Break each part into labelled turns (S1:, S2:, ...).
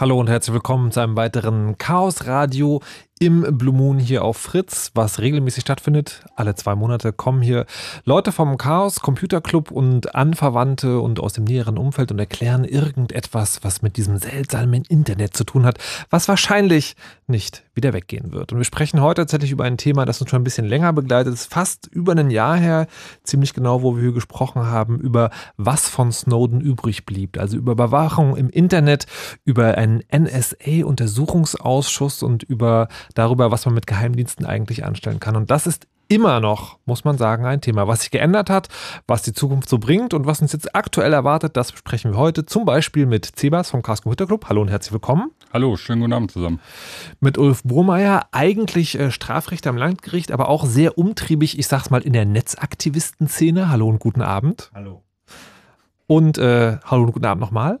S1: Hallo und herzlich willkommen zu einem weiteren Chaos Radio im Blue Moon hier auf Fritz, was regelmäßig stattfindet. Alle zwei Monate kommen hier Leute vom Chaos Computer Club und Anverwandte und aus dem näheren Umfeld und erklären irgendetwas, was mit diesem seltsamen Internet zu tun hat, was wahrscheinlich nicht wieder weggehen wird. Und wir sprechen heute tatsächlich über ein Thema, das uns schon ein bisschen länger begleitet. Es ist fast über ein Jahr her, ziemlich genau, wo wir hier gesprochen haben, über was von Snowden übrig blieb. Also über Überwachung im Internet, über einen NSA-Untersuchungsausschuss und über darüber, was man mit Geheimdiensten eigentlich anstellen kann. Und das ist immer noch, muss man sagen, ein Thema. Was sich geändert hat, was die Zukunft so bringt und was uns jetzt aktuell erwartet, das besprechen wir heute. Zum Beispiel mit Cebas vom Carsten Hütter Club. Hallo und herzlich willkommen.
S2: Hallo, schönen guten Abend zusammen.
S1: Mit Ulf Burmeier, eigentlich äh, Strafrichter am Landgericht, aber auch sehr umtriebig, ich sag's mal, in der Netzaktivistenszene. Hallo und guten Abend.
S2: Hallo.
S1: Und äh, hallo und guten Abend nochmal.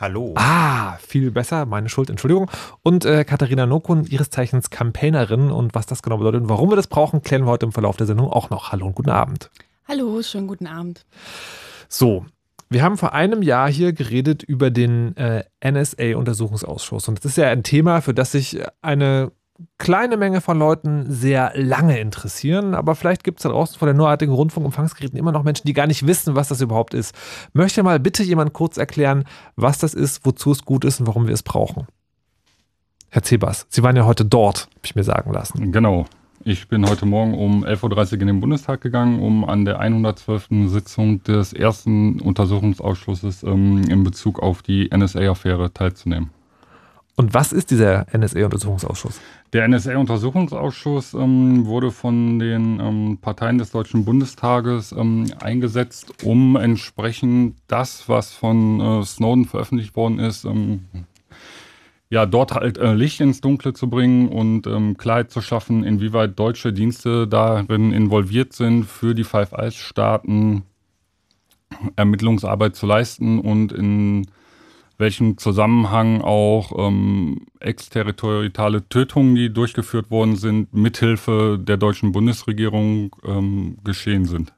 S2: Hallo.
S1: Ah, viel besser, meine Schuld, Entschuldigung. Und äh, Katharina Nokun, ihres Zeichens Campaignerin. Und was das genau bedeutet und warum wir das brauchen, klären wir heute im Verlauf der Sendung auch noch. Hallo und guten Abend.
S3: Hallo, schönen guten Abend.
S1: So, wir haben vor einem Jahr hier geredet über den äh, NSA-Untersuchungsausschuss. Und das ist ja ein Thema, für das sich eine kleine Menge von Leuten sehr lange interessieren, aber vielleicht gibt es da draußen vor der neuartigen Rundfunkempfangsgeräten immer noch Menschen, die gar nicht wissen, was das überhaupt ist. Möchte mal bitte jemand kurz erklären, was das ist, wozu es gut ist und warum wir es brauchen? Herr Zebas, Sie waren ja heute dort, habe ich mir sagen lassen.
S4: Genau. Ich bin heute Morgen um 11.30 Uhr in den Bundestag gegangen, um an der 112. Sitzung des ersten Untersuchungsausschusses ähm, in Bezug auf die NSA-Affäre teilzunehmen.
S1: Und was ist dieser NSA-Untersuchungsausschuss?
S4: Der NSA-Untersuchungsausschuss ähm, wurde von den ähm, Parteien des Deutschen Bundestages ähm, eingesetzt, um entsprechend das, was von äh, Snowden veröffentlicht worden ist, ähm, ja, dort halt äh, Licht ins Dunkle zu bringen und ähm, Klarheit zu schaffen, inwieweit deutsche Dienste darin involviert sind, für die Five Eyes-Staaten Ermittlungsarbeit zu leisten und in welchem Zusammenhang auch ähm, exterritoriale Tötungen, die durchgeführt worden sind, mithilfe der deutschen Bundesregierung ähm, geschehen sind.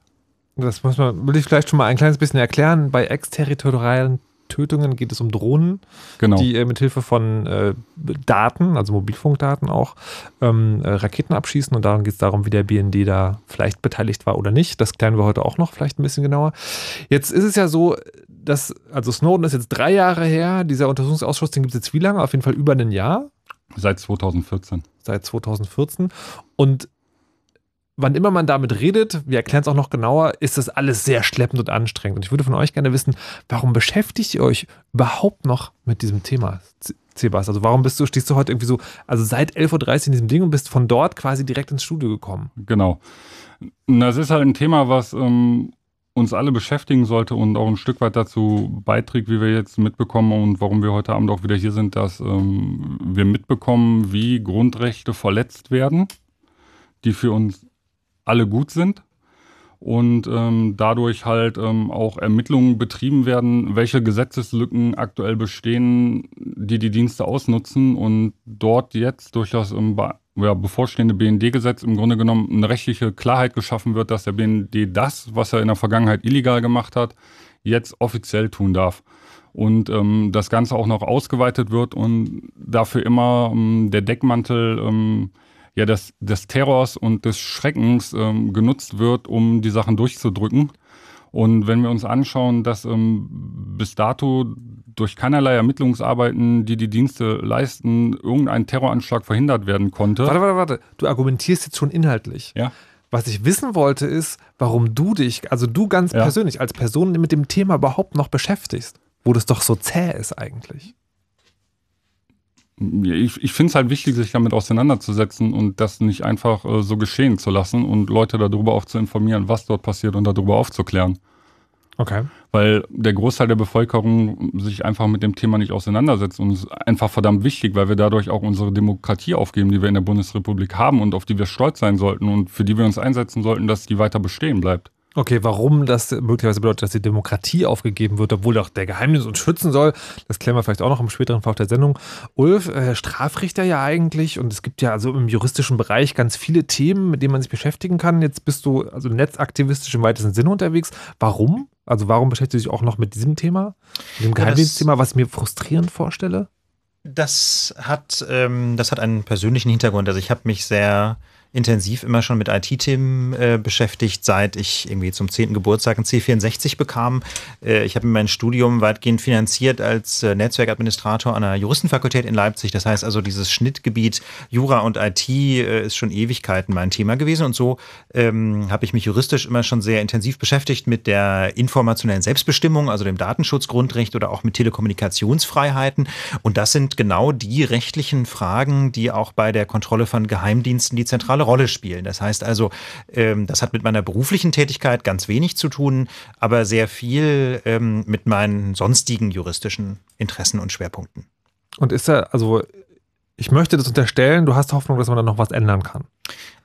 S1: Das muss man, will ich vielleicht schon mal ein kleines bisschen erklären. Bei exterritorialen Tötungen geht es um Drohnen,
S4: Genau.
S1: die äh, mit Hilfe von äh, Daten, also Mobilfunkdaten auch, ähm, äh, Raketen abschießen. Und darum geht es darum, wie der BND da vielleicht beteiligt war oder nicht. Das klären wir heute auch noch vielleicht ein bisschen genauer. Jetzt ist es ja so, dass, also Snowden ist jetzt drei Jahre her, dieser Untersuchungsausschuss, den gibt es jetzt wie lange? Auf jeden Fall über ein Jahr,
S4: Seit 2014.
S1: seit 2014. Und wann immer man damit redet, wir erklären es auch noch genauer, ist das alles sehr schleppend und anstrengend. Und ich würde von euch gerne wissen, warum beschäftigt ihr euch überhaupt noch mit diesem Thema, Sebas? Also warum bist du, stehst du heute irgendwie so, also seit 11.30 Uhr in diesem Ding und bist von dort quasi direkt ins Studio gekommen?
S4: Genau. Das ist halt ein Thema, was ähm, uns alle beschäftigen sollte und auch ein Stück weit dazu beiträgt, wie wir jetzt mitbekommen und warum wir heute Abend auch wieder hier sind, dass ähm, wir mitbekommen, wie Grundrechte verletzt werden, die für uns alle gut sind und ähm, dadurch halt ähm, auch Ermittlungen betrieben werden, welche Gesetzeslücken aktuell bestehen, die die Dienste ausnutzen und dort jetzt durch das ähm, ja, bevorstehende BND-Gesetz im Grunde genommen eine rechtliche Klarheit geschaffen wird, dass der BND das, was er in der Vergangenheit illegal gemacht hat, jetzt offiziell tun darf. Und ähm, das Ganze auch noch ausgeweitet wird und dafür immer ähm, der Deckmantel ähm, ja, des, des Terrors und des Schreckens ähm, genutzt wird, um die Sachen durchzudrücken. Und wenn wir uns anschauen, dass ähm, bis dato durch keinerlei Ermittlungsarbeiten, die die Dienste leisten, irgendein Terroranschlag verhindert werden konnte.
S1: Warte, warte, warte. Du argumentierst jetzt schon inhaltlich.
S4: Ja.
S1: Was ich wissen wollte, ist, warum du dich, also du ganz
S4: Ja.
S1: persönlich als Person mit dem Thema überhaupt noch beschäftigst, wo das doch so zäh ist eigentlich.
S4: Ich, ich finde es halt wichtig, sich damit auseinanderzusetzen und das nicht einfach äh, so geschehen zu lassen und Leute darüber auch zu informieren, was dort passiert und darüber aufzuklären.
S1: Okay.
S4: Weil der Großteil der Bevölkerung sich einfach mit dem Thema nicht auseinandersetzt und es ist einfach verdammt wichtig, weil wir dadurch auch unsere Demokratie aufgeben, die wir in der Bundesrepublik haben und auf die wir stolz sein sollten und für die wir uns einsetzen sollten, dass die weiter bestehen bleibt.
S1: Okay, warum das möglicherweise bedeutet, dass die Demokratie aufgegeben wird, obwohl doch der Geheimnis uns schützen soll, das klären wir vielleicht auch noch im späteren Verlauf der Sendung. Ulf, äh, Strafrichter ja eigentlich und es gibt ja also im juristischen Bereich ganz viele Themen, mit denen man sich beschäftigen kann. Jetzt bist du also netzaktivistisch im weitesten Sinne unterwegs. Warum? Also warum beschäftigst du dich auch noch mit diesem Thema, mit dem Geheimdienstthema, was ich mir frustrierend vorstelle?
S2: Das hat, ähm, das hat einen persönlichen Hintergrund. Also ich habe mich sehr intensiv immer schon mit IT-Themen äh, beschäftigt, seit ich irgendwie zum 10. Geburtstag ein C64 bekam. Äh, ich habe mein Studium weitgehend finanziert als äh, Netzwerkadministrator an der Juristenfakultät in Leipzig. Das heißt also, dieses Schnittgebiet Jura und IT äh, ist schon Ewigkeiten mein Thema gewesen. Und so ähm, habe ich mich juristisch immer schon sehr intensiv beschäftigt mit der informationellen Selbstbestimmung, also dem Datenschutzgrundrecht oder auch mit Telekommunikationsfreiheiten. Und das sind genau die rechtlichen Fragen, die auch bei der Kontrolle von Geheimdiensten die zentrale Rolle spielen. Das heißt also, ähm, das hat mit meiner beruflichen Tätigkeit ganz wenig zu tun, aber sehr viel ähm, mit meinen sonstigen juristischen Interessen und Schwerpunkten.
S1: Und ist da, also ich möchte das unterstellen, du hast Hoffnung, dass man da noch was ändern kann.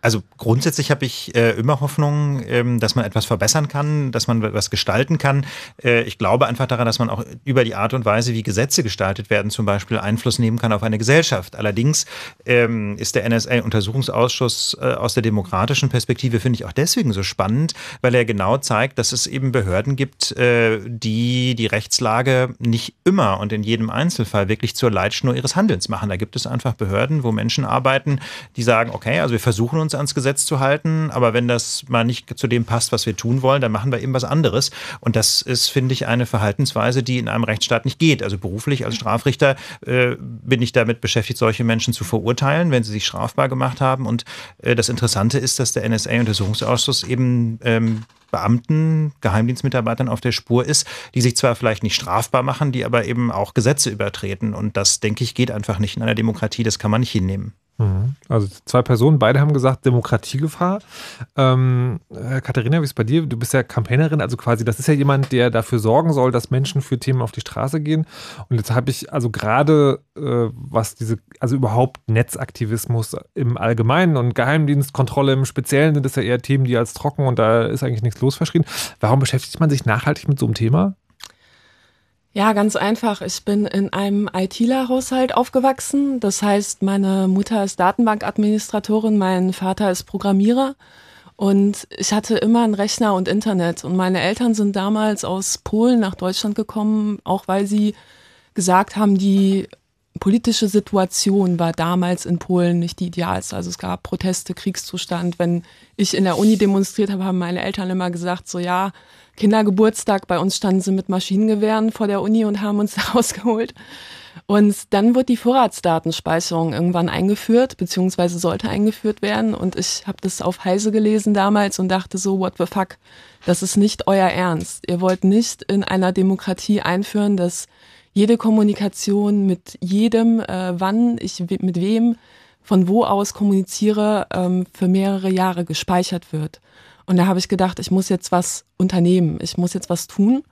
S2: Also grundsätzlich habe ich äh, immer Hoffnung, ähm, dass man etwas verbessern kann, dass man etwas gestalten kann. Äh, ich glaube einfach daran, dass man auch über die Art und Weise, wie Gesetze gestaltet werden, zum Beispiel Einfluss nehmen kann auf eine Gesellschaft. Allerdings ähm, ist der NSA-Untersuchungsausschuss äh, aus der demokratischen Perspektive, finde ich, auch deswegen so spannend, weil er genau zeigt, dass es eben Behörden gibt, äh, die die Rechtslage nicht immer und in jedem Einzelfall wirklich zur Leitschnur ihres Handelns machen. Da gibt es einfach Behörden, wo Menschen arbeiten, die sagen, okay, also wir versuchen uns uns ans Gesetz zu halten, aber wenn das mal nicht zu dem passt, was wir tun wollen, dann machen wir eben was anderes. Und das ist, finde ich, eine Verhaltensweise, die in einem Rechtsstaat nicht geht. Also beruflich als Strafrichter äh, bin ich damit beschäftigt, solche Menschen zu verurteilen, wenn sie sich strafbar gemacht haben. Und äh, das Interessante ist, dass der NSA-Untersuchungsausschuss eben ähm, Beamten, Geheimdienstmitarbeitern auf der Spur ist, die sich zwar vielleicht nicht strafbar machen, die aber eben auch Gesetze übertreten. Und das, denke ich, geht einfach nicht in einer Demokratie. Das kann man nicht hinnehmen.
S1: Mhm. Also zwei Personen, beide haben gesagt, Demokratiegefahr. Ähm, Katharina, wie ist es bei dir? Du bist ja Campaignerin, also quasi, das ist ja jemand, der dafür sorgen soll, dass Menschen für Themen auf die Straße gehen. Und jetzt habe ich also gerade, äh, was diese, also überhaupt Netzaktivismus im Allgemeinen und Geheimdienstkontrolle im Speziellen sind das ja eher Themen, die als trocken und da ist eigentlich nichts los verschrien. Warum beschäftigt man sich nachhaltig mit so einem Thema?
S3: Ja, ganz einfach. Ich bin in einem ITler-Haushalt aufgewachsen. Das heißt, meine Mutter ist Datenbankadministratorin, mein Vater ist Programmierer. Und ich hatte immer einen Rechner und Internet. Und meine Eltern sind damals aus Polen nach Deutschland gekommen, auch weil sie gesagt haben, die politische Situation war damals in Polen nicht die idealste. Also es gab Proteste, Kriegszustand. Wenn ich in der Uni demonstriert habe, haben meine Eltern immer gesagt, so ja, Kindergeburtstag. Bei uns standen sie mit Maschinengewehren vor der Uni und haben uns rausgeholt. Und dann wird die Vorratsdatenspeicherung irgendwann eingeführt, beziehungsweise sollte eingeführt werden. Und ich habe das auf Heise gelesen damals und dachte so, what the fuck, das ist nicht euer Ernst. Ihr wollt nicht in einer Demokratie einführen, dass jede Kommunikation mit jedem, äh, wann ich mit wem, von wo aus kommuniziere, ähm, für mehrere Jahre gespeichert wird. Und da habe ich gedacht, ich muss jetzt was unternehmen, ich muss jetzt was tun.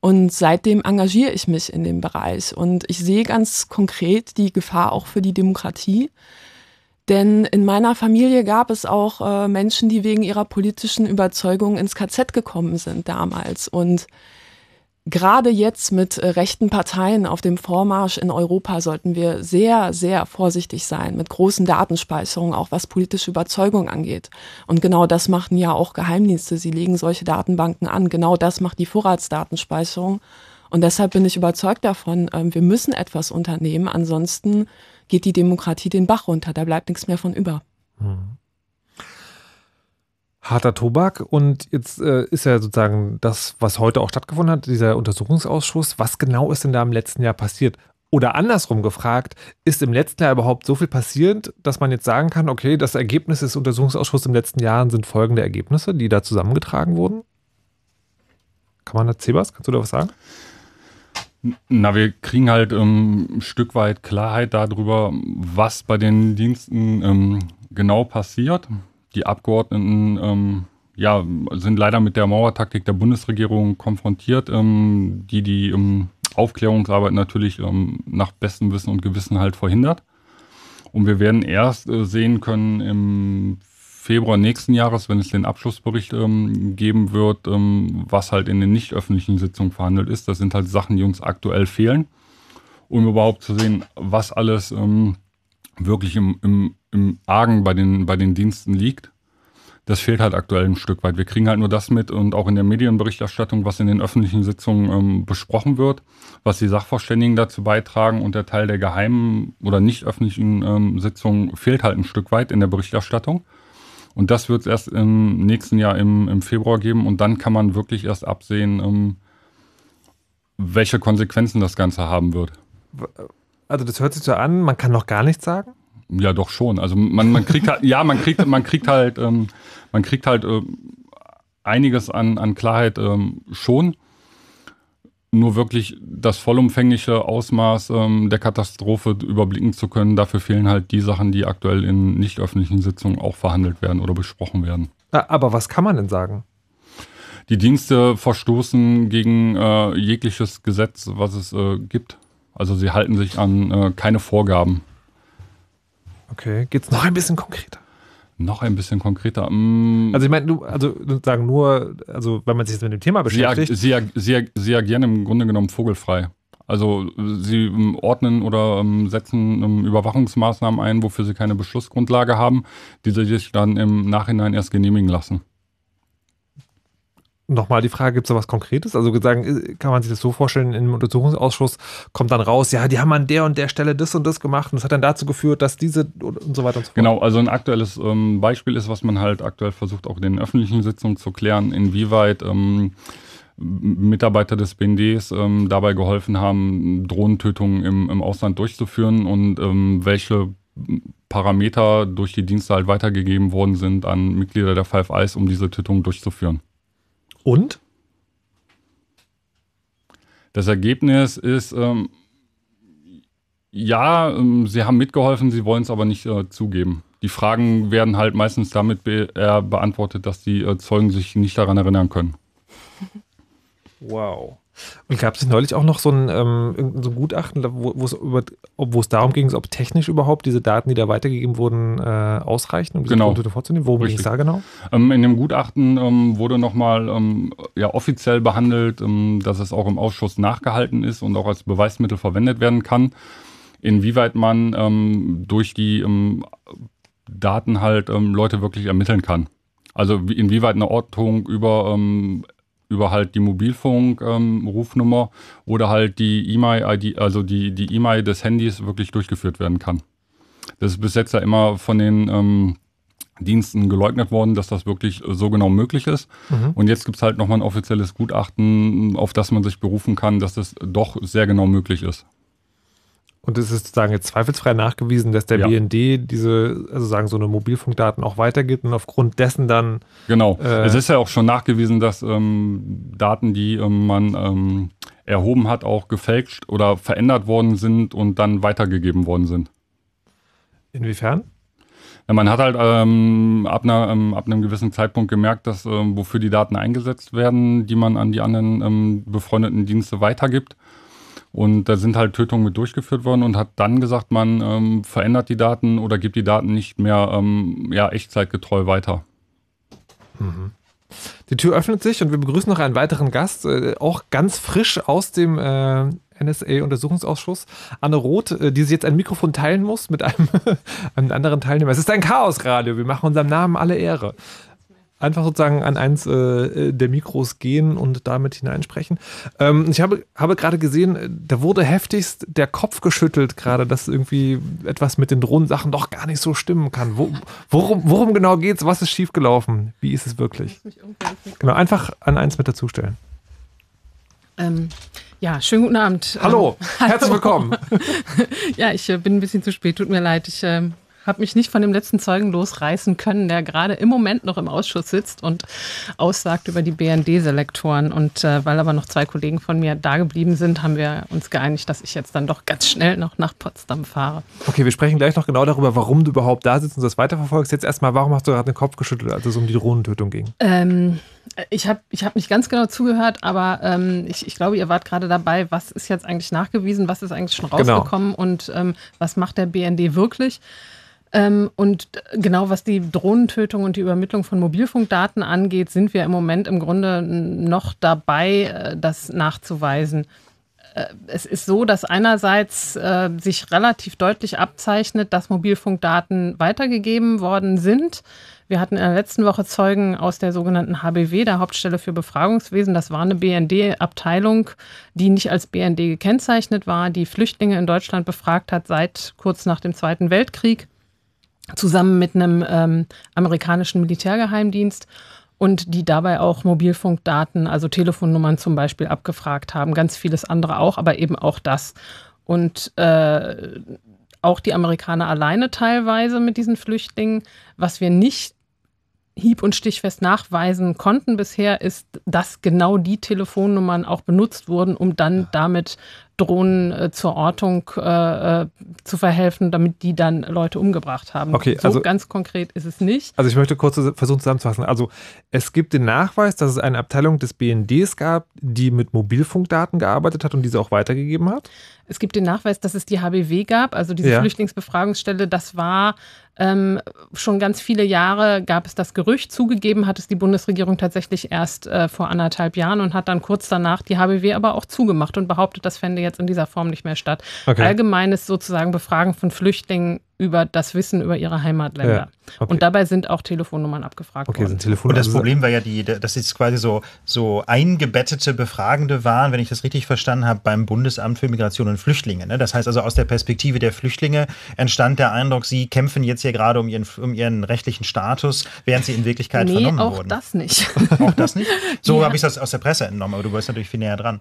S3: Und seitdem engagiere ich mich in dem Bereich. Und ich sehe ganz konkret die Gefahr auch für die Demokratie. Denn in meiner Familie gab es auch äh, Menschen, die wegen ihrer politischen Überzeugung ins KZ gekommen sind damals. Und gerade jetzt mit äh, rechten Parteien auf dem Vormarsch in Europa sollten wir sehr, sehr vorsichtig sein mit großen Datenspeicherungen, auch was politische Überzeugung angeht. Und genau das machen ja auch Geheimdienste. Sie legen solche Datenbanken an. Genau das macht die Vorratsdatenspeicherung. Und deshalb bin ich überzeugt davon, ähm, wir müssen etwas unternehmen. Ansonsten geht die Demokratie den Bach runter. Da bleibt nichts mehr von über. Hm
S1: harter Tobak. Und jetzt äh, ist ja sozusagen das, was heute auch stattgefunden hat, dieser Untersuchungsausschuss. Was genau ist denn da im letzten Jahr passiert? Oder andersrum gefragt, ist im letzten Jahr überhaupt so viel passiert, dass man jetzt sagen kann, okay, das Ergebnis des Untersuchungsausschusses im letzten Jahr sind folgende Ergebnisse, die da zusammengetragen wurden? Kann man da, Sebas, kannst du da was sagen?
S4: Na, wir kriegen halt ähm, ein Stück weit Klarheit darüber, was bei den Diensten ähm, genau passiert die Abgeordneten ähm, ja, sind leider mit der Mauertaktik der Bundesregierung konfrontiert, ähm, die die ähm, Aufklärungsarbeit natürlich ähm, nach bestem Wissen und Gewissen halt verhindert. Und wir werden erst äh, sehen können im Februar nächsten Jahres, wenn es den Abschlussbericht ähm, geben wird, ähm, was halt in den nicht öffentlichen Sitzungen verhandelt ist. Das sind halt Sachen, die uns aktuell fehlen, um überhaupt zu sehen, was alles wirklich im, im, im Argen bei den, bei den Diensten liegt. Das fehlt halt aktuell ein Stück weit. Wir kriegen halt nur das mit und auch in der Medienberichterstattung, was in den öffentlichen Sitzungen ähm, besprochen wird, was die Sachverständigen dazu beitragen und der Teil der geheimen oder nicht öffentlichen ähm, Sitzungen fehlt halt ein Stück weit in der Berichterstattung. Und das wird es erst im nächsten Jahr im, im Februar geben und dann kann man wirklich erst absehen, ähm, welche Konsequenzen das Ganze haben wird.
S1: Also das hört sich so an, man kann noch gar nichts sagen?
S4: Ja, doch schon. Also man, man kriegt halt, ja, man kriegt, man kriegt halt, ähm, man kriegt halt äh, einiges an, an Klarheit ähm, schon. Nur wirklich das vollumfängliche Ausmaß ähm, der Katastrophe überblicken zu können, dafür fehlen halt die Sachen, die aktuell in nicht öffentlichen Sitzungen auch verhandelt werden oder besprochen werden.
S1: Aber was kann man denn sagen?
S4: Die Dienste verstoßen gegen äh, jegliches Gesetz, was es äh, gibt. Also sie halten sich an äh, keine Vorgaben.
S1: Okay, geht es noch ein bisschen konkreter?
S4: Noch ein bisschen konkreter. Mm,
S1: Also ich meine, du, also sozusagen nur, also wenn man sich jetzt mit dem Thema beschäftigt.
S4: sie, ag sie, ag sie agieren im Grunde genommen vogelfrei. Also sie ähm, ordnen oder ähm, setzen ähm, Überwachungsmaßnahmen ein, wofür sie keine Beschlussgrundlage haben, die sie sich dann im Nachhinein erst genehmigen lassen.
S1: Nochmal die Frage, gibt es da was Konkretes? Also sagen, äh, kann man sich das so vorstellen, im Untersuchungsausschuss kommt dann raus, ja, die haben an der und der Stelle das und das gemacht und das hat dann dazu geführt, dass diese und so weiter und so fort.
S4: Genau, also ein aktuelles ähm, Beispiel ist, was man halt aktuell versucht, auch in den öffentlichen Sitzungen zu klären, inwieweit ähm, Mitarbeiter des BNDs ähm, dabei geholfen haben, Drohnentötungen im, im Ausland durchzuführen und ähm, welche Parameter durch die Dienste halt weitergegeben worden sind an Mitglieder der Five Eyes, um diese Tötungen durchzuführen.
S1: Und?
S4: Das Ergebnis ist, ähm, ja, ähm, sie haben mitgeholfen, sie wollen es aber nicht äh, zugeben. Die Fragen werden halt meistens damit be äh, beantwortet, dass die äh, Zeugen sich nicht daran erinnern können.
S1: Wow. Und gab es neulich auch noch so ein, ähm, so ein Gutachten, wo es wo es darum ging, ob technisch überhaupt diese Daten, die da weitergegeben wurden, äh, ausreichen, um diese
S4: Genau.
S1: Drohnentötung vorzunehmen? Worum ging es da genau?
S4: Ähm, in dem Gutachten ähm, wurde nochmal ähm, ja, offiziell behandelt, ähm, dass es auch im Ausschuss nachgehalten ist und auch als Beweismittel verwendet werden kann. Inwieweit man ähm, durch die ähm, Daten halt Leute wirklich ermitteln kann. Also wie, inwieweit eine Ortung über, ähm, über halt die Mobilfunk-Rufnummer oder halt die E-Mail-ID, also die, die E-Mail des Handys wirklich durchgeführt werden kann. Das ist bis jetzt ja immer von den ähm, Diensten geleugnet worden, dass das wirklich so genau möglich ist.
S1: Mhm.
S4: Und jetzt gibt es halt nochmal ein offizielles Gutachten, auf das man sich berufen kann, dass das doch sehr genau möglich ist.
S1: Und es ist sozusagen jetzt zweifelsfrei nachgewiesen, dass der
S4: Ja.
S1: BND diese, also sagen so eine Mobilfunkdaten auch weitergibt und aufgrund dessen dann
S4: Genau.
S1: Äh,
S4: es ist ja auch schon nachgewiesen, dass ähm, Daten, die ähm, man ähm, erhoben hat, auch gefälscht oder verändert worden sind und dann weitergegeben worden sind.
S1: inwiefern?
S4: Ja, man hat halt ähm, ab, einer, ähm, ab einem gewissen Zeitpunkt gemerkt, dass ähm, wofür die Daten eingesetzt werden, die man an die anderen ähm, befreundeten Dienste weitergibt. Und da sind halt Tötungen mit durchgeführt worden und hat dann gesagt, man ähm, verändert die Daten oder gibt die Daten nicht mehr ähm, ja, echtzeitgetreu weiter.
S1: Die Tür öffnet sich und wir begrüßen noch einen weiteren Gast, äh, auch ganz frisch aus dem äh, NSA-Untersuchungsausschuss. Anne Roth, äh, die sich jetzt ein Mikrofon teilen muss mit einem, einem anderen Teilnehmer. Es ist ein Chaosradio, wir machen unserem Namen alle Ehre. Einfach sozusagen an eins äh, der Mikros gehen und damit hineinsprechen. Ähm, ich habe, habe gerade gesehen, äh, da wurde heftigst der Kopf geschüttelt, gerade, dass irgendwie etwas mit den Drohnensachen doch gar nicht so stimmen kann. Wo, worum, worum genau geht's? Was ist schiefgelaufen? Wie ist es wirklich? Genau, einfach an eins mit dazustellen.
S5: Ähm, ja, schönen guten Abend.
S1: Hallo,
S5: Ähm,
S1: herzlich willkommen.
S5: Ja, ich äh, bin ein bisschen zu spät, tut mir leid. Ich ähm, habe mich nicht von dem letzten Zeugen losreißen können, der gerade im Moment noch im Ausschuss sitzt und aussagt über die BND-Selektoren. Und äh, weil aber noch zwei Kollegen von mir da geblieben sind, haben wir uns geeinigt, dass ich jetzt dann doch ganz schnell noch nach Potsdam fahre.
S1: Okay, wir sprechen gleich noch genau darüber, warum du überhaupt da sitzt und das weiterverfolgst. Jetzt erstmal, warum hast du gerade den Kopf geschüttelt, als es um die Drohnentötung ging?
S5: Ähm, ich habe ich hab nicht ganz genau zugehört, aber ähm, ich, ich glaube, ihr wart gerade dabei, was ist jetzt eigentlich nachgewiesen, was ist eigentlich schon
S1: Genau.
S5: rausgekommen und ähm, was macht der BND wirklich? Ähm, und genau was die Drohnentötung und die Übermittlung von Mobilfunkdaten angeht, sind wir im Moment im Grunde noch dabei, äh, das nachzuweisen. Äh, Es ist so, dass einerseits äh, sich relativ deutlich abzeichnet, dass Mobilfunkdaten weitergegeben worden sind. Wir hatten in der letzten Woche Zeugen aus der sogenannten HBW, der Hauptstelle für Befragungswesen. Das war eine BND-Abteilung, die nicht als BND gekennzeichnet war, die Flüchtlinge in Deutschland befragt hat seit kurz nach dem Zweiten Weltkrieg, zusammen mit einem ähm, amerikanischen Militärgeheimdienst und die dabei auch Mobilfunkdaten, also Telefonnummern zum Beispiel, abgefragt haben. Ganz vieles andere auch, aber eben auch das. Und äh, auch die Amerikaner alleine teilweise mit diesen Flüchtlingen. Was wir nicht hieb- und stichfest nachweisen konnten bisher, ist, dass genau die Telefonnummern auch benutzt wurden, um dann damit Drohnen äh, zur Ortung äh, äh, zu verhelfen, damit die dann Leute umgebracht haben.
S1: Okay,
S5: so
S1: also-
S5: ganz konkret ist es nicht.
S1: Also ich möchte kurz versuchen zusammenzufassen. Also es gibt den Nachweis, dass es eine Abteilung des BNDs gab, die mit Mobilfunkdaten gearbeitet hat und diese auch weitergegeben hat.
S5: Es gibt den Nachweis, dass es die HBW gab, also diese
S1: Ja.
S5: Flüchtlingsbefragungsstelle. Das war ähm, schon ganz viele Jahre gab es das Gerücht. Zugegeben hat es die Bundesregierung tatsächlich erst äh, vor anderthalb Jahren und hat dann kurz danach die HBW aber auch zugemacht und behauptet, das fände jetzt in dieser Form nicht mehr statt.
S1: Okay.
S5: Allgemeines sozusagen Befragen von Flüchtlingen über das Wissen über ihre Heimatländer.
S1: Ja, okay.
S5: Und dabei sind auch Telefonnummern abgefragt
S1: Okay,
S5: worden.
S1: Telefon.
S2: Und das
S1: also-
S2: Problem war ja, die, dass jetzt quasi so, so eingebettete Befragende waren, wenn ich das richtig verstanden habe, beim Bundesamt für Migration und Flüchtlinge. Ne? Das heißt also, aus der Perspektive der Flüchtlinge entstand der Eindruck, sie kämpfen jetzt hier gerade um ihren, um ihren rechtlichen Status, während sie in Wirklichkeit
S5: nee,
S2: vernommen
S5: auch
S2: wurden.
S5: das nicht.
S2: Auch das nicht? So
S5: Ja.
S2: habe ich das aus der Presse entnommen, aber du warst natürlich viel näher dran.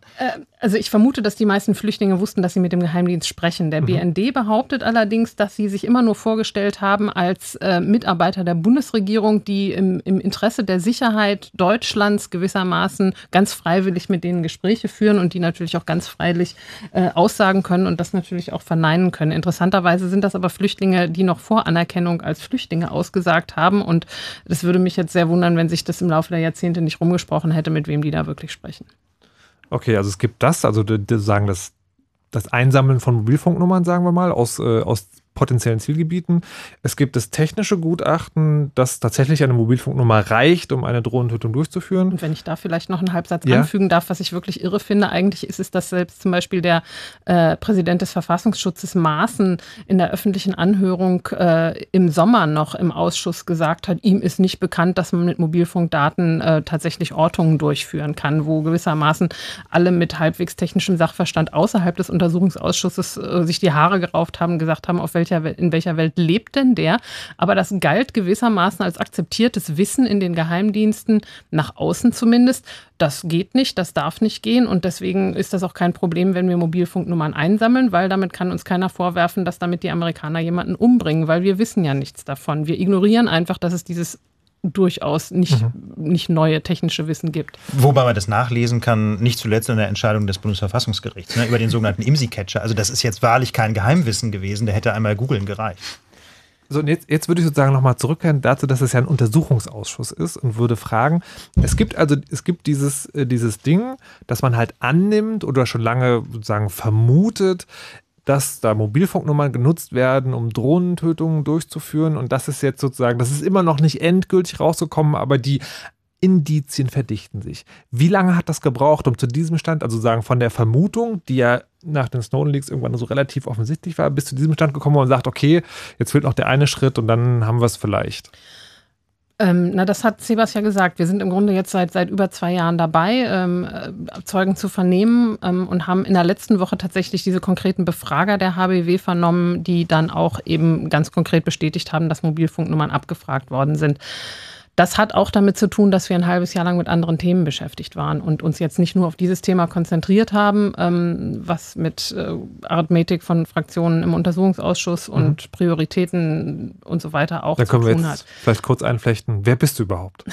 S5: Also ich vermute, dass die meisten Flüchtlinge wussten, dass sie mit dem Geheimdienst sprechen. Der BND behauptet allerdings, dass sie sich immer nur vorgestellt haben als äh, Mitarbeiter der Bundesregierung, die im, im Interesse der Sicherheit Deutschlands gewissermaßen ganz freiwillig mit denen Gespräche führen und die natürlich auch ganz freilich äh, aussagen können und das natürlich auch verneinen können. Interessanterweise sind das aber Flüchtlinge, die noch vor Anerkennung als Flüchtlinge ausgesagt haben und das würde mich jetzt sehr wundern, wenn sich das im Laufe der Jahrzehnte nicht rumgesprochen hätte, mit wem die da wirklich sprechen.
S1: Okay, also es gibt das, also die, die sagen das, das Einsammeln von Mobilfunknummern, sagen wir mal, aus, äh, aus potenziellen Zielgebieten. Es gibt das technische Gutachten, dass tatsächlich eine Mobilfunknummer reicht, um eine Drohnentötung durchzuführen.
S5: Und wenn ich da vielleicht noch einen Halbsatz
S1: Ja.
S5: anfügen darf, was ich wirklich irre finde, eigentlich ist es, dass selbst zum Beispiel der äh, Präsident des Verfassungsschutzes Maaßen in der öffentlichen Anhörung äh, im Sommer noch im Ausschuss gesagt hat, ihm ist nicht bekannt, dass man mit Mobilfunkdaten äh, tatsächlich Ortungen durchführen kann, wo gewissermaßen alle mit halbwegs technischem Sachverstand außerhalb des Untersuchungsausschusses äh, sich die Haare gerauft haben, gesagt haben, auf welcher in welcher Welt lebt denn der? Aber das galt gewissermaßen als akzeptiertes Wissen in den Geheimdiensten, nach außen zumindest. Das geht nicht, das darf nicht gehen und deswegen ist das auch kein Problem, wenn wir Mobilfunknummern einsammeln, weil damit kann uns keiner vorwerfen, dass damit die Amerikaner jemanden umbringen, weil wir wissen ja nichts davon. Wir ignorieren einfach, dass es dieses durchaus nicht, nicht neue technische Wissen gibt.
S2: Wobei man das nachlesen kann, nicht zuletzt in der Entscheidung des Bundesverfassungsgerichts ne, über den sogenannten IMSI-Catcher. Also das ist jetzt wahrlich kein Geheimwissen gewesen, der hätte einmal googeln gereicht.
S1: So, und jetzt, jetzt würde ich sozusagen nochmal zurückkehren dazu, dass es ja ein Untersuchungsausschuss ist und würde fragen, es gibt also, es gibt dieses, äh, dieses Ding, dass man halt annimmt oder schon lange sozusagen vermutet, dass da Mobilfunknummern genutzt werden, um Drohnentötungen durchzuführen. Und das ist jetzt sozusagen, das ist immer noch nicht endgültig rausgekommen, aber die Indizien verdichten sich. Wie lange hat das gebraucht, um zu diesem Stand, also sagen von der Vermutung, die ja nach den Snowden Leaks irgendwann so relativ offensichtlich war, bis zu diesem Stand gekommen man sagt, okay, jetzt fehlt noch der eine Schritt und dann haben wir es vielleicht.
S5: Ähm, na, das hat Sebas ja gesagt. Wir sind im Grunde jetzt seit, seit über zwei Jahren dabei, ähm, äh, Zeugen zu vernehmen ähm, und haben in der letzten Woche tatsächlich diese konkreten Befrager der HBW vernommen, die dann auch eben ganz konkret bestätigt haben, dass Mobilfunknummern abgefragt worden sind. Das hat auch damit zu tun, dass wir ein halbes Jahr lang mit anderen Themen beschäftigt waren und uns jetzt nicht nur auf dieses Thema konzentriert haben, ähm, was mit äh, Arithmetik von Fraktionen im Untersuchungsausschuss und Prioritäten und so weiter auch
S1: Da
S5: zu
S1: können wir
S5: tun
S1: jetzt
S5: hat.
S1: vielleicht kurz einflechten. Wer bist du überhaupt?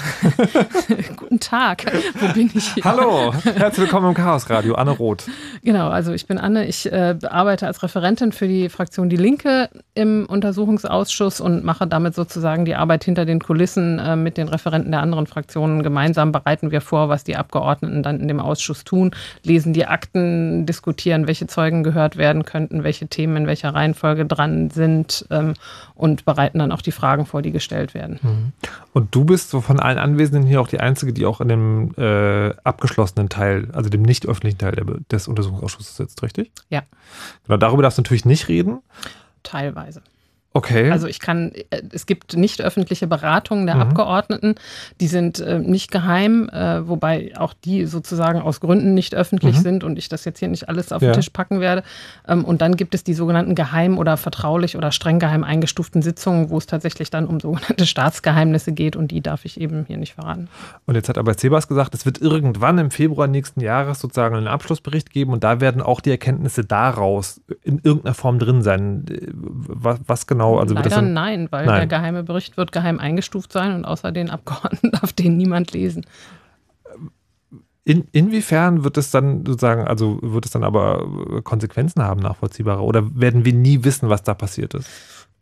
S5: Guten Tag, wo bin ich hier?
S1: Hallo, herzlich willkommen im Chaos Radio, Anne Roth.
S5: Genau, also ich bin Anne, ich äh, arbeite als Referentin für die Fraktion Die Linke im Untersuchungsausschuss und mache damit sozusagen die Arbeit hinter den Kulissen äh, mit den Referenten der anderen Fraktionen. Gemeinsam bereiten wir vor, was die Abgeordneten dann in dem Ausschuss tun, lesen die Akten, diskutieren, welche Zeugen gehört werden könnten, welche Themen in welcher Reihenfolge dran sind ähm, und bereiten dann auch die Fragen vor, die gestellt werden.
S1: Und du bist so von allen Anwesenden hier auch die Einzige, die auch in dem äh, abgeschlossenen Teil, also dem nicht öffentlichen Teil des Untersuchungsausschusses sitzt, richtig?
S5: Ja.
S1: Genau, darüber darfst du natürlich nicht reden.
S5: Teilweise.
S1: Okay.
S5: Also ich kann, äh, es gibt nicht öffentliche Beratungen der
S1: Mhm.
S5: Abgeordneten, die sind äh, nicht geheim, äh, wobei auch die sozusagen aus Gründen nicht öffentlich
S1: Mhm.
S5: sind und ich das jetzt hier nicht alles auf
S1: Ja.
S5: den Tisch packen werde. Ähm, und dann gibt es die sogenannten geheim oder vertraulich oder streng geheim eingestuften Sitzungen, wo es tatsächlich dann um sogenannte Staatsgeheimnisse geht und die darf ich eben hier nicht verraten.
S1: Und jetzt hat aber Sebas gesagt, es wird irgendwann im Februar nächsten Jahres sozusagen einen Abschlussbericht geben und da werden auch die Erkenntnisse daraus in irgendeiner Form drin sein. Äh, Was, was genau? Also wird das
S5: Leider
S1: dann,
S5: nein, weil
S1: Nein.
S5: der geheime Bericht wird geheim eingestuft sein und außer den Abgeordneten darf den niemand lesen.
S1: In, inwiefern wird es dann sozusagen, also wird es dann aber Konsequenzen haben, nachvollziehbare? Oder werden wir nie wissen, was da passiert ist?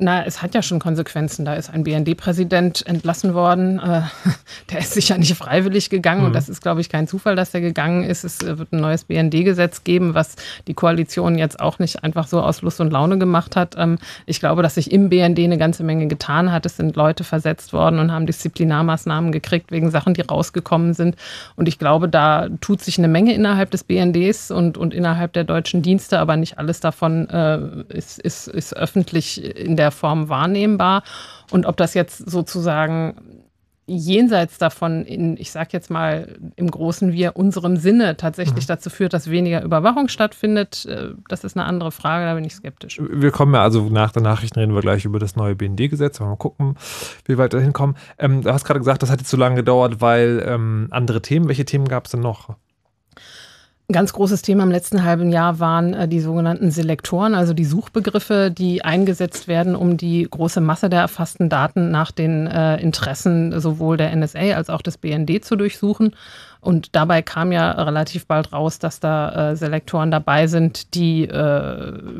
S5: Na, es hat ja schon Konsequenzen. Da ist ein BND-Präsident entlassen worden. Äh, der ist sicher nicht freiwillig gegangen. Mhm. Und das ist, glaube ich, kein Zufall, dass der gegangen ist. Es wird ein neues BND-Gesetz geben, was die Koalition jetzt auch nicht einfach so aus Lust und Laune gemacht hat. Ähm, ich glaube, dass sich im BND eine ganze Menge getan hat. Es sind Leute versetzt worden und haben Disziplinarmaßnahmen gekriegt wegen Sachen, die rausgekommen sind. Und ich glaube, da tut sich eine Menge innerhalb des BNDs und, und innerhalb der deutschen Dienste, aber nicht alles davon äh, ist, ist, ist öffentlich in der Form wahrnehmbar. Und ob das jetzt sozusagen jenseits davon in, ich sage jetzt mal im großen Wir, unserem Sinne tatsächlich mhm. dazu führt, dass weniger Überwachung stattfindet, äh, das ist eine andere Frage, da bin ich skeptisch.
S1: Wir kommen ja also nach den Nachrichten reden wir gleich über das neue BND-Gesetz, mal gucken, wie weit wir da hinkommen. Ähm, du hast gerade gesagt, das hat jetzt so lange gedauert, weil ähm, andere Themen, welche Themen gab es denn noch?
S5: Ein ganz großes Thema im letzten halben Jahr waren äh, die sogenannten Selektoren, also die Suchbegriffe, die eingesetzt werden, um die große Masse der erfassten Daten nach den äh, Interessen sowohl der NSA als auch des BND zu durchsuchen. Und dabei kam ja relativ bald raus, dass da äh, Selektoren dabei sind, die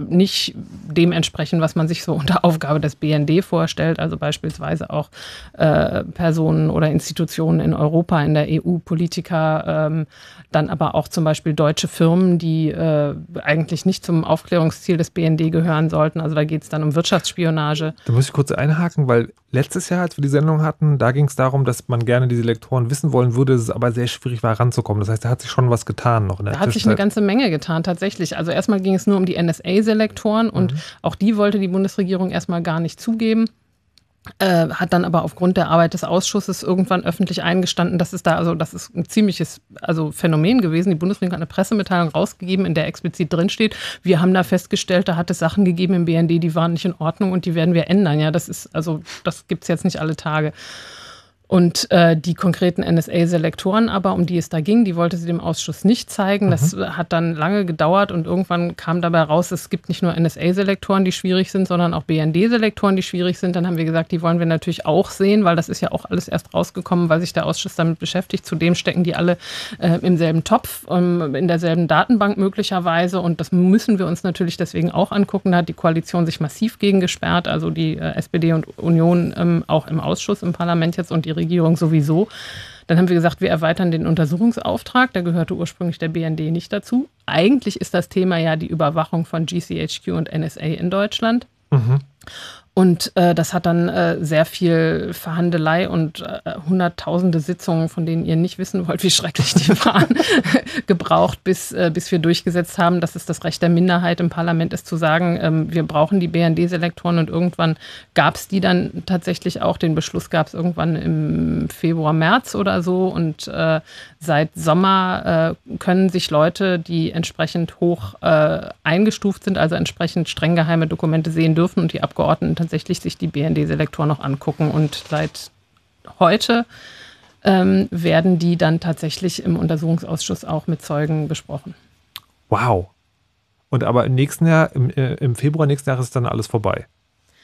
S5: nicht dem entsprechen, was man sich so unter Aufgabe des BND vorstellt. Also beispielsweise auch Personen oder Institutionen in Europa, in der EU, Politiker, ähm, dann aber auch zum Beispiel deutsche Firmen, die äh, eigentlich nicht zum Aufklärungsziel des BND gehören sollten. Also da geht es dann um Wirtschaftsspionage.
S1: Da muss ich kurz einhaken, weil letztes Jahr, als wir die Sendung hatten, da ging es darum, dass man gerne diese Lektoren wissen wollen würde, es ist aber sehr schwierig war ranzukommen. Das heißt, da hat sich schon was getan noch in der
S5: Da hat sich eine ganze Menge getan, tatsächlich. Also erstmal ging es nur um die NSA-Selektoren und mhm. auch die wollte die Bundesregierung erstmal gar nicht zugeben. Äh, hat dann aber aufgrund der Arbeit des Ausschusses irgendwann öffentlich eingestanden, dass es da, also das ist ein ziemliches also Phänomen gewesen. Die Bundesregierung hat eine Pressemitteilung rausgegeben, in der explizit drinsteht, wir haben da festgestellt, da hat es Sachen gegeben im BND, die waren nicht in Ordnung und die werden wir ändern. Ja, das ist, also das gibt es jetzt nicht alle Tage. Und äh, die konkreten NSA-Selektoren aber, um die es da ging, die wollte sie dem Ausschuss nicht zeigen. Mhm. Das hat dann lange gedauert und irgendwann kam dabei raus, es gibt nicht nur NSA-Selektoren, die schwierig sind, sondern auch BND-Selektoren, die schwierig sind. Dann haben wir gesagt, die wollen wir natürlich auch sehen, weil das ist ja auch alles erst rausgekommen, weil sich der Ausschuss damit beschäftigt. Zudem stecken die alle äh, im selben Topf, ähm, in derselben Datenbank möglicherweise. Und das müssen wir uns natürlich deswegen auch angucken. Da hat die Koalition sich massiv gegen gesperrt, also die äh, SPD und Union ähm, auch im Ausschuss, im Parlament jetzt und die Regierung sowieso. Dann haben wir gesagt, wir erweitern den Untersuchungsauftrag. Da gehörte ursprünglich der BND nicht dazu. Eigentlich ist das Thema ja die Überwachung von GCHQ und NSA in Deutschland. Mhm. Und äh, das hat dann äh, sehr viel Verhandelei und äh, hunderttausende Sitzungen, von denen ihr nicht wissen wollt, wie schrecklich die waren, gebraucht, bis, äh, bis wir durchgesetzt haben, dass es das Recht der Minderheit im Parlament ist, zu sagen, ähm, wir brauchen die BND-Selektoren. Und irgendwann gab es die dann tatsächlich auch. Den Beschluss gab es irgendwann im Februar, März oder so. Und äh, seit Sommer äh, können sich Leute, die entsprechend hoch eingestuft sind, also entsprechend streng geheime Dokumente sehen dürfen und die Abgeordneten tatsächlich sich die BND-Selektoren noch angucken. Und seit heute ähm, werden die dann tatsächlich im Untersuchungsausschuss auch mit Zeugen besprochen.
S1: Wow. Und aber im nächsten Jahr, im, äh, im Februar nächsten Jahres ist dann alles vorbei.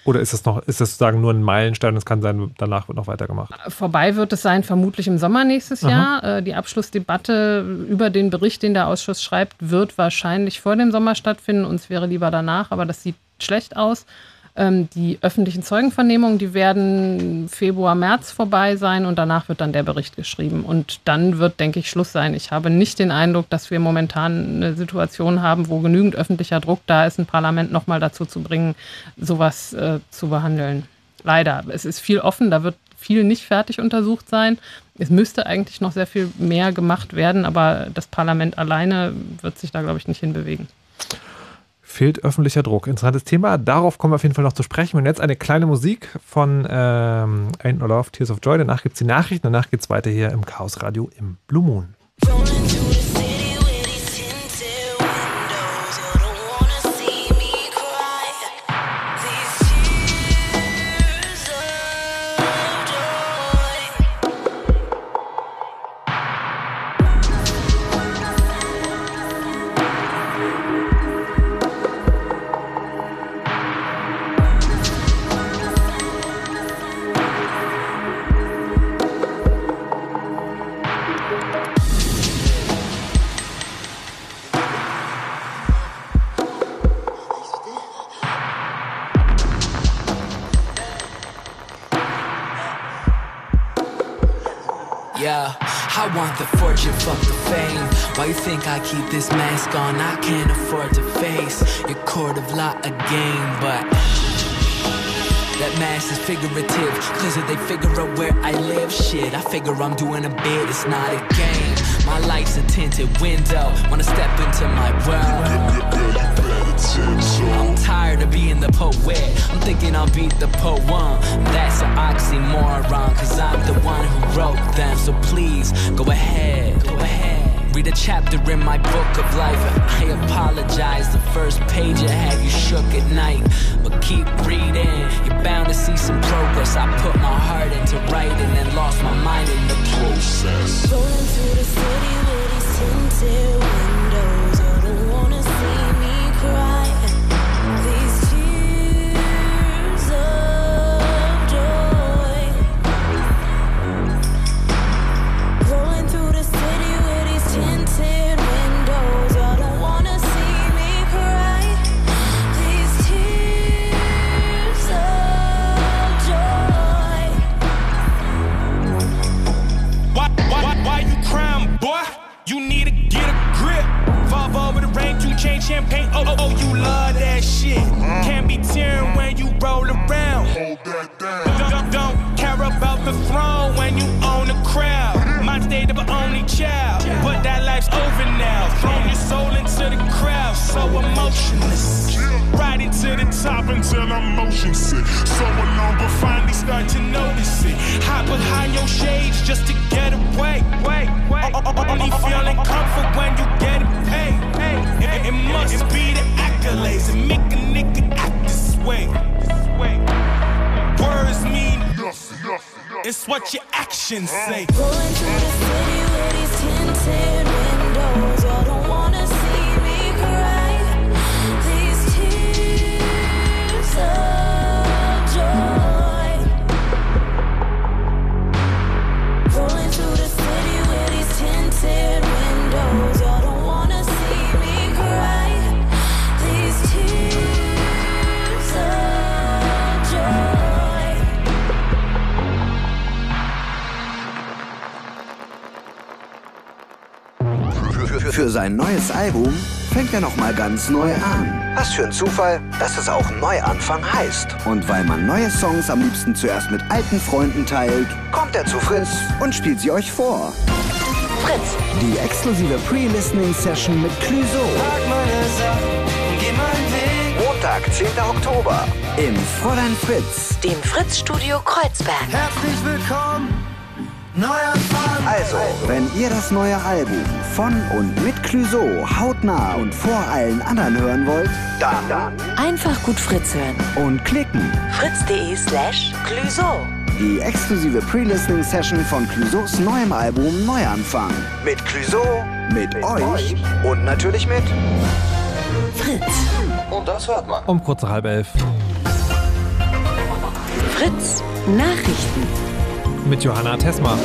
S1: Oder ist das noch, ist das sozusagen nur ein Meilenstein? Es kann sein, danach wird noch weitergemacht.
S5: Vorbei wird es sein, vermutlich im Sommer nächstes Aha. Jahr. Äh, die Abschlussdebatte über den Bericht, den der Ausschuss schreibt, wird wahrscheinlich vor dem Sommer stattfinden. Uns wäre lieber danach, aber das sieht schlecht aus. Ähm, die öffentlichen Zeugenvernehmungen, die werden Februar, März vorbei sein und danach wird dann der Bericht geschrieben. Und dann wird, denke ich, Schluss sein. Ich habe nicht den Eindruck, dass wir momentan eine Situation haben, wo genügend öffentlicher Druck da ist, ein Parlament nochmal dazu zu bringen, sowas äh, zu behandeln. Leider. Es ist viel offen, da wird viel nicht fertig untersucht sein. Es müsste eigentlich noch sehr viel mehr gemacht werden, aber das Parlament alleine wird sich da, glaube ich, nicht hinbewegen
S1: fehlt öffentlicher Druck. Interessantes Thema. Darauf kommen wir auf jeden Fall noch zu sprechen. Und jetzt eine kleine Musik von ähm, Ain't No Love, Tears of Joy. Danach gibt es die Nachrichten. Danach geht es weiter hier im Chaos Radio im Blue Moon.
S6: Fortune, fuck the fame. Why you think I keep this mask on? I can't afford to face your court of law again, but. That mask is figurative, cause if they figure out where I live, shit, I figure I'm doing a bit, it's not a game. My life's a tinted window, wanna step into my world. I'm tired of being the poet, I'm thinking I'll beat the poem. That's an oxymoron, cause I'm the one who wrote them, so please, go ahead, go ahead. Read a chapter in my book of life. I apologize. The first page I had you shook at night. But keep reading. You're bound to see some progress. I put my heart into writing and lost my mind in the process.
S7: Rolling through the city with these tinted windows.
S8: Ganz neu an.
S9: Was für ein Zufall, dass es auch Neuanfang heißt.
S8: Und weil man neue Songs am liebsten zuerst mit alten Freunden teilt,
S9: Kommt er zu Fritz?
S8: und spielt sie euch vor.
S9: Fritz.
S8: Die exklusive Pre-Listening-Session mit Clüso
S9: Montag, 10. Oktober.
S8: im Fräulein Fritz.
S10: Dem Fritz-Studio Kreuzberg.
S8: Herzlich willkommen!
S9: Also,
S8: Wenn ihr das neue Album von und mit Clüso hautnah und vor allen anderen hören wollt,
S9: dann
S10: Einfach gut Fritz hören.
S8: und klicken.
S10: Fritz.de slash Clüso.
S8: Die exklusive Pre-Listening-Session von Clüsos neuem Album Neuanfang.
S9: mit Clüso,
S8: Mit euch
S9: und natürlich mit.
S10: Fritz.
S9: Und das hört man.
S1: Um kurz nach halb elf
S10: Fritz. Nachrichten.
S1: mit Johanna Tesma.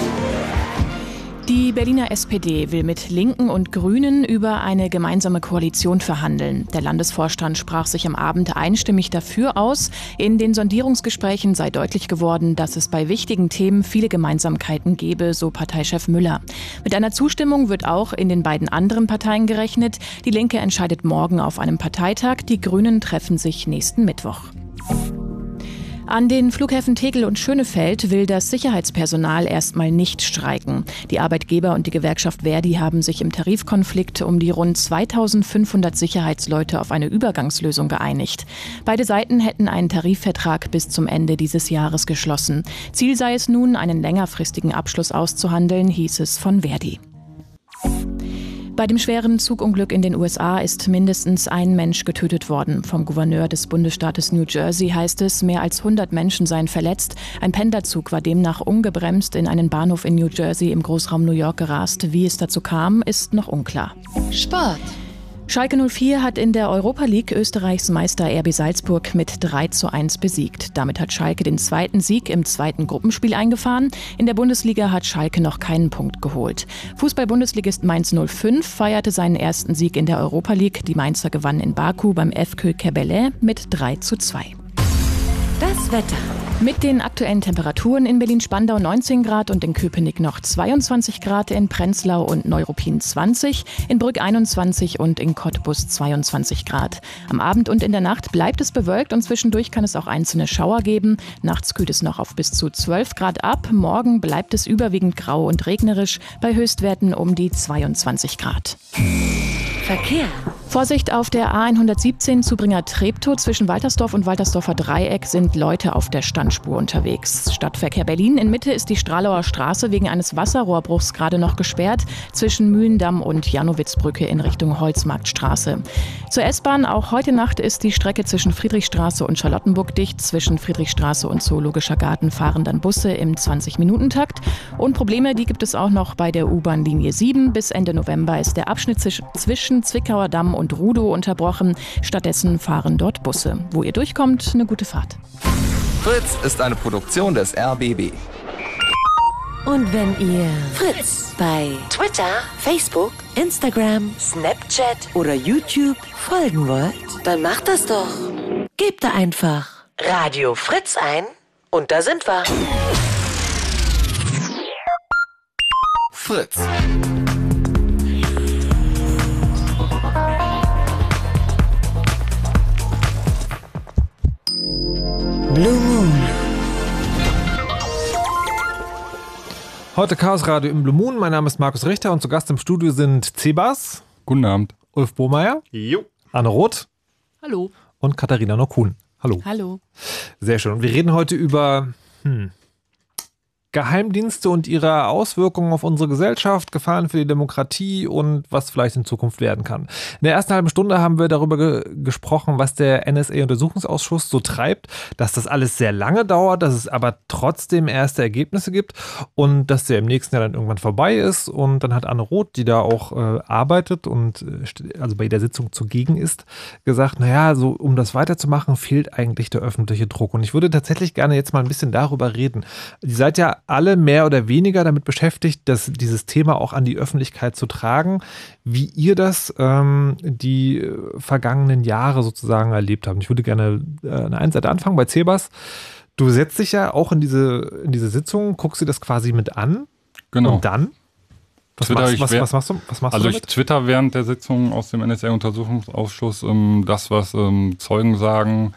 S11: Die Berliner SPD will mit Linken und Grünen über eine gemeinsame Koalition verhandeln. Der Landesvorstand sprach sich am Abend einstimmig dafür aus. In den Sondierungsgesprächen sei deutlich geworden, dass es bei wichtigen Themen viele Gemeinsamkeiten gebe, so Parteichef Müller. Mit einer Zustimmung wird auch in den beiden anderen Parteien gerechnet. Die Linke entscheidet morgen auf einem Parteitag, die Grünen treffen sich nächsten Mittwoch. An den Flughäfen Tegel und Schönefeld will das Sicherheitspersonal erstmal nicht streiken. Die Arbeitgeber und die Gewerkschaft Verdi haben sich im Tarifkonflikt um die rund 2500 Sicherheitsleute auf eine Übergangslösung geeinigt. Beide Seiten hätten einen Tarifvertrag bis zum Ende dieses Jahres geschlossen. Ziel sei es nun, einen längerfristigen Abschluss auszuhandeln, hieß es von Verdi. Bei dem schweren Zugunglück in den USA ist mindestens ein Mensch getötet worden. Vom Gouverneur des Bundesstaates New Jersey heißt es, mehr als 100 Menschen seien verletzt. Ein Pendlerzug war demnach ungebremst in einen Bahnhof in New Jersey im Großraum New York gerast. Wie es dazu kam, ist noch unklar.
S10: Sport.
S11: Schalke 04 hat in der Europa League Österreichs Meister RB Salzburg mit 3 zu 1 besiegt. Damit hat Schalke den zweiten Sieg im zweiten Gruppenspiel eingefahren. In der Bundesliga hat Schalke noch keinen Punkt geholt. Fußball-Bundesligist Mainz 05 feierte seinen ersten Sieg in der Europa League. Die Mainzer gewannen in Baku beim FK Kebele mit 3 zu 2.
S10: Das Wetter.
S11: Mit den aktuellen Temperaturen in Berlin-Spandau 19 Grad und in Köpenick noch 22 Grad, in Prenzlau und Neuruppin 20, in Brück 21 und in Cottbus 22 Grad. Am Abend und in der Nacht bleibt es bewölkt und zwischendurch kann es auch einzelne Schauer geben. Nachts kühlt es noch auf bis zu 12 Grad ab. Morgen bleibt es überwiegend grau und regnerisch bei Höchstwerten um die 22 Grad.
S10: Verkehr.
S11: Vorsicht auf der A117 Zubringer Treptow zwischen Waltersdorf und Waltersdorfer Dreieck sind Leute auf der Standspur unterwegs. Stadtverkehr Berlin in Mitte ist die Stralauer Straße wegen eines Wasserrohrbruchs gerade noch gesperrt zwischen Mühlendamm und Janowitzbrücke in Richtung Holzmarktstraße. Zur S-Bahn auch heute Nacht ist die Strecke zwischen Friedrichstraße und Charlottenburg dicht. Zwischen Friedrichstraße und Zoologischer Garten fahren dann Busse im 20-Minuten-Takt. Und Probleme, die gibt es auch noch bei der U-Bahn-Linie 7. Bis Ende November ist der Abschnitt zwisch- zwischen Zwickauer Damm und Rudow unterbrochen. Stattdessen fahren dort Busse. Wo ihr durchkommt, eine gute Fahrt.
S9: Fritz ist eine Produktion des RBB.
S10: Und wenn ihr Fritz bei Twitter, Facebook, Instagram, Snapchat oder YouTube folgen wollt, dann macht das doch. Gebt da einfach Radio Fritz ein und da sind wir.
S9: Fritz.
S10: Blue Moon.
S1: Heute Chaos Radio im Blue Moon. Mein Name ist Markus Richter und zu Gast im Studio sind Cebas,
S4: Guten Abend.
S1: Ulf Bohmeier,
S2: Jo.
S1: Anne Roth
S3: Hallo.
S1: und Katharina Nokun. Hallo.
S3: Hallo.
S1: Sehr schön. Und wir reden heute über hm, Geheimdienste und ihre Auswirkungen auf unsere Gesellschaft, Gefahren für die Demokratie und was vielleicht in Zukunft werden kann. In der ersten halben Stunde haben wir darüber ge gesprochen, was der NSA-Untersuchungsausschuss so treibt, dass das alles sehr lange dauert, dass es aber trotzdem erste Ergebnisse gibt und dass der im nächsten Jahr dann irgendwann vorbei ist. Und dann hat Anne Roth, die da auch äh, arbeitet und äh, also bei der Sitzung zugegen ist, gesagt, naja, so um das weiterzumachen, fehlt eigentlich der öffentliche Druck. Und ich würde tatsächlich gerne jetzt mal ein bisschen darüber reden. Ihr seid ja alle mehr oder weniger damit beschäftigt, dass dieses Thema auch an die Öffentlichkeit zu tragen, wie ihr das ähm, die äh, vergangenen Jahre sozusagen erlebt habt. Ich würde gerne äh, an der einen Seite anfangen bei Cebas. Du setzt dich ja auch in diese, in diese Sitzung, guckst dir das quasi mit an.
S4: Genau.
S1: Und dann? Was,
S4: Twitter
S1: machst, was, was machst du? Was machst
S4: Also
S1: du
S4: ich twitter während der Sitzung aus dem NSA-Untersuchungsausschuss ähm, das, was ähm, Zeugen sagen,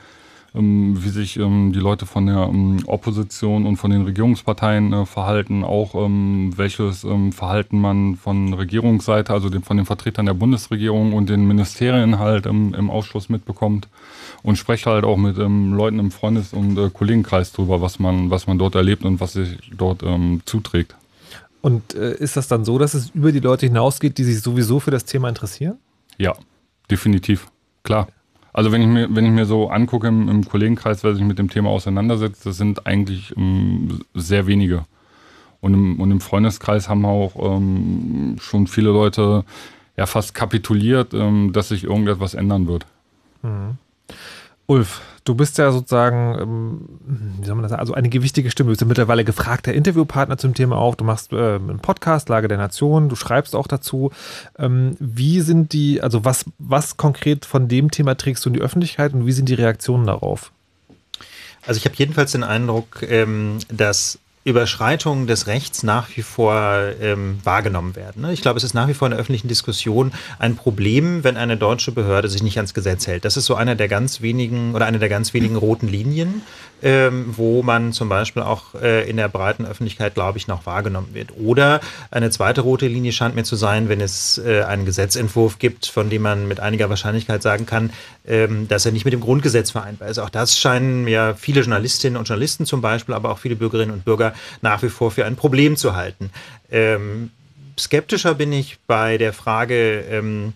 S4: wie sich ähm, die Leute von der ähm, Opposition und von den Regierungsparteien äh, verhalten, auch ähm, welches ähm, Verhalten man von Regierungsseite, also von den Vertretern der Bundesregierung und den Ministerien halt im, Ausschuss mitbekommt und spreche halt auch mit ähm, Leuten im Freundes- und äh, Kollegenkreis drüber, was man, was man dort erlebt und was sich dort ähm, zuträgt.
S1: Und äh, ist das dann so, dass es über die Leute hinausgeht, die sich sowieso für das Thema interessieren?
S4: Ja, definitiv. Klar. Also wenn ich mir, wenn ich mir so angucke im, im Kollegenkreis, wer sich mit dem Thema auseinandersetzt, das sind eigentlich ähm, sehr wenige. Und im, und im Freundeskreis haben auch ähm, schon viele Leute ja fast kapituliert, ähm, dass sich irgendetwas ändern wird.
S1: Ulf, du bist ja sozusagen, ähm, wie soll man das sagen, also eine gewichtige Stimme. Du bist ja mittlerweile gefragter Interviewpartner zum Thema auch. Du machst äh, einen Podcast, Lage der Nation, du schreibst auch dazu. Ähm, wie sind die, also was, was konkret von dem Thema trägst du in die Öffentlichkeit und wie sind die Reaktionen darauf?
S2: Also ich habe jedenfalls den Eindruck, ähm, dass Überschreitungen des Rechts nach wie vor ähm, wahrgenommen werden. ne? Ich glaube, es ist nach wie vor in der öffentlichen Diskussion ein Problem, wenn eine deutsche Behörde sich nicht ans Gesetz hält. Das ist so einer der ganz wenigen oder eine der ganz wenigen roten Linien, ähm, wo man zum Beispiel auch äh, in der breiten Öffentlichkeit, glaube ich, noch wahrgenommen wird. Oder eine zweite rote Linie scheint mir zu sein, wenn es äh, einen Gesetzentwurf gibt, von dem man mit einiger Wahrscheinlichkeit sagen kann, ähm, dass er nicht mit dem Grundgesetz vereinbar ist. Auch das scheinen mir viele Journalistinnen und Journalisten zum Beispiel, aber auch viele Bürgerinnen und Bürger nach wie vor für ein Problem zu halten. Ähm, skeptischer bin ich bei der Frage, ähm,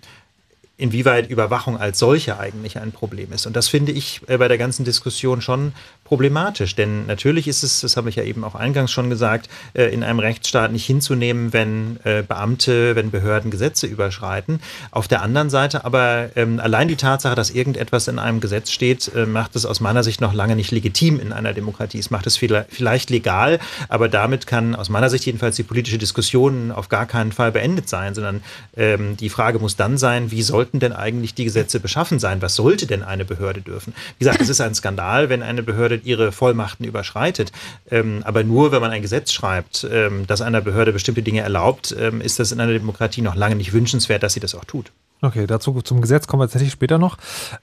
S2: inwieweit Überwachung als solche eigentlich ein Problem ist. Und das finde ich äh, bei der ganzen Diskussion schon problematisch. Denn natürlich ist es, das habe ich ja eben auch eingangs schon gesagt, äh, in einem Rechtsstaat nicht hinzunehmen, wenn äh, Beamte, wenn Behörden Gesetze überschreiten. Auf der anderen Seite aber ähm, allein die Tatsache, dass irgendetwas in einem Gesetz steht, äh, macht es aus meiner Sicht noch lange nicht legitim in einer Demokratie. Es macht es vielleicht legal, aber damit kann aus meiner Sicht jedenfalls die politische Diskussion auf gar keinen Fall beendet sein, sondern ähm, die Frage muss dann sein, wie sollten denn eigentlich die Gesetze beschaffen sein? Was sollte denn eine Behörde dürfen? Wie gesagt, es ist ein Skandal, wenn eine Behörde ihre Vollmachten überschreitet. Ähm, aber nur, wenn man ein Gesetz schreibt, ähm, das einer Behörde bestimmte Dinge erlaubt, ähm, ist das in einer Demokratie noch lange nicht wünschenswert, dass sie das auch tut.
S1: Okay, dazu zum Gesetz kommen wir tatsächlich später noch.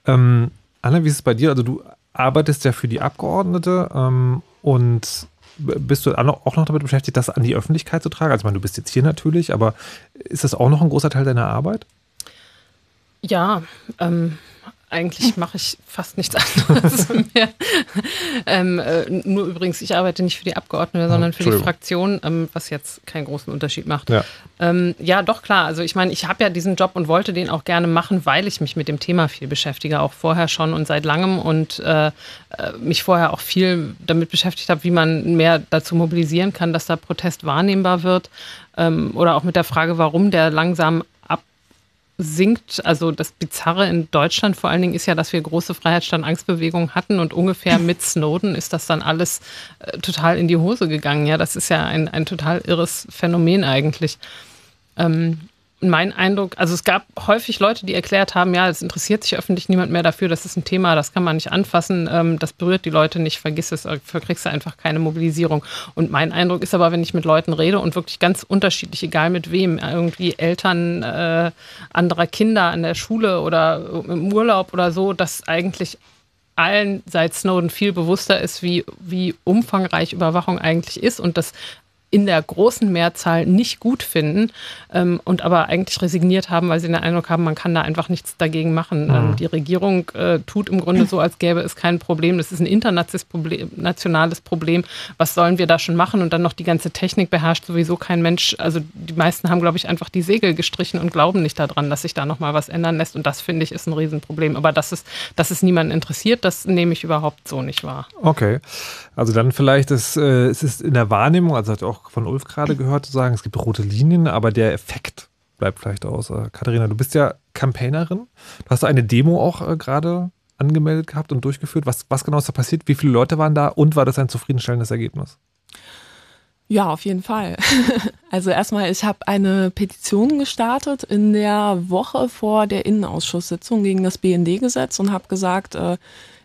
S1: Ähm, Anna, wie ist es bei dir? Also du arbeitest ja für die Abgeordnete ähm, und bist du auch noch auch noch damit beschäftigt, das an die Öffentlichkeit zu tragen? Also ich meine, du bist jetzt hier natürlich, aber ist das auch noch ein großer Teil deiner Arbeit?
S5: Ja, ähm, eigentlich mache ich fast nichts anderes mehr. ähm, äh, nur übrigens, ich arbeite nicht für die Abgeordnete, sondern für die. Fraktion, ähm, was jetzt keinen großen Unterschied macht.
S1: Ja.
S5: Ähm, ja, doch klar. Also ich meine, ich habe ja diesen Job und wollte den auch gerne machen, weil ich mich mit dem Thema viel beschäftige, auch vorher schon und seit langem und äh, äh, mich vorher auch viel damit beschäftigt habe, wie man mehr dazu mobilisieren kann, dass da Protest wahrnehmbar wird. Ähm, oder auch mit der Frage, warum der langsam sinkt. Also das Bizarre in Deutschland vor allen Dingen ist ja, dass wir große Freiheitsstand-Angstbewegungen hatten und ungefähr mit Snowden ist das dann alles äh, total in die Hose gegangen. Ja, das ist ja ein, ein total irres Phänomen eigentlich. Ähm, mein Eindruck, also es gab häufig Leute, die erklärt haben, ja, es interessiert sich öffentlich niemand mehr dafür, das ist ein Thema, das kann man nicht anfassen, ähm, das berührt die Leute nicht, vergiss es, dafür kriegst du einfach keine Mobilisierung. Und mein Eindruck ist aber, wenn ich mit Leuten rede und wirklich ganz unterschiedlich, egal mit wem, irgendwie Eltern äh, anderer Kinder an der Schule oder im Urlaub oder so, dass eigentlich allen seit Snowden viel bewusster ist, wie, wie umfangreich Überwachung eigentlich ist und das in der großen Mehrzahl nicht gut finden ähm, und aber eigentlich resigniert haben, weil sie den Eindruck haben, man kann da einfach nichts dagegen machen.
S1: Mhm.
S5: Ähm, die Regierung äh, tut im Grunde so, als gäbe es kein Problem. Das ist ein internationales Problem. Was sollen wir da schon machen? Und dann noch die ganze Technik beherrscht sowieso kein Mensch. Also die meisten haben, glaube ich, einfach die Segel gestrichen und glauben nicht daran, dass sich da noch mal was ändern lässt. Und das finde ich ist ein Riesenproblem. Aber dass es, dass es niemanden interessiert, das nehme ich überhaupt so nicht wahr.
S1: Okay. Also dann vielleicht, ist, äh, es ist in der Wahrnehmung, also hat auch von Ulf gerade gehört, zu sagen, es gibt rote Linien, aber der Effekt bleibt vielleicht aus. Äh, Katharina, du bist ja Campaignerin. Du hast eine Demo auch äh, gerade angemeldet gehabt und durchgeführt. Was, was genau ist da passiert? Wie viele Leute waren da und war das ein zufriedenstellendes Ergebnis?
S3: Ja, auf jeden Fall. Also erstmal, ich habe eine Petition gestartet in der Woche vor der Innenausschusssitzung gegen das BND-Gesetz und habe gesagt, äh,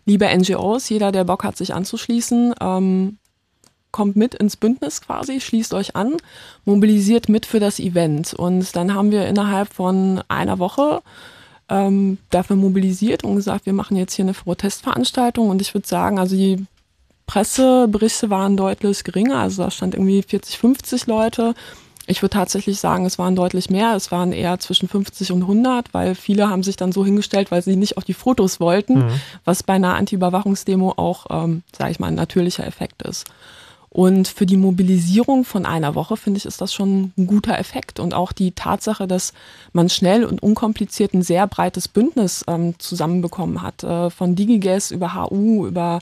S3: liebe NGOs, jeder, der Bock hat, sich anzuschließen, ähm, kommt mit ins Bündnis quasi, schließt euch an, mobilisiert mit für das Event. Und dann haben wir innerhalb von einer Woche ähm, dafür mobilisiert und gesagt, wir machen jetzt hier eine Protestveranstaltung. Und ich würde sagen, also die Presseberichte waren deutlich geringer, also da stand irgendwie 40, 50 Leute. Ich würde tatsächlich sagen, es waren deutlich mehr. Es waren eher zwischen 50 und 100, weil viele haben sich dann so hingestellt, weil sie nicht auf die Fotos wollten,
S12: Mhm.
S3: was bei einer Anti-Überwachungsdemo auch, ähm, sage ich mal, ein natürlicher Effekt ist. Und für die Mobilisierung von einer Woche, finde ich, ist das schon ein guter Effekt. Und auch die Tatsache, dass man schnell und unkompliziert ein sehr breites Bündnis ähm, zusammenbekommen hat. Äh, von DigiGas über HU, über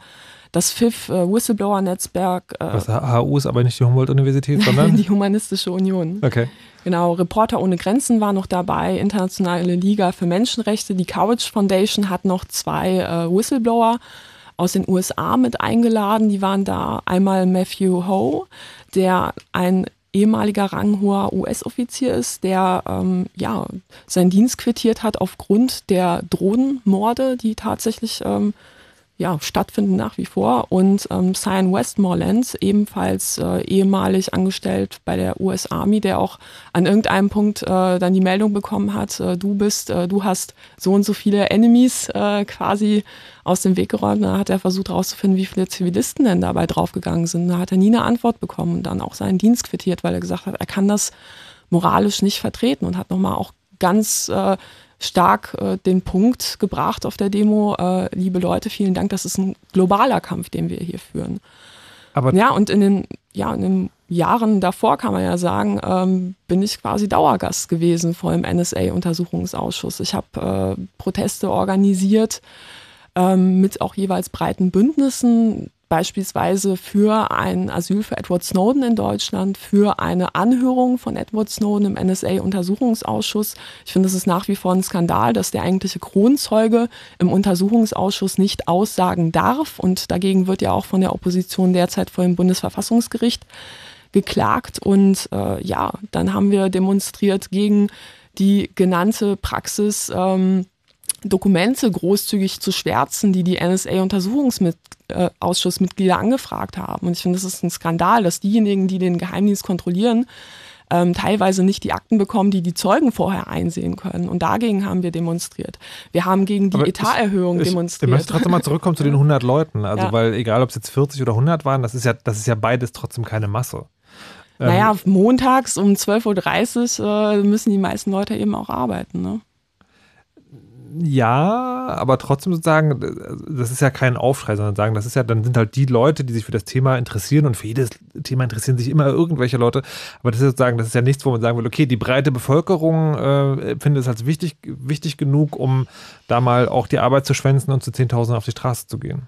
S3: das FIF äh, Whistleblower-Netzwerk. Äh,
S1: Was HU ist aber nicht die Humboldt-Universität, sondern?
S3: die Humanistische Union.
S1: Okay.
S3: Genau, Reporter ohne Grenzen war noch dabei, Internationale Liga für Menschenrechte, die Courage Foundation hat noch zwei äh, Whistleblower aus den USA mit eingeladen. Die waren da einmal Matthew Ho, der ein ehemaliger ranghoher US-Offizier ist, der ähm, ja seinen Dienst quittiert hat aufgrund der Drohnenmorde, die tatsächlich ähm, ja, stattfinden nach wie vor. Und ähm, Cyan Westmoreland, ebenfalls äh, ehemalig angestellt bei der US Army, der auch an irgendeinem Punkt äh, dann die Meldung bekommen hat, äh, du bist, äh, du hast so und so viele Enemies äh, quasi aus dem Weg geräumt. Da hat er versucht herauszufinden, wie viele Zivilisten denn dabei draufgegangen sind. Da hat er nie eine Antwort bekommen und dann auch seinen Dienst quittiert, weil er gesagt hat, er kann das moralisch nicht vertreten und hat nochmal auch ganz äh, stark äh, den Punkt gebracht auf der Demo, äh, liebe Leute, vielen Dank, das ist ein globaler Kampf, den wir hier führen.
S1: Aber
S3: ja, und in den, ja, in den Jahren davor kann man ja sagen, ähm, bin ich quasi Dauergast gewesen vor dem NSA-Untersuchungsausschuss. Ich habe äh, Proteste organisiert ähm, mit auch jeweils breiten Bündnissen, beispielsweise für ein Asyl für Edward Snowden in Deutschland, für eine Anhörung von Edward Snowden im NSA-Untersuchungsausschuss. Ich finde, es ist nach wie vor ein Skandal, dass der eigentliche Kronzeuge im Untersuchungsausschuss nicht aussagen darf. Und dagegen wird ja auch von der Opposition derzeit vor dem Bundesverfassungsgericht geklagt. Und äh, ja, dann haben wir demonstriert gegen die genannte Praxis. Ähm, Dokumente großzügig zu schwärzen, die die NSA-Untersuchungsausschussmitglieder angefragt haben. Und ich finde, das ist ein Skandal, dass diejenigen, die den Geheimdienst kontrollieren, ähm, teilweise nicht die Akten bekommen, die die Zeugen vorher einsehen können. Und dagegen haben wir demonstriert. Wir haben gegen die
S1: Aber
S3: Etaterhöhung
S1: Ich
S3: demonstriert.
S1: möchte trotzdem mal zurückkommen zu den 100 Leuten. Also,
S3: Ja.
S1: weil egal, ob es jetzt 40 oder 100 waren, das ist ja, das ist ja beides trotzdem keine Masse. Ähm,
S3: Naja, montags um 12.30 Uhr äh, müssen die meisten Leute eben auch arbeiten. Ne?
S1: Ja, aber trotzdem sozusagen, das ist ja kein Aufschrei, sondern sagen, das ist ja, dann sind halt die Leute, die sich für das Thema interessieren und für jedes Thema interessieren sich immer irgendwelche Leute. Aber das ist sozusagen, das ist ja nichts, wo man sagen will, okay, die breite Bevölkerung äh, findet es als wichtig, wichtig genug, um da mal auch die Arbeit zu schwänzen und zu 10.000 auf die Straße zu gehen.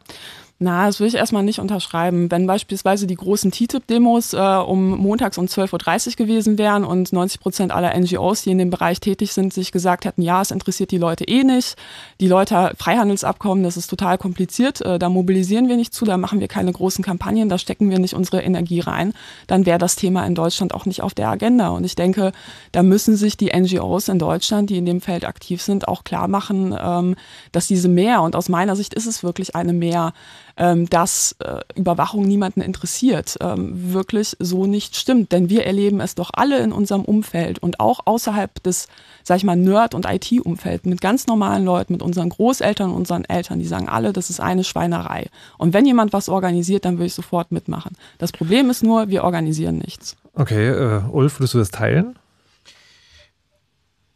S3: Na, das will ich erstmal nicht unterschreiben. Wenn beispielsweise die großen TTIP-Demos äh, um montags um 12.30 Uhr gewesen wären und 90 Prozent aller NGOs, die in dem Bereich tätig sind, sich gesagt hätten, ja, es interessiert die Leute eh nicht. Die Leute, Freihandelsabkommen, das ist total kompliziert, äh, da mobilisieren wir nicht zu, da machen wir keine großen Kampagnen, da stecken wir nicht unsere Energie rein, dann wäre das Thema in Deutschland auch nicht auf der Agenda. Und ich denke, da müssen sich die NGOs in Deutschland, die in dem Feld aktiv sind, auch klar machen, ähm, dass diese Mehr, und aus meiner Sicht ist es wirklich eine Mehr, ähm, dass äh, Überwachung niemanden interessiert, ähm, wirklich so nicht stimmt. Denn wir erleben es doch alle in unserem Umfeld und auch außerhalb des, sag ich mal, Nerd- und IT-Umfeld mit ganz normalen Leuten, mit unseren Großeltern und unseren Eltern, die sagen alle, das ist eine Schweinerei. Und wenn jemand was organisiert, dann will ich sofort mitmachen. Das Problem ist nur, wir organisieren nichts.
S1: Okay, äh, Ulf, würdest du das teilen?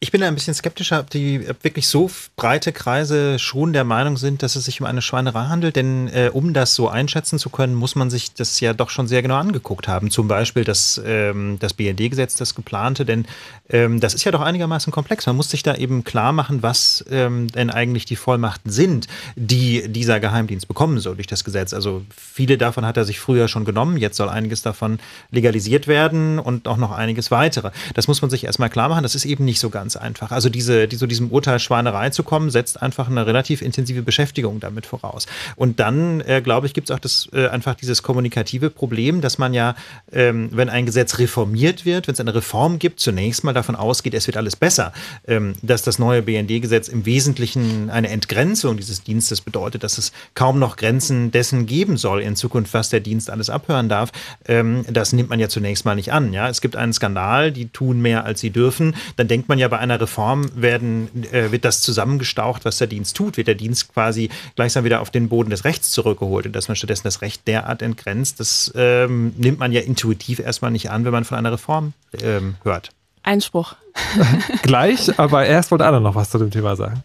S2: Ich bin ein bisschen skeptischer, ob die wirklich so breite Kreise schon der Meinung sind, dass es sich um eine Schweinerei handelt. Denn äh, um das so einschätzen zu können, muss man sich das ja doch schon sehr genau angeguckt haben. Zum Beispiel das, ähm, das BND-Gesetz, das geplante. Denn ähm, das ist ja doch einigermaßen komplex. Man muss sich da eben klar machen, was ähm, denn eigentlich die Vollmachten sind, die dieser Geheimdienst bekommen soll durch das Gesetz. Also viele davon hat er sich früher schon genommen. Jetzt soll einiges davon legalisiert werden und auch noch einiges weitere. Das muss man sich erstmal klar machen. Das ist eben nicht so ganz einfach. Also diese, die, zu diesem Urteil Schweinerei zu kommen, setzt einfach eine relativ intensive Beschäftigung damit voraus. Und dann, äh, glaube ich, gibt es auch das, äh, einfach dieses kommunikative Problem, dass man ja, ähm, wenn ein Gesetz reformiert wird, wenn es eine Reform gibt, zunächst mal davon ausgeht, es wird alles besser. Ähm, dass das neue BND-Gesetz im Wesentlichen eine Entgrenzung dieses Dienstes bedeutet, dass es kaum noch Grenzen dessen geben soll in Zukunft, was der Dienst alles abhören darf, ähm, das nimmt man ja zunächst mal nicht an. Ja? Es gibt einen Skandal, die tun mehr, als sie dürfen. Dann denkt man ja, bei einer Reform werden, äh, wird das zusammengestaucht, was der Dienst tut, wird der Dienst quasi gleichsam wieder auf den Boden des Rechts zurückgeholt und dass man stattdessen das Recht derart entgrenzt, das ähm, nimmt man ja intuitiv erstmal nicht an, wenn man von einer Reform ähm, hört.
S3: Einspruch.
S1: Gleich, aber erst wollte Anna noch was zu dem Thema sagen.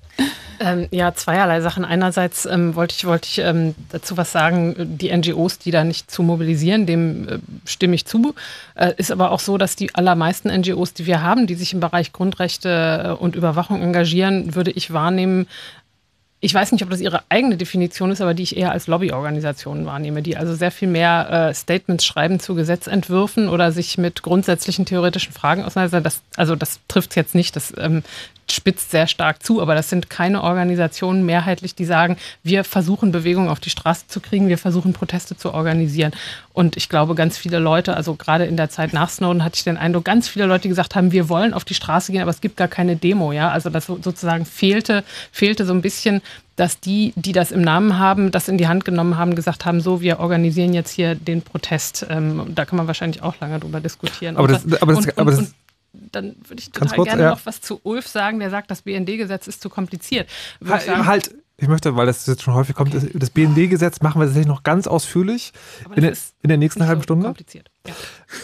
S5: Ähm, ja, zweierlei Sachen. Einerseits ähm, wollte ich, wollte ich ähm, dazu was sagen, die NGOs, die da nicht zu mobilisieren, dem äh, stimme ich zu. Äh, ist aber auch so, dass die allermeisten NGOs, die wir haben, die sich im Bereich Grundrechte äh, und Überwachung engagieren, würde ich wahrnehmen, ich weiß nicht, ob das ihre eigene Definition ist, aber die ich eher als Lobbyorganisationen wahrnehme, die also sehr viel mehr äh, Statements schreiben zu Gesetzentwürfen oder sich mit grundsätzlichen theoretischen Fragen auseinandersetzen. Das, also das trifft es jetzt nicht, das ähm, spitzt sehr stark zu, aber das sind keine Organisationen mehrheitlich, die sagen, wir versuchen Bewegung auf die Straße zu kriegen, wir versuchen Proteste zu organisieren. Und ich glaube, ganz viele Leute, also gerade in der Zeit nach Snowden hatte ich den Eindruck, ganz viele Leute, die gesagt haben, wir wollen auf die Straße gehen, aber es gibt gar keine Demo, ja. Also das so- sozusagen fehlte, fehlte so ein bisschen, dass die, die das im Namen haben, das in die Hand genommen haben, gesagt haben, so, wir organisieren jetzt hier den Protest. Ähm, da kann man wahrscheinlich auch lange drüber diskutieren.
S1: Aber das- aber das-
S5: und,
S1: aber das-
S5: und dann würde ich total
S1: kurz,
S5: gerne
S1: ja.
S5: noch was zu Ulf sagen, der sagt, das BND-Gesetz ist zu kompliziert.
S1: Halt,
S5: sagen,
S1: halt, ich möchte, weil das jetzt schon häufig kommt, das, das BND-Gesetz machen wir tatsächlich noch ganz ausführlich in der, in der nächsten halben Stunde.
S5: kompliziert.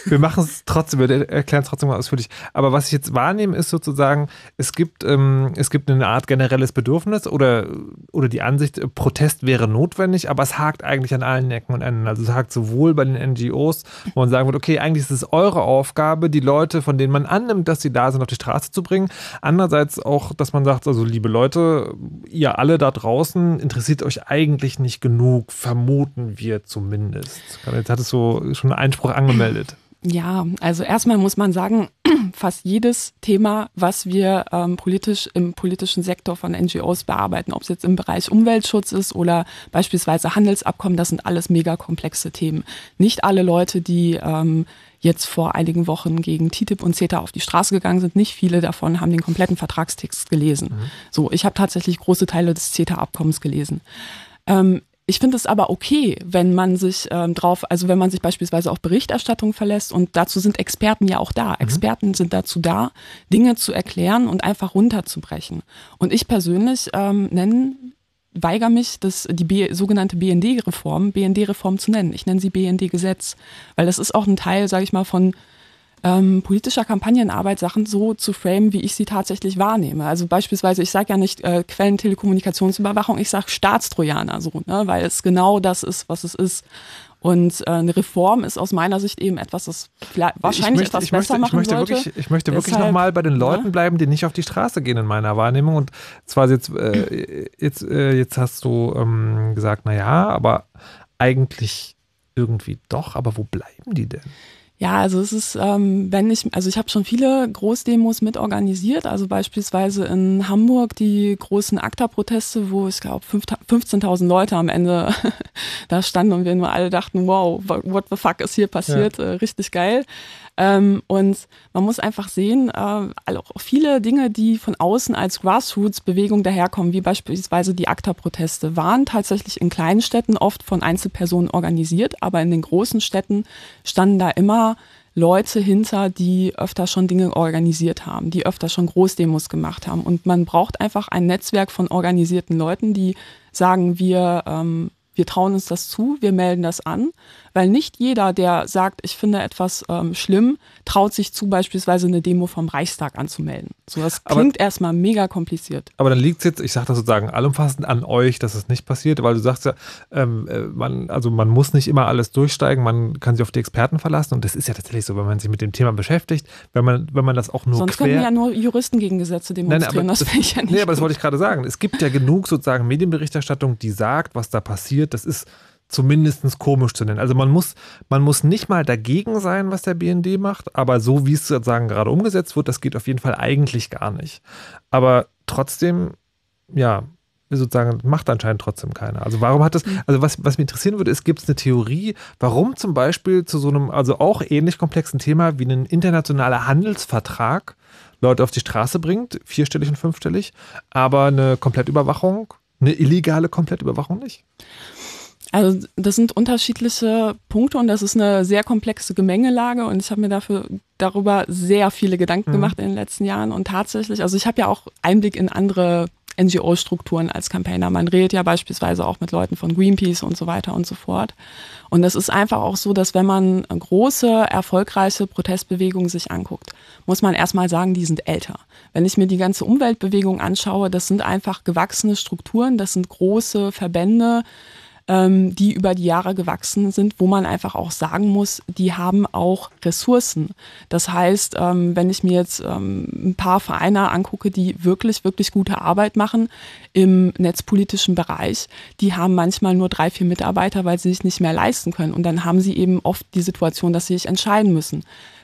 S1: Wir machen es trotzdem, wir erklären es trotzdem mal ausführlich. Aber was ich jetzt wahrnehme, ist sozusagen, es gibt, ähm, es gibt eine Art generelles Bedürfnis oder, oder die Ansicht, äh, Protest wäre notwendig, aber es hakt eigentlich an allen Ecken und Enden. Also es hakt sowohl bei den NGOs, wo man sagen wird, okay, eigentlich ist es eure Aufgabe, die Leute, von denen man annimmt, dass sie da sind, auf die Straße zu bringen. Andererseits auch, dass man sagt, also liebe Leute, ihr alle da draußen interessiert euch eigentlich nicht genug, vermuten wir zumindest. Jetzt hat es so schon einen Einspruch angemeldet.
S3: Ja, also erstmal muss man sagen, fast jedes Thema, was wir ähm, politisch im politischen Sektor von NGOs bearbeiten, ob es jetzt im Bereich Umweltschutz ist oder beispielsweise Handelsabkommen, das sind alles mega komplexe Themen. Nicht alle Leute, die ähm, jetzt vor einigen Wochen gegen TTIP und CETA auf die Straße gegangen sind, nicht viele davon haben den kompletten Vertragstext gelesen. So, ich habe tatsächlich große Teile des CETA-Abkommens gelesen. Ähm, ich finde es aber okay, wenn man sich ähm, drauf, also wenn man sich beispielsweise auf Berichterstattung verlässt und dazu sind Experten ja auch da. Experten sind dazu da, Dinge zu erklären und einfach runterzubrechen. Und ich persönlich ähm, nenne weigere mich, das, die B, sogenannte BND-Reform, BND-Reform zu nennen. Ich nenne sie BND-Gesetz, weil das ist auch ein Teil, sage ich mal, von ähm, politischer Kampagnenarbeit Sachen so zu framen, wie ich sie tatsächlich wahrnehme. Also beispielsweise, ich sage ja nicht äh, Quellentelekommunikationsüberwachung, ich sage Staatstrojaner so, ne, weil es genau das ist, was es ist. Und äh, eine Reform ist aus meiner Sicht eben etwas, das wahrscheinlich
S1: ich möchte,
S3: etwas
S1: ich
S3: besser
S1: möchte, ich
S3: machen
S1: möchte
S3: sollte.
S1: Wirklich, ich möchte wirklich nochmal bei den Leuten
S3: ja.
S1: bleiben, die nicht auf die Straße gehen in meiner Wahrnehmung. Und zwar jetzt, äh, jetzt, äh, jetzt hast du ähm, gesagt, naja, aber eigentlich irgendwie doch, aber wo bleiben die denn?
S3: Ja, also es ist, ähm, wenn ich, also ich habe schon viele Großdemos mit organisiert, also beispielsweise in Hamburg die großen ACTA-Proteste, wo ich glaube 15.000 Leute am Ende da standen und wir nur alle dachten, wow, what the fuck ist hier passiert, äh, richtig geil. Ähm, und man muss einfach sehen, äh, viele Dinge, die von außen als Grassroots-Bewegung daherkommen, wie beispielsweise die ACTA-Proteste, waren tatsächlich in kleinen Städten oft von Einzelpersonen organisiert, aber in den großen Städten standen da immer Leute hinter, die öfter schon Dinge organisiert haben, die öfter schon Großdemos gemacht haben. Und man braucht einfach ein Netzwerk von organisierten Leuten, die sagen, wir, ähm, wir trauen uns das zu, wir melden das an, weil nicht jeder, der sagt, ich finde etwas ähm, schlimm, traut sich zu, beispielsweise eine Demo vom Reichstag anzumelden. So, das
S1: Aber-
S3: klingt erstmal mega kompliziert.
S1: Aber dann liegt es jetzt, ich sage das sozusagen allumfassend an euch, dass es nicht passiert, weil du sagst ja, ähm, äh, man, also man muss nicht immer alles durchsteigen, man kann sich auf die Experten verlassen und das ist ja tatsächlich so, wenn man sich mit dem Thema beschäftigt, wenn man, wenn man das auch nur
S3: Sonst
S1: quer...
S3: könnten ja nur Juristen gegen Gesetze demonstrieren, das will ich ja nicht.
S1: Nee, aber das wollte ich gerade sagen. Es gibt ja genug sozusagen Medienberichterstattung, die sagt, was da passiert. Das ist zumindest komisch zu nennen. Also man muss, man muss nicht mal dagegen sein, was der BND macht, aber so wie es sozusagen gerade umgesetzt wird, das geht auf jeden Fall eigentlich gar nicht. Aber trotzdem, ja, sozusagen macht anscheinend trotzdem keiner. Also warum hat das, also was, was mich interessieren würde, ist, gibt es eine Theorie, warum zum Beispiel zu so einem, also auch ähnlich komplexen Thema wie ein internationaler Handelsvertrag Leute auf die Straße bringt, vierstellig und fünfstellig, aber eine Komplettüberwachung, eine illegale Komplettüberwachung nicht?
S3: Also das sind unterschiedliche Punkte und das ist eine sehr komplexe Gemengelage und ich habe mir dafür darüber sehr viele Gedanken
S1: Mhm.
S3: gemacht in den letzten Jahren und tatsächlich, also ich habe ja auch Einblick in andere NGO-Strukturen als Campaigner. Man redet ja beispielsweise auch mit Leuten von Greenpeace und so weiter und so fort. Und es ist einfach auch so, dass wenn man große, erfolgreiche Protestbewegungen sich anguckt, muss man erstmal sagen, die sind älter. Wenn ich mir die ganze Umweltbewegung anschaue, das sind einfach gewachsene Strukturen, das sind große Verbände, ähm, die über die Jahre gewachsen sind, wo man einfach auch sagen muss, die haben auch Ressourcen. Das heißt, ähm, wenn ich mir jetzt ähm, ein paar Vereine angucke, die wirklich, wirklich gute Arbeit machen im netzpolitischen Bereich, die haben manchmal nur drei, vier Mitarbeiter, weil sie sich nicht mehr leisten können. Und dann haben sie eben oft die Situation, dass sie sich entscheiden müssen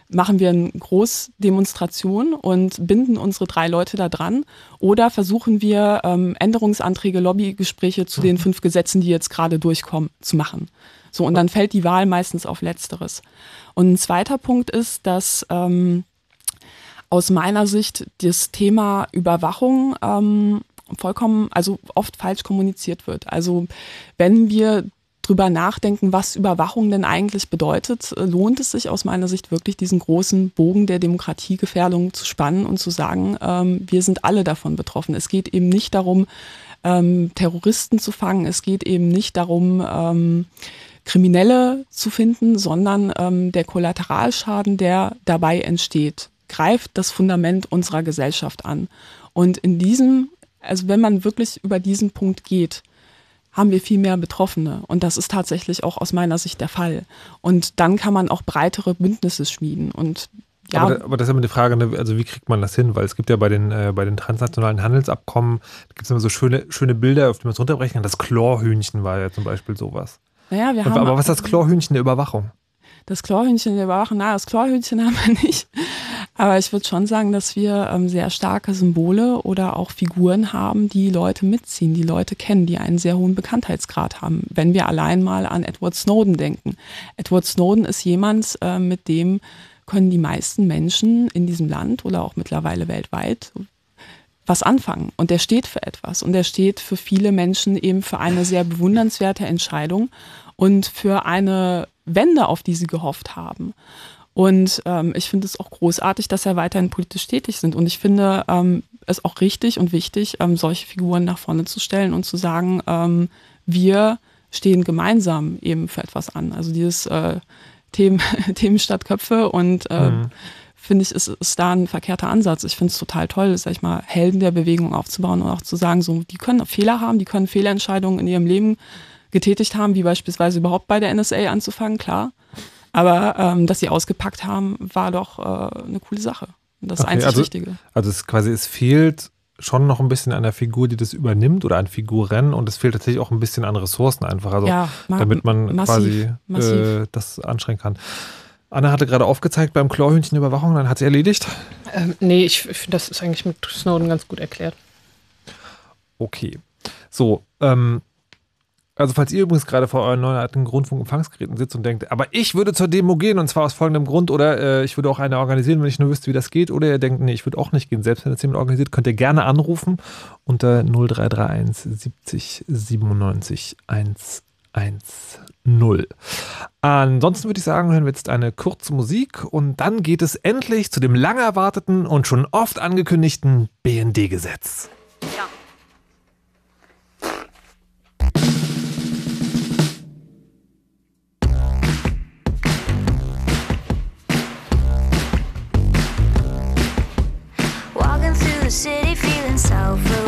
S3: machen wir eine Großdemonstration und binden unsere drei Leute da dran oder versuchen wir ähm, Änderungsanträge, Lobbygespräche zu den fünf Gesetzen, die jetzt gerade durchkommen, zu machen. So, und dann fällt die Wahl meistens auf Letzteres. Und ein zweiter Punkt ist, dass ähm, aus meiner Sicht das Thema Überwachung ähm, vollkommen, also oft falsch kommuniziert wird. Also wenn wir drüber nachdenken, was Überwachung denn eigentlich bedeutet, lohnt es sich aus meiner Sicht wirklich diesen großen Bogen der Demokratiegefährdung zu spannen und zu sagen, ähm, wir sind alle davon betroffen. Es geht eben nicht darum, ähm, Terroristen zu fangen. Es geht eben nicht darum, ähm, Kriminelle zu finden, sondern ähm, der Kollateralschaden, der dabei entsteht, greift das Fundament unserer Gesellschaft an. Und in diesem, also wenn man wirklich über diesen Punkt geht, haben wir viel mehr Betroffene. Und das ist tatsächlich auch aus meiner Sicht der Fall. Und dann kann man auch breitere Bündnisse schmieden. Und ja,
S1: Aber, aber das ist immer die Frage, ne, also wie kriegt man das hin? Weil es gibt ja bei den, äh, bei den transnationalen Handelsabkommen, gibt es immer so schöne, schöne Bilder, auf die man es runterbrechen kann. Das Chlorhühnchen war ja zum Beispiel sowas.
S3: naja, wir
S1: Und,
S3: haben
S1: aber was ist das Chlorhühnchen der Überwachung?
S3: das Chlorhühnchen der Überwachung, na, das Chlorhühnchen haben wir nicht. Aber ich würde schon sagen, dass wir ähm, sehr starke Symbole oder auch Figuren haben, die Leute mitziehen, die Leute kennen, die einen sehr hohen Bekanntheitsgrad haben. Wenn wir allein mal an Edward Snowden denken. Edward Snowden ist jemand, äh, mit dem können die meisten Menschen in diesem Land oder auch mittlerweile weltweit was anfangen. Und der steht für etwas. Und der steht für viele Menschen eben für eine sehr bewundernswerte Entscheidung und für eine Wende, auf die sie gehofft haben. Und ähm, ich finde es auch großartig, dass er weiterhin politisch tätig sind. Und ich finde ähm, es auch richtig und wichtig, ähm, solche Figuren nach vorne zu stellen und zu sagen, ähm, wir stehen gemeinsam eben für etwas an. Also dieses äh, Themen, Themen statt Köpfe und äh,
S1: Mhm.
S3: finde ich, ist, ist da ein verkehrter Ansatz. Ich finde es total toll, sag ich mal, Helden der Bewegung aufzubauen und auch zu sagen, so, die können Fehler haben, die können Fehlentscheidungen in ihrem Leben getätigt haben, wie beispielsweise überhaupt bei der NSA anzufangen, klar. Aber ähm, dass sie ausgepackt haben, war doch äh, eine coole Sache. Das
S1: Okay,
S3: einzig
S1: also,
S3: Wichtige.
S1: Also es quasi, es fehlt schon noch ein bisschen an der Figur, die das übernimmt oder an Figuren und es fehlt tatsächlich auch ein bisschen an Ressourcen einfach, also
S3: Ja, ma-
S1: damit man
S3: massiv,
S1: quasi
S3: massiv.
S1: Äh, das anstrengen kann. Anna hatte gerade aufgezeigt beim Chlorhühnchenüberwachung, dann hat sie erledigt.
S5: Ähm, nee, ich finde, das ist eigentlich mit Snowden ganz gut erklärt.
S1: Okay. So, ähm, also falls ihr übrigens gerade vor euren neuen alten Rundfunkempfangsgeräten sitzt und denkt, aber ich würde zur Demo gehen und zwar aus folgendem Grund oder äh, ich würde auch eine organisieren, wenn ich nur wüsste, wie das geht oder ihr denkt, nee, ich würde auch nicht gehen, selbst wenn das jemand organisiert, könnt ihr gerne anrufen unter 0331 70 97 110. Ansonsten würde ich sagen, hören wir jetzt eine kurze Musik und dann geht es endlich zu dem lang erwarteten und schon oft angekündigten BND-Gesetz.
S13: Walking city feeling so ferocious,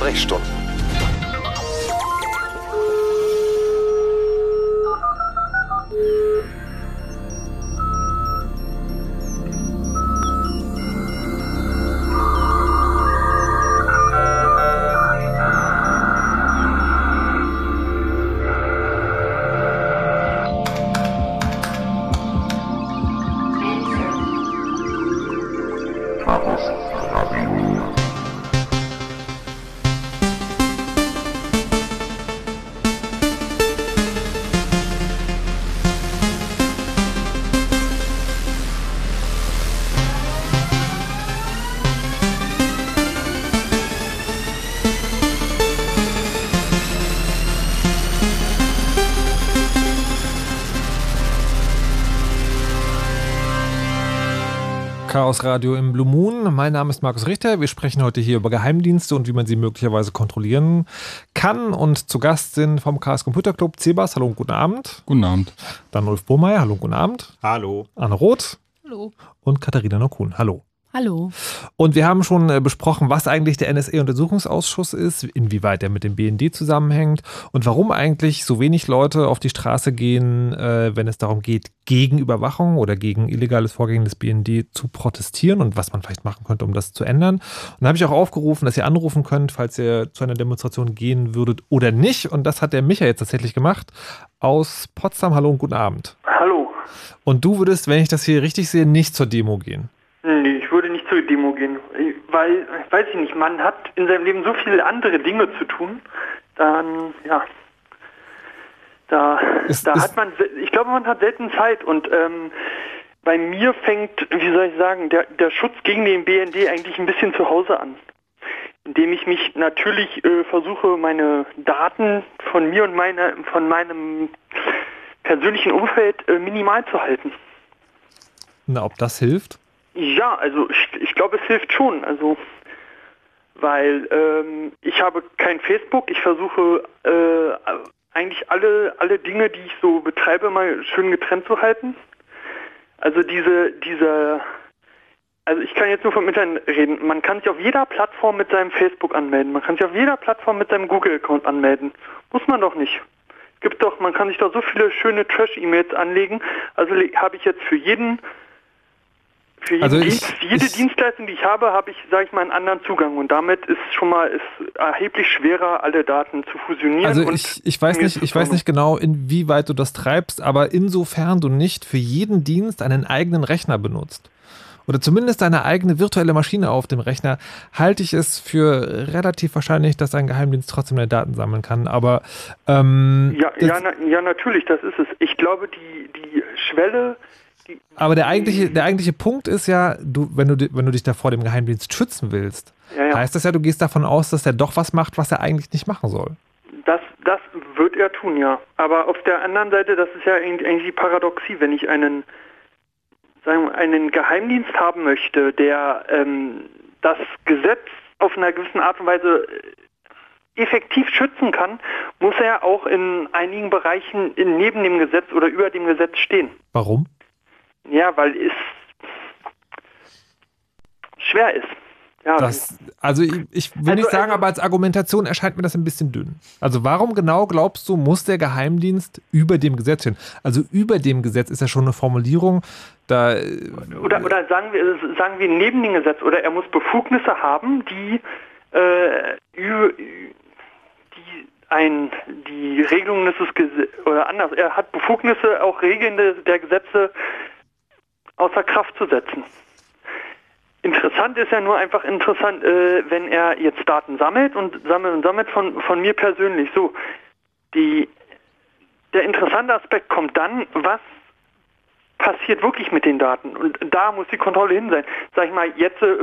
S9: Die
S1: Chaos Radio im Blue Moon. Mein Name ist Markus Richter. Wir sprechen heute hier über Geheimdienste und wie man sie möglicherweise kontrollieren kann. Und zu Gast sind vom Chaos Computer Club Cebas. Hallo und guten Abend.
S4: Guten Abend.
S1: Dann Ulf Bohmeier. Hallo und guten Abend.
S2: Hallo.
S1: Anne Roth.
S5: Hallo.
S1: Und Katharina Nokun. Hallo.
S11: Hallo.
S1: Und wir haben schon äh, besprochen, was eigentlich der NSA-Untersuchungsausschuss ist, inwieweit er mit dem BND zusammenhängt und warum eigentlich so wenig Leute auf die Straße gehen, äh, wenn es darum geht, gegen Überwachung oder gegen illegales Vorgehen des BND zu protestieren und was man vielleicht machen könnte, um das zu ändern. Und da habe ich auch aufgerufen, dass ihr anrufen könnt, falls ihr zu einer Demonstration gehen würdet oder nicht. Und das hat der Micha jetzt tatsächlich gemacht aus Potsdam. Hallo und guten Abend.
S12: Hallo.
S1: Und du würdest, wenn ich das hier richtig sehe, nicht zur Demo gehen.
S12: Nee, ich würde nicht zur Demo gehen, weil, weiß ich nicht, man hat in seinem Leben so viele andere Dinge zu tun, dann, ja, da,
S1: Ist-
S12: da
S1: ist-
S12: hat man, ich glaube, man hat selten Zeit und ähm, bei mir fängt, wie soll ich sagen, der, der Schutz gegen den BND eigentlich ein bisschen zu Hause an. Indem ich mich natürlich äh, versuche, meine Daten von mir und meine, von meinem persönlichen Umfeld äh, minimal zu halten.
S1: Na, ob das hilft?
S12: Ja, also ich, ich glaube, es hilft schon. Also, weil ähm, ich habe kein Facebook. Ich versuche äh, eigentlich alle alle Dinge, die ich so betreibe, mal schön getrennt zu halten. Also diese diese also ich kann jetzt nur vom Internet reden. Man kann sich auf jeder Plattform mit seinem Facebook anmelden. Man kann sich auf jeder Plattform mit seinem Google-Account anmelden. Muss man doch nicht. Gibt doch, man kann sich doch so viele schöne Trash-E-Mails anlegen. Also habe ich jetzt für jeden für jeden
S1: Also ich-
S12: Dienst, für jede
S1: ich-
S12: Dienstleistung, die ich habe, habe ich, sage ich mal, einen anderen Zugang. Und damit ist schon mal ist erheblich schwerer, alle Daten zu fusionieren.
S1: Also ich, ich weiß nicht, ich weiß nicht genau, inwieweit du das treibst, aber insofern du nicht für jeden Dienst einen eigenen Rechner benutzt oder zumindest eine eigene virtuelle Maschine auf dem Rechner, halte ich es für relativ wahrscheinlich, dass ein Geheimdienst trotzdem deine Daten sammeln kann. Aber ähm,
S12: Ja, ja, na, ja, natürlich, das ist es. Ich glaube, die, die Schwelle,
S1: aber der eigentliche, der eigentliche Punkt ist ja, du, wenn du, wenn du dich da vor dem Geheimdienst schützen willst,
S12: Ja, ja.
S1: heißt das ja, du gehst davon aus, dass er doch was macht, was er eigentlich nicht machen soll.
S12: das, das wird er tun, ja. Aber auf der anderen Seite, das ist ja eigentlich die Paradoxie, wenn ich einen, sagen wir, einen Geheimdienst haben möchte, der ähm, das Gesetz auf einer gewissen Art und Weise äh, effektiv schützen kann, muss er auch in einigen Bereichen neben dem Gesetz oder über dem Gesetz stehen.
S1: Warum?
S12: Ja, weil es schwer ist. Ja,
S1: Das, also ich, ich will nicht sagen, aber als Argumentation erscheint mir das ein bisschen dünn. Also warum genau glaubst du, muss der Geheimdienst über dem Gesetz stehen? Also über dem Gesetz ist ja schon eine Formulierung, da
S12: Oder, oder sagen wir sagen wir neben dem Gesetz oder er muss Befugnisse haben, die äh, die ein die Regelungen des Gesetzes oder anders, er hat Befugnisse auch Regeln de, der Gesetze außer Kraft zu setzen. Interessant ist ja nur einfach interessant, äh, wenn er jetzt Daten sammelt und sammelt und sammelt von, von mir persönlich. So, die, der interessante Aspekt kommt dann, was passiert wirklich mit den Daten? Und da muss die Kontrolle hin sein. Sag ich mal, jetzt, äh,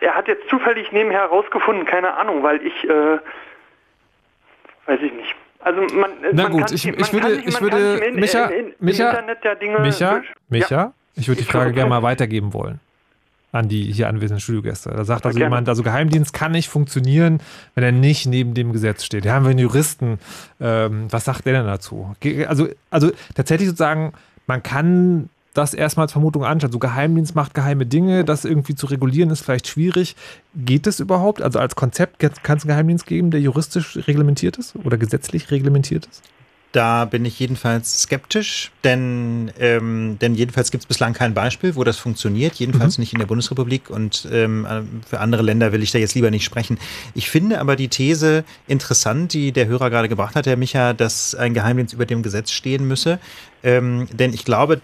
S12: er hat jetzt zufällig nebenher herausgefunden, keine Ahnung, weil ich, äh, weiß ich nicht. Also man,
S1: Na
S12: man
S1: gut, ich, ich würde, ich würde,
S12: im,
S1: Micha,
S12: im, im,
S1: Micha,
S12: ja
S1: Micha, Micha,
S12: Ja.
S1: ich würde die Frage gerne mal weitergeben wollen an die hier anwesenden Studiogäste. Da sagt also
S12: gerne.
S1: jemand, also Geheimdienst kann nicht funktionieren, wenn er nicht neben dem Gesetz steht. Hier haben wir einen Juristen. Ähm, was sagt der denn dazu? Also, also tatsächlich sozusagen, man kann das erstmal als Vermutung anschauen. So Geheimdienst macht geheime Dinge, das irgendwie zu regulieren ist vielleicht schwierig. Geht es überhaupt? Also als Konzept kann es einen Geheimdienst geben, der juristisch reglementiert ist oder gesetzlich reglementiert ist?
S2: Da bin ich jedenfalls skeptisch, denn, ähm, denn jedenfalls gibt es bislang kein Beispiel, wo das funktioniert, jedenfalls nicht in der Bundesrepublik und ähm, für andere Länder will ich da jetzt lieber nicht sprechen. Ich finde aber die These interessant, die der Hörer gerade gebracht hat, Herr Micha, dass ein Geheimdienst über dem Gesetz stehen müsse, ähm, denn ich glaube,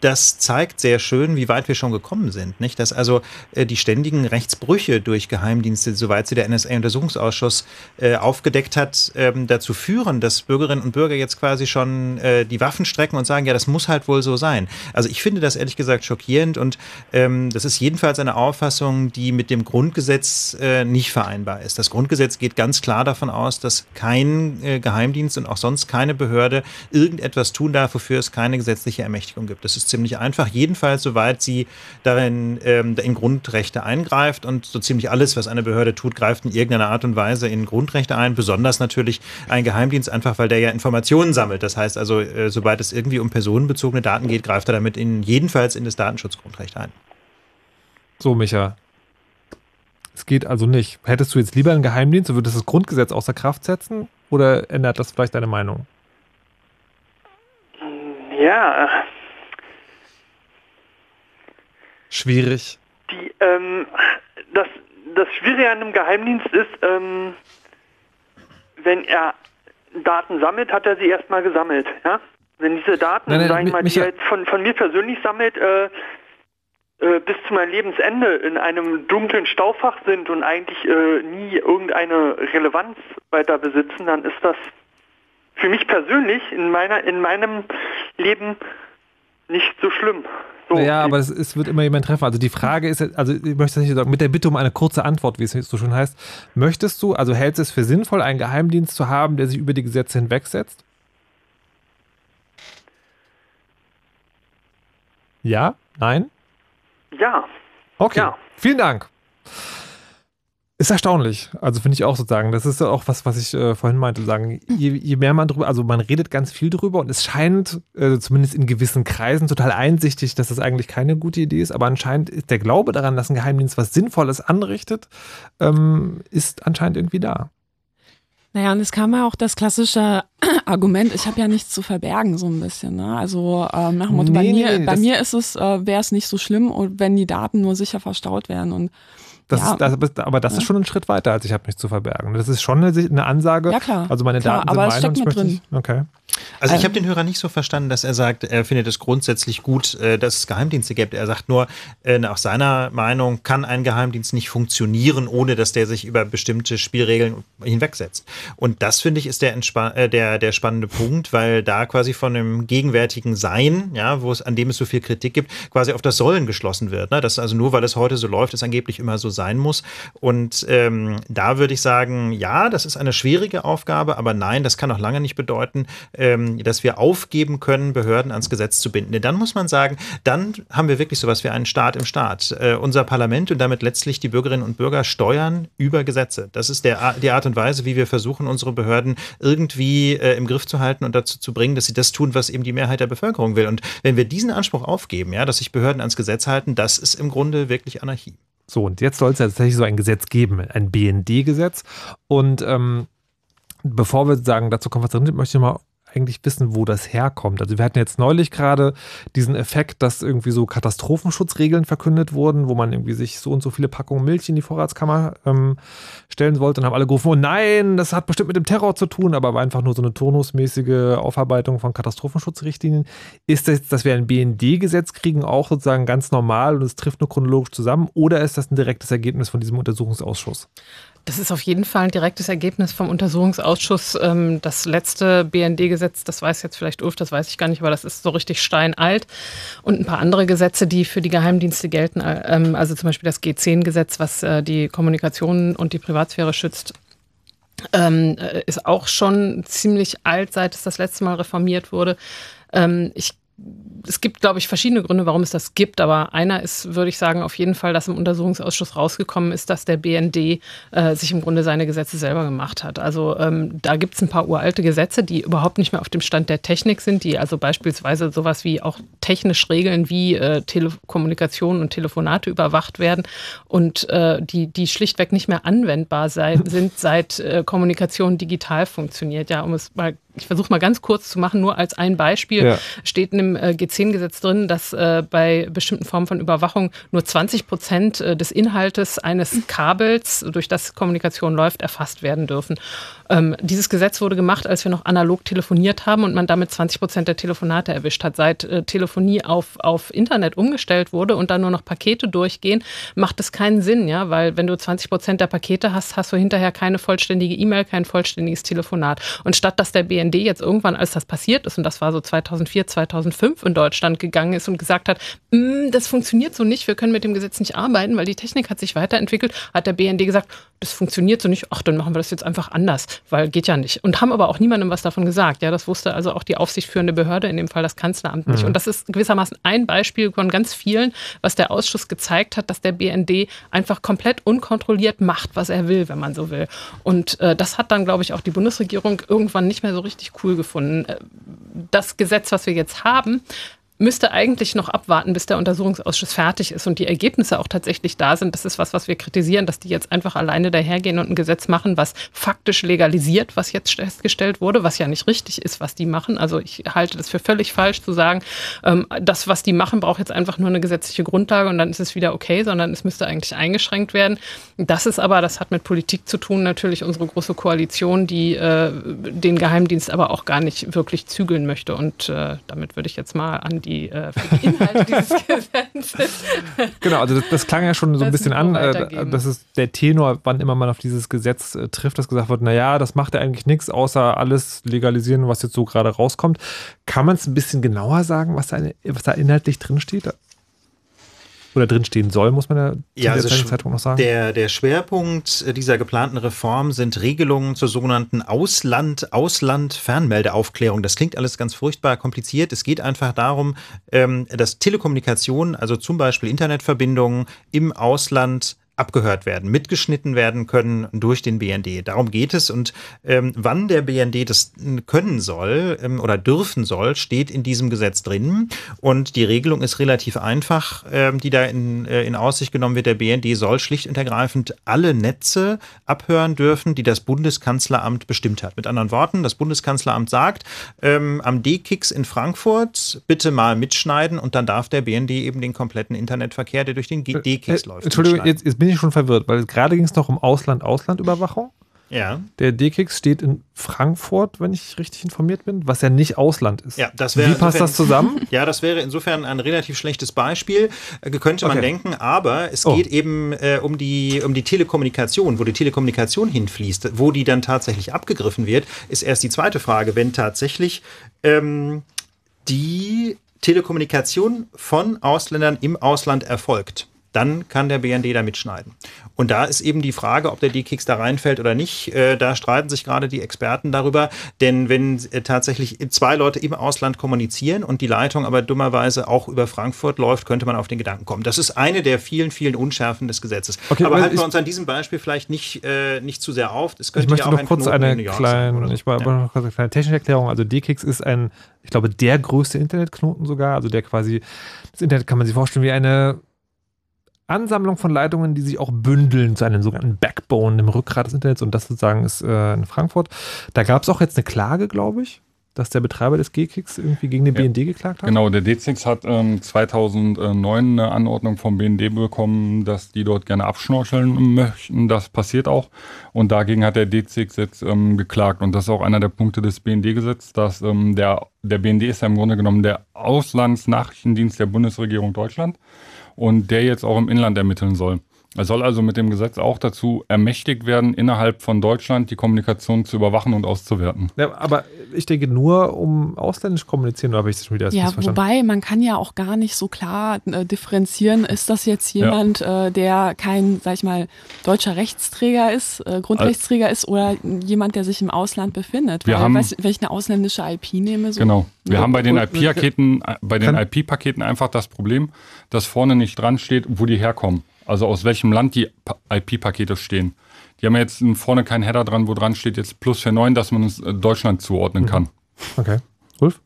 S2: das zeigt sehr schön, wie weit wir schon gekommen sind. Nicht? Dass also äh, die ständigen Rechtsbrüche durch Geheimdienste, soweit sie der NSA-Untersuchungsausschuss äh, aufgedeckt hat, ähm, dazu führen, dass Bürgerinnen und Bürger jetzt quasi schon äh, die Waffen strecken und sagen, ja, das muss halt wohl so sein. Also ich finde das ehrlich gesagt schockierend und ähm, das ist jedenfalls eine Auffassung, die mit dem Grundgesetz äh, nicht vereinbar ist. Das Grundgesetz geht ganz klar davon aus, dass kein äh, Geheimdienst und auch sonst keine Behörde irgendetwas tun darf, wofür es keine gesetzliche Ermächtigung gibt. Das ist ziemlich einfach. Jedenfalls, soweit sie darin ähm, in Grundrechte eingreift und so ziemlich alles, was eine Behörde tut, greift in irgendeiner Art und Weise in Grundrechte ein. Besonders natürlich ein Geheimdienst, einfach weil der ja Informationen sammelt. Das heißt also, äh, sobald es irgendwie um personenbezogene Daten geht, greift er damit in, jedenfalls in das Datenschutzgrundrecht ein.
S1: So, Micha. Es geht also nicht. Hättest du jetzt lieber einen Geheimdienst, du würdest das Grundgesetz außer Kraft setzen? Oder ändert das vielleicht deine Meinung?
S12: Ja,
S1: Schwierig.
S12: die, ähm, das, das Schwierige an einem Geheimdienst ist, ähm, wenn er Daten sammelt, hat er sie erstmal gesammelt. Ja? Wenn diese Daten,
S1: Nein, nein,
S12: sag ich
S1: Mi-
S12: mal, die er jetzt von, von mir persönlich sammelt, äh, äh, bis zu meinem Lebensende in einem dunklen Staufach sind und eigentlich äh, nie irgendeine Relevanz weiter besitzen, dann ist das für mich persönlich in meiner in meinem Leben nicht so schlimm. So,
S1: ja, aber es, es wird immer jemand treffen. Also die Frage ist, also ich möchte das nicht sagen, mit der Bitte um eine kurze Antwort, wie es so schön heißt. Möchtest du, also hältst du es für sinnvoll, einen Geheimdienst zu haben, der sich über die Gesetze hinwegsetzt? Ja? Nein?
S12: ja.
S1: Okay. Vielen Dank. Ist erstaunlich. Also finde ich auch sozusagen. Das ist ja auch was, was ich äh, vorhin meinte. Sagen, je, je mehr man drüber, also man redet ganz viel drüber und es scheint äh, zumindest in gewissen Kreisen total einsichtig, dass das eigentlich keine gute Idee ist. Aber anscheinend ist der Glaube daran, dass ein Geheimdienst was Sinnvolles anrichtet, ähm, ist anscheinend irgendwie da.
S3: Naja, und es kam ja auch das klassische Argument, ich habe ja nichts zu verbergen, so ein bisschen. Ne? Also ähm, nach dem Motto, bei,
S1: Nee, nee,
S3: mir,
S1: nee,
S3: bei mir ist es, äh, wäre es nicht so schlimm, wenn die Daten nur sicher verstaut werden. Und
S1: Das
S3: ja,
S1: ist, das, aber das ist schon ein Schritt weiter, als ich habe nichts zu verbergen. Das ist schon eine, eine Ansage.
S3: Ja, klar.
S1: Also meine
S3: Klar,
S1: Daten
S3: aber
S1: sind
S3: es
S1: meine
S3: steckt
S1: und ich Okay.
S2: Also ich
S3: Ähm.
S2: habe den Hörer nicht so verstanden, dass er sagt, er findet es grundsätzlich gut, äh, dass es Geheimdienste gibt. Er sagt nur, äh, nach seiner Meinung kann ein Geheimdienst nicht funktionieren, ohne dass der sich über bestimmte Spielregeln hinwegsetzt. Und das finde ich ist der, äh, der, der spannende Punkt, weil da quasi von dem gegenwärtigen Sein, ja, wo es an dem es so viel Kritik gibt, quasi auf das Sollen geschlossen wird. Ne? Dass also nur weil es heute so läuft, es angeblich immer so sein muss. Und ähm, da würde ich sagen, ja, das ist eine schwierige Aufgabe, aber nein, das kann auch lange nicht bedeuten, ähm, dass wir aufgeben können, Behörden ans Gesetz zu binden. Denn dann muss man sagen, dann haben wir wirklich sowas wie einen Staat im Staat. Äh, unser Parlament und damit letztlich die Bürgerinnen und Bürger steuern über Gesetze. Das ist der, die Art und Weise, wie wir versuchen, unsere Behörden irgendwie äh, im Griff zu halten und dazu zu bringen, dass sie das tun, was eben die Mehrheit der Bevölkerung will. Und wenn wir diesen Anspruch aufgeben, ja, dass sich Behörden ans Gesetz halten, das ist im Grunde wirklich Anarchie.
S1: So, und jetzt soll es ja tatsächlich so ein Gesetz geben, ein BND-Gesetz. Und ähm, bevor wir sagen, dazu kommt was drin, möchte ich mal eigentlich wissen, wo das herkommt. Also wir hatten jetzt neulich gerade diesen Effekt, dass irgendwie so Katastrophenschutzregeln verkündet wurden, wo man irgendwie sich so und so viele Packungen Milch in die Vorratskammer ähm, stellen wollte. Und haben alle gerufen, oh nein, das hat bestimmt mit dem Terror zu tun, aber war einfach nur so eine turnusmäßige Aufarbeitung von Katastrophenschutzrichtlinien. Ist das, dass wir ein BND-Gesetz kriegen, auch sozusagen ganz normal und es trifft nur chronologisch zusammen? Oder ist das ein direktes Ergebnis von diesem Untersuchungsausschuss?
S5: Das ist auf jeden Fall ein direktes Ergebnis vom Untersuchungsausschuss. Ähm, Das letzte BND-Gesetz, das weiß jetzt vielleicht Ulf, das weiß ich gar nicht, aber das ist so richtig steinalt. Und ein paar andere Gesetze, die für die Geheimdienste gelten, äh, ähm, also zum Beispiel das G10-Gesetz, was äh, die Kommunikation und die Privatsphäre schützt, ähm, äh, ist auch schon ziemlich alt, seit es das letzte Mal reformiert wurde. Ich es gibt, glaube ich, verschiedene Gründe, warum es das gibt, aber einer ist, würde ich sagen, auf jeden Fall, dass im Untersuchungsausschuss rausgekommen ist, dass der BND äh, sich im Grunde seine Gesetze selber gemacht hat. Also ähm, da gibt es ein paar uralte Gesetze, die überhaupt nicht mehr auf dem Stand der Technik sind, die also beispielsweise sowas wie auch technisch regeln, wie äh, Telekommunikation und Telefonate überwacht werden und äh, die, die schlichtweg nicht mehr anwendbar sei, sind, seit äh, Kommunikation digital funktioniert. Ja, um es mal ich versuche mal ganz kurz zu machen, nur als ein Beispiel,
S1: Ja.
S5: steht in dem äh, G10-Gesetz drin, dass äh, bei bestimmten Formen von Überwachung nur 20 Prozent äh, des Inhaltes eines Kabels, durch das Kommunikation läuft, erfasst werden dürfen. Ähm, dieses Gesetz wurde gemacht, als wir noch analog telefoniert haben und man damit 20 Prozent der Telefonate erwischt hat. Seit äh, Telefonie auf, auf Internet umgestellt wurde und dann nur noch Pakete durchgehen, macht es keinen Sinn, ja, weil wenn du 20 Prozent der Pakete hast, hast du hinterher keine vollständige E-Mail, kein vollständiges Telefonat. Und statt dass der BND jetzt irgendwann, als das passiert ist, und das war so 2004, 2005 in Deutschland gegangen ist und gesagt hat, "Mm, das funktioniert so nicht, wir können mit dem Gesetz nicht arbeiten, weil die Technik hat sich weiterentwickelt, hat der BND gesagt, das funktioniert so nicht, ach, dann machen wir das jetzt einfach anders, weil geht ja nicht. Und haben aber auch niemandem was davon gesagt. Ja, das wusste also auch die aufsichtsführende Behörde, in dem Fall das Kanzleramt nicht.
S14: Mhm.
S5: Und das ist gewissermaßen ein Beispiel von ganz vielen, was der Ausschuss gezeigt hat, dass der BND einfach komplett unkontrolliert macht, was er will, wenn man so will. Und äh, das hat dann, glaube ich, auch die Bundesregierung irgendwann nicht mehr so richtig cool gefunden. Äh, Das Gesetz, was wir jetzt haben, müsste eigentlich noch abwarten, bis der Untersuchungsausschuss fertig ist und die Ergebnisse auch tatsächlich da sind. Das ist was, was wir kritisieren, dass die jetzt einfach alleine dahergehen und ein Gesetz machen, was faktisch legalisiert, was jetzt festgestellt wurde, was ja nicht richtig ist, was die machen. Also ich halte das für völlig falsch zu sagen, ähm, das, was die machen, braucht jetzt einfach nur eine gesetzliche Grundlage und dann ist es wieder okay, sondern es müsste eigentlich eingeschränkt werden. Das ist aber, das hat mit Politik zu tun, natürlich unsere große Koalition, die äh, den Geheimdienst aber auch gar nicht wirklich zügeln möchte. Und äh, damit würde ich jetzt mal an die, äh, für die Inhalte dieses Gesetzes.
S1: Genau, also das, das klang ja schon so ein bisschen an. Äh, das ist der Tenor, wann immer man auf dieses Gesetz äh, trifft, dass gesagt wird, naja, das macht ja eigentlich nichts, außer alles legalisieren, was jetzt so gerade rauskommt. Kann man es ein bisschen genauer sagen, was da, was da inhaltlich drinsteht? Oder drinstehen soll, muss man ja zu
S2: Ja,
S1: der
S2: also
S1: Zeitpunkt noch sagen.
S2: Der, der Schwerpunkt äh, dieser geplanten Reform sind Regelungen zur sogenannten Ausland, Ausland-Fernmeldeaufklärung. Das klingt alles ganz furchtbar kompliziert. Es geht einfach darum, ähm, dass Telekommunikation, also zum Beispiel Internetverbindungen im Ausland abgehört werden, mitgeschnitten werden können durch den BND. Darum geht es. Und ähm, wann der BND das können soll ähm, oder dürfen soll, steht in diesem Gesetz drin. Und die Regelung ist relativ einfach, ähm, die da in, äh, in Aussicht genommen wird. Der BND soll schlicht und ergreifend alle Netze abhören dürfen, die das Bundeskanzleramt bestimmt hat. Mit anderen Worten, das Bundeskanzleramt sagt, ähm, am D-Kicks in Frankfurt bitte mal mitschneiden und dann darf der BND eben den kompletten Internetverkehr, der durch den D-Kicks
S1: Äh,
S2: läuft.
S1: Entschuldigung, jetzt, jetzt bin ich schon verwirrt, weil gerade ging es noch um Ausland-Ausland-Überwachung.
S2: Ja.
S1: Der D-Kicks steht in Frankfurt, wenn ich richtig informiert bin, was ja nicht Ausland ist.
S2: Ja, das wäre
S1: Wie passt
S2: insofern-
S1: das zusammen?
S2: Ja, das wäre insofern ein relativ schlechtes Beispiel, äh, könnte man
S1: Okay.
S2: denken, aber es
S1: Oh.
S2: geht eben äh, um, die, um die Telekommunikation, wo die Telekommunikation hinfließt, wo die dann tatsächlich abgegriffen wird, ist erst die zweite Frage, wenn tatsächlich ähm, die Telekommunikation von Ausländern im Ausland erfolgt. Dann kann der BND da mitschneiden. Und da ist eben die Frage, ob der D-Kicks da reinfällt oder nicht. Äh, da streiten sich gerade die Experten darüber. Denn wenn äh, tatsächlich zwei Leute im Ausland kommunizieren und die Leitung aber dummerweise auch über Frankfurt läuft, könnte man auf den Gedanken kommen. Das ist eine der vielen, vielen Unschärfen des Gesetzes.
S1: Okay,
S2: aber halten wir
S1: ich-
S2: uns an diesem Beispiel vielleicht nicht, äh, nicht zu sehr auf. Es
S1: Ich
S2: könnte
S1: möchte
S2: ja auch
S1: noch
S2: ein
S1: kurz
S2: Knoten
S1: eine kleine,
S2: so.
S1: ich war aber noch kurz eine kleine technische Erklärung. Also D-Kicks ist ein, ich glaube, der größte Internetknoten sogar. Also der quasi, das Internet kann man sich vorstellen wie eine Ansammlung von Leitungen, die sich auch bündeln zu einem sogenannten Backbone im Rückgrat des Internets. Und das sozusagen ist äh, in Frankfurt. Da gab es auch jetzt eine Klage, glaube ich, dass der Betreiber des G-Kicks irgendwie gegen den
S4: Ja.
S1: BND geklagt hat.
S4: Genau, der D6 hat ähm, 2009 eine Anordnung vom BND bekommen, dass die dort gerne abschnorcheln möchten. Das passiert auch. Und dagegen hat der D6 jetzt ähm, geklagt. Und das ist auch einer der Punkte des BND-Gesetzes, dass ähm, der, der BND ist ja im Grunde genommen der Auslandsnachrichtendienst der Bundesregierung Deutschland und der jetzt auch im Inland ermitteln soll. Er soll also mit dem Gesetz auch dazu ermächtigt werden, innerhalb von Deutschland die Kommunikation zu überwachen und auszuwerten.
S1: Ja, aber ich denke nur, um ausländisch kommunizieren, oder habe ich das schon wieder
S3: Ja, wobei man kann ja auch gar nicht so klar äh, differenzieren, ist das jetzt jemand, äh, der kein, sag ich mal, deutscher Rechtsträger ist, äh, Grundrechtsträger ist oder jemand, der sich im Ausland befindet.
S4: Wir
S3: Weil,
S4: haben-
S3: weiß, wenn ich eine ausländische IP nehme, so.
S4: Genau. Wir
S3: Ja.
S4: haben bei den IP-Paketen, bei den
S1: Kann-
S4: IP-Paketen einfach das Problem, dass vorne nicht dran steht, wo die herkommen. Also aus welchem Land die Pa- IP-Pakete stehen. Die haben ja jetzt vorne keinen Header dran, wo dran steht jetzt plus 49, dass man es äh, Deutschland zuordnen kann.
S1: Okay. Ulf?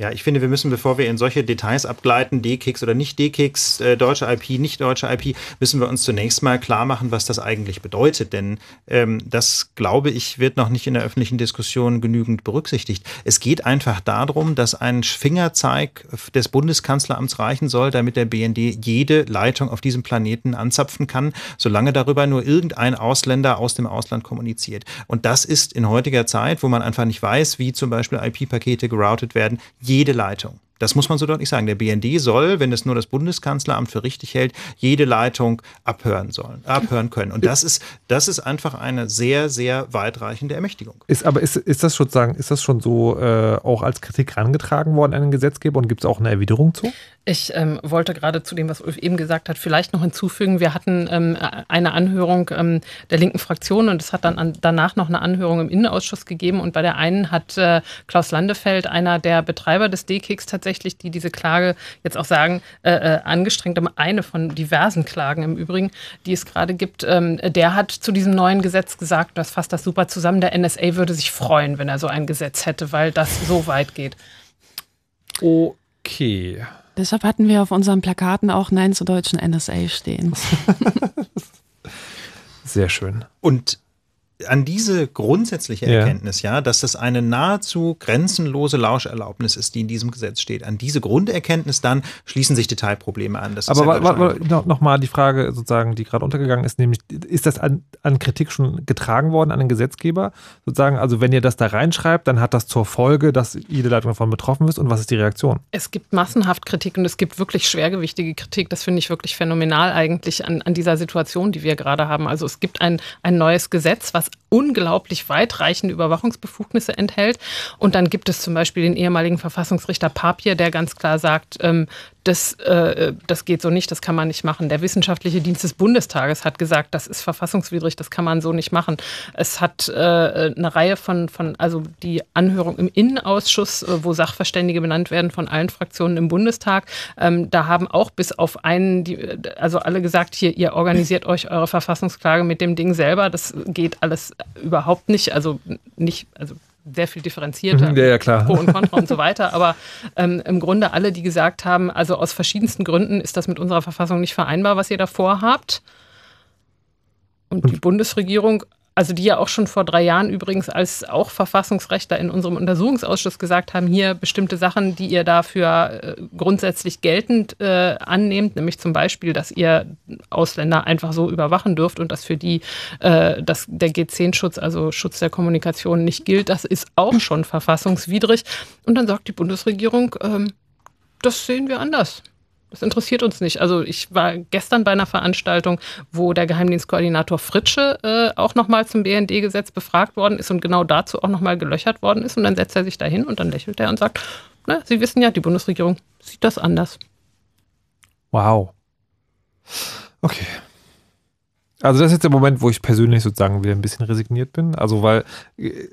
S2: Ja, ich finde, wir müssen, bevor wir in solche Details abgleiten, D-Kicks oder nicht D-Kicks, äh, deutsche IP, nicht deutsche IP, müssen wir uns zunächst mal klar machen, was das eigentlich bedeutet. Denn ähm, das, glaube ich, wird noch nicht in der öffentlichen Diskussion genügend berücksichtigt. Es geht einfach darum, dass ein Fingerzeig des Bundeskanzleramts reichen soll, damit der BND jede Leitung auf diesem Planeten anzapfen kann, solange darüber nur irgendein Ausländer aus dem Ausland kommuniziert. Und das ist in heutiger Zeit, wo man einfach nicht weiß, wie zum Beispiel IP-Pakete geroutet werden, jede Leitung. Das muss man so deutlich sagen. Der BND soll, wenn es nur das Bundeskanzleramt für richtig hält, jede Leitung abhören sollen, abhören können. Und das ist, das ist einfach eine sehr, sehr weitreichende Ermächtigung.
S1: Ist, aber ist, ist das sozusagen, ist das schon so äh, auch als Kritik herangetragen worden an den Gesetzgeber und gibt es auch eine Erwiderung zu?
S5: Ich ähm, wollte gerade zu dem, was Ulf eben gesagt hat, vielleicht noch hinzufügen, wir hatten ähm, eine Anhörung ähm, der linken Fraktion und es hat dann an, danach noch eine Anhörung im Innenausschuss gegeben und bei der einen hat äh, Klaus Landefeld, einer der Betreiber des D-Kicks tatsächlich, die diese Klage jetzt auch sagen, äh, äh, angestrengt, eine von diversen Klagen im Übrigen, die es gerade gibt, ähm, der hat zu diesem neuen Gesetz gesagt, das fasst das super zusammen, der NSA würde sich freuen, wenn er so ein Gesetz hätte, weil das so weit geht.
S1: Okay.
S3: Deshalb hatten wir auf unseren Plakaten auch Nein zur deutschen NSA stehen.
S1: Sehr schön.
S2: Und an diese grundsätzliche
S1: Ja.
S2: Erkenntnis, ja. dass das eine nahezu grenzenlose Lauscherlaubnis ist, die in diesem Gesetz steht, an diese Grunderkenntnis dann schließen sich Detailprobleme an. Das ist
S1: Aber
S2: ja
S1: wa- wa-
S2: deutlich
S1: wa- noch, noch mal die Frage sozusagen, die gerade untergegangen ist, nämlich ist das an, an Kritik schon getragen worden an den Gesetzgeber? Sozusagen, also wenn ihr das da reinschreibt, dann hat das zur Folge, dass jede Leitung davon betroffen ist und was ist die Reaktion?
S5: Es gibt massenhaft Kritik und es gibt wirklich schwergewichtige Kritik. Das finde ich wirklich phänomenal eigentlich an, an dieser Situation, die wir gerade haben. Also es gibt ein, ein neues Gesetz, was unglaublich weitreichende Überwachungsbefugnisse enthält. Und dann gibt es zum Beispiel den ehemaligen Verfassungsrichter Papier, der ganz klar sagt, ähm, das, äh, das geht so nicht, das kann man nicht machen. Der Wissenschaftliche Dienst des Bundestages hat gesagt, das ist verfassungswidrig, das kann man so nicht machen. Es hat äh, eine Reihe von, von, also die Anhörung im Innenausschuss, äh, wo Sachverständige benannt werden von allen Fraktionen im Bundestag, ähm, da haben auch bis auf einen, die, also alle gesagt, hier, ihr organisiert euch eure Verfassungsklage mit dem Ding selber. Das geht alles überhaupt nicht, also nicht, also sehr viel differenzierter.
S1: Mhm, ja, ja, klar.
S5: Pro und Contra und so weiter. Aber ähm, im Grunde alle, die gesagt haben, also aus verschiedensten Gründen ist das mit unserer Verfassung nicht vereinbar, was ihr da vorhabt. Und die Bundesregierung, also die ja auch schon vor drei Jahren übrigens als auch Verfassungsrechtler in unserem Untersuchungsausschuss gesagt haben, hier bestimmte Sachen, die ihr dafür äh, grundsätzlich geltend äh, annehmt, nämlich zum Beispiel, dass ihr Ausländer einfach so überwachen dürft und dass für die äh, dass der G10-Schutz, also Schutz der Kommunikation, nicht gilt, das ist auch schon verfassungswidrig. Und dann sagt die Bundesregierung, ähm, das sehen wir anders. Das interessiert uns nicht. Also ich war gestern bei einer Veranstaltung, wo der Geheimdienstkoordinator Fritsche äh, auch nochmal zum BND-Gesetz befragt worden ist und genau dazu auch nochmal gelöchert worden ist. Und dann setzt er sich dahin und dann lächelt er und sagt, na, Sie wissen ja, die Bundesregierung sieht das anders.
S1: Wow. Okay. Also das ist jetzt der Moment, wo ich persönlich sozusagen wieder ein bisschen resigniert bin. Also weil äh,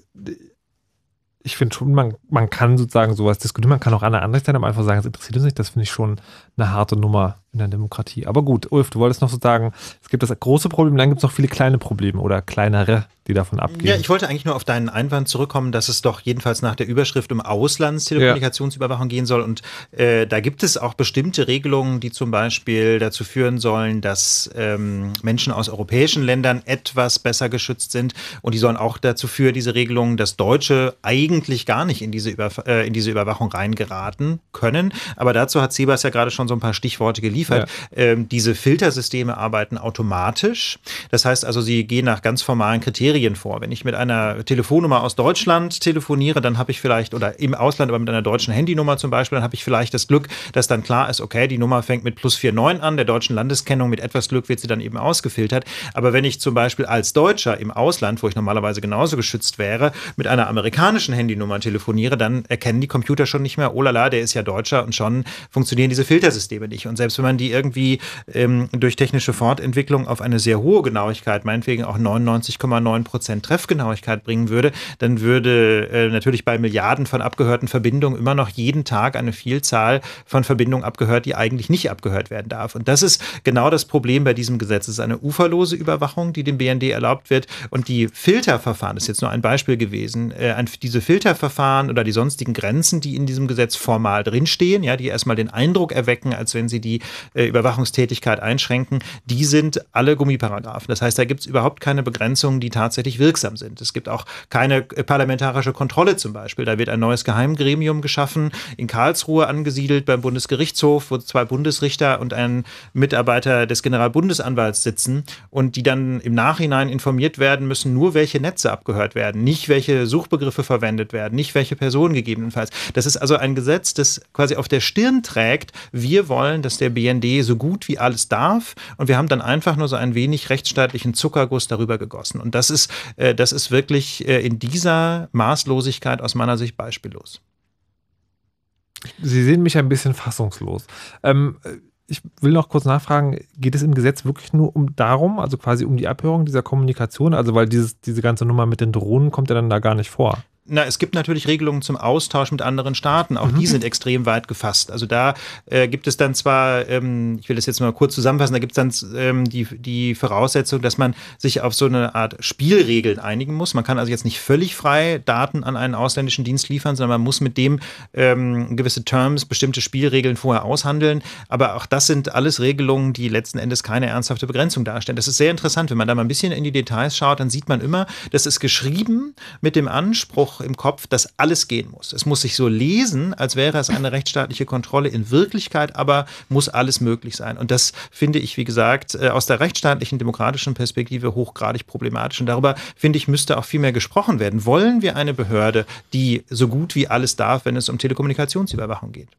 S1: ich finde schon, man, man kann sozusagen sowas diskutieren, man kann auch an der anderen Seite einfach sagen, es interessiert uns nicht. Das finde ich schon eine harte Nummer in der Demokratie. Aber gut, Ulf, du wolltest noch so sagen, es gibt das große Problem, dann gibt es noch viele kleine Probleme oder kleinere, die davon abgehen.
S2: Ja, ich wollte eigentlich nur auf deinen Einwand zurückkommen, dass es doch jedenfalls nach der Überschrift um Auslandstelekommunikationsüberwachung gehen soll. Und äh, da gibt es auch bestimmte Regelungen, die zum Beispiel dazu führen sollen, dass ähm, Menschen aus europäischen Ländern etwas besser geschützt sind. Und die sollen auch dazu führen, diese Regelungen, dass Deutsche eigentlich gar nicht in diese, Über äh, in diese Überwachung reingeraten können. Aber dazu hat Sebas ja gerade schon so ein paar Stichworte geliefert. Ähm, diese Filtersysteme arbeiten automatisch. Das heißt also, sie gehen nach ganz formalen Kriterien vor. Wenn ich mit einer Telefonnummer aus Deutschland telefoniere, dann habe ich vielleicht, oder im Ausland, aber mit einer deutschen Handynummer zum Beispiel, dann habe ich vielleicht das Glück, dass dann klar ist, okay, die Nummer fängt mit plus 49 an, der deutschen Landeskennung, mit etwas Glück wird sie dann eben ausgefiltert. Aber wenn ich zum Beispiel als Deutscher im Ausland, wo ich normalerweise genauso geschützt wäre, mit einer amerikanischen Handynummer telefoniere, dann erkennen die Computer schon nicht mehr, oh la la, der ist ja Deutscher und schon funktionieren diese Filtersysteme nicht. Und selbst wenn man die irgendwie ähm, durch technische Fortentwicklung auf eine sehr hohe Genauigkeit, meinetwegen auch 99,9 Prozent Treffgenauigkeit bringen würde, dann würde äh, natürlich bei Milliarden von abgehörten Verbindungen immer noch jeden Tag eine Vielzahl von Verbindungen abgehört, die eigentlich nicht abgehört werden darf. Und das ist genau das Problem bei diesem Gesetz. Es ist eine uferlose Überwachung, die dem BND erlaubt wird. Und die Filterverfahren, das ist jetzt nur ein Beispiel gewesen, äh, diese Filterverfahren oder die sonstigen Grenzen, die in diesem Gesetz formal drinstehen, ja, die erstmal den Eindruck erwecken, als wenn sie die äh, Überwachungstätigkeit einschränken, die sind alle Gummiparagraphen. Das heißt, da gibt es überhaupt keine Begrenzungen, die tatsächlich wirksam sind. Es gibt auch keine äh, parlamentarische Kontrolle zum Beispiel. Da wird ein neues Geheimgremium geschaffen, in Karlsruhe angesiedelt beim Bundesgerichtshof, wo zwei Bundesrichter und ein Mitarbeiter des Generalbundesanwalts sitzen und die dann im Nachhinein informiert werden müssen, nur welche Netze abgehört werden, nicht welche Suchbegriffe verwendet werden, nicht welche Personen gegebenenfalls. Das ist also ein Gesetz, das quasi auf der Stirn trägt, wir wollen, dass der BND so gut wie alles darf und wir haben dann einfach nur so ein wenig rechtsstaatlichen Zuckerguss darüber gegossen. Und das ist, äh, das ist wirklich äh, in dieser Maßlosigkeit aus meiner Sicht beispiellos.
S1: Sie sehen mich ein bisschen fassungslos. Ähm, ich will noch kurz nachfragen, geht es im Gesetz wirklich nur um darum, also quasi um die Abhörung dieser Kommunikation? Also weil dieses, diese ganze Nummer mit den Drohnen kommt ja dann da gar nicht vor.
S2: Na, es gibt natürlich Regelungen zum Austausch mit anderen Staaten. Auch
S1: Mhm.
S2: die sind extrem weit gefasst. Also da äh, gibt es dann zwar, ähm, ich will das jetzt mal kurz zusammenfassen, da gibt es dann ähm, die, die Voraussetzung, dass man sich auf so eine Art Spielregeln einigen muss. Man kann also jetzt nicht völlig frei Daten an einen ausländischen Dienst liefern, sondern man muss mit dem ähm, gewisse Terms, bestimmte Spielregeln vorher aushandeln. Aber auch das sind alles Regelungen, die letzten Endes keine ernsthafte Begrenzung darstellen. Das ist sehr interessant. Wenn man da mal ein bisschen in die Details schaut, dann sieht man immer, das ist geschrieben mit dem Anspruch im Kopf, dass alles gehen muss. Es muss sich so lesen, als wäre es eine rechtsstaatliche Kontrolle. In Wirklichkeit aber muss alles möglich sein. Und das finde ich, wie gesagt, äh, aus der rechtsstaatlichen, demokratischen Perspektive hochgradig problematisch. Und darüber, finde ich, müsste auch viel mehr gesprochen werden. Wollen wir eine Behörde, die so gut wie alles darf, wenn es um Telekommunikationsüberwachung geht?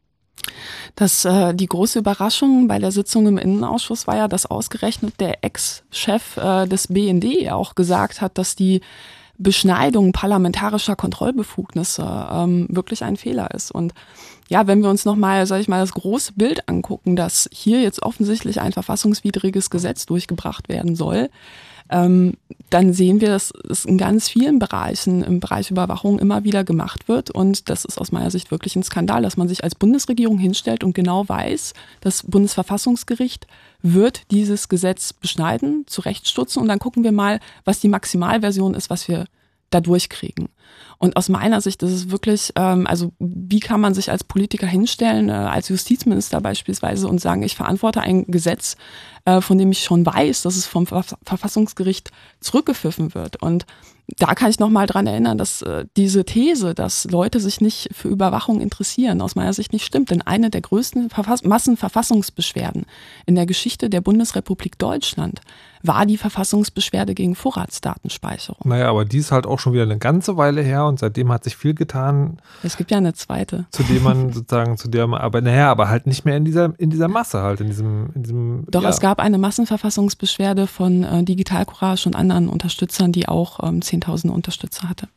S3: Das, äh, die große Überraschung bei der Sitzung im Innenausschuss war ja, dass ausgerechnet der Ex-Chef äh, des BND auch gesagt hat, dass die Beschneidung parlamentarischer Kontrollbefugnisse ähm, wirklich ein Fehler ist. Und ja, wenn wir uns nochmal, sag ich mal, das große Bild angucken, dass hier jetzt offensichtlich ein verfassungswidriges Gesetz durchgebracht werden soll, ähm, dann sehen wir, dass es in ganz vielen Bereichen im Bereich Überwachung immer wieder gemacht wird. Und das ist aus meiner Sicht wirklich ein Skandal, dass man sich als Bundesregierung hinstellt und genau weiß, das Bundesverfassungsgericht wird dieses Gesetz beschneiden, zurechtstutzen und dann gucken wir mal, was die Maximalversion ist, was wir da durchkriegen. Und aus meiner Sicht ist es wirklich, ähm, also wie kann man sich als Politiker hinstellen, äh, als Justizminister beispielsweise und sagen, ich verantworte ein Gesetz, äh, von dem ich schon weiß, dass es vom Verf Verfassungsgericht zurückgepfiffen wird. Und da kann ich nochmal dran erinnern, dass äh, diese These, dass Leute sich nicht für Überwachung interessieren, aus meiner Sicht nicht stimmt. Denn eine der größten Verfass Massenverfassungsbeschwerden in der Geschichte der Bundesrepublik Deutschland war die Verfassungsbeschwerde gegen Vorratsdatenspeicherung.
S1: Naja, aber die ist halt auch schon wieder eine ganze Weile her und seitdem hat sich viel getan,
S3: Es gibt ja eine zweite.
S1: zu dem man sozusagen, zu der man, aber naja, aber halt nicht mehr in dieser, in dieser Masse halt, in diesem, in diesem.
S3: Doch
S1: ja.
S3: es gab eine Massenverfassungsbeschwerde von äh, Digital Courage und anderen Unterstützern, die auch ähm, 10.000 Unterstützer hatte.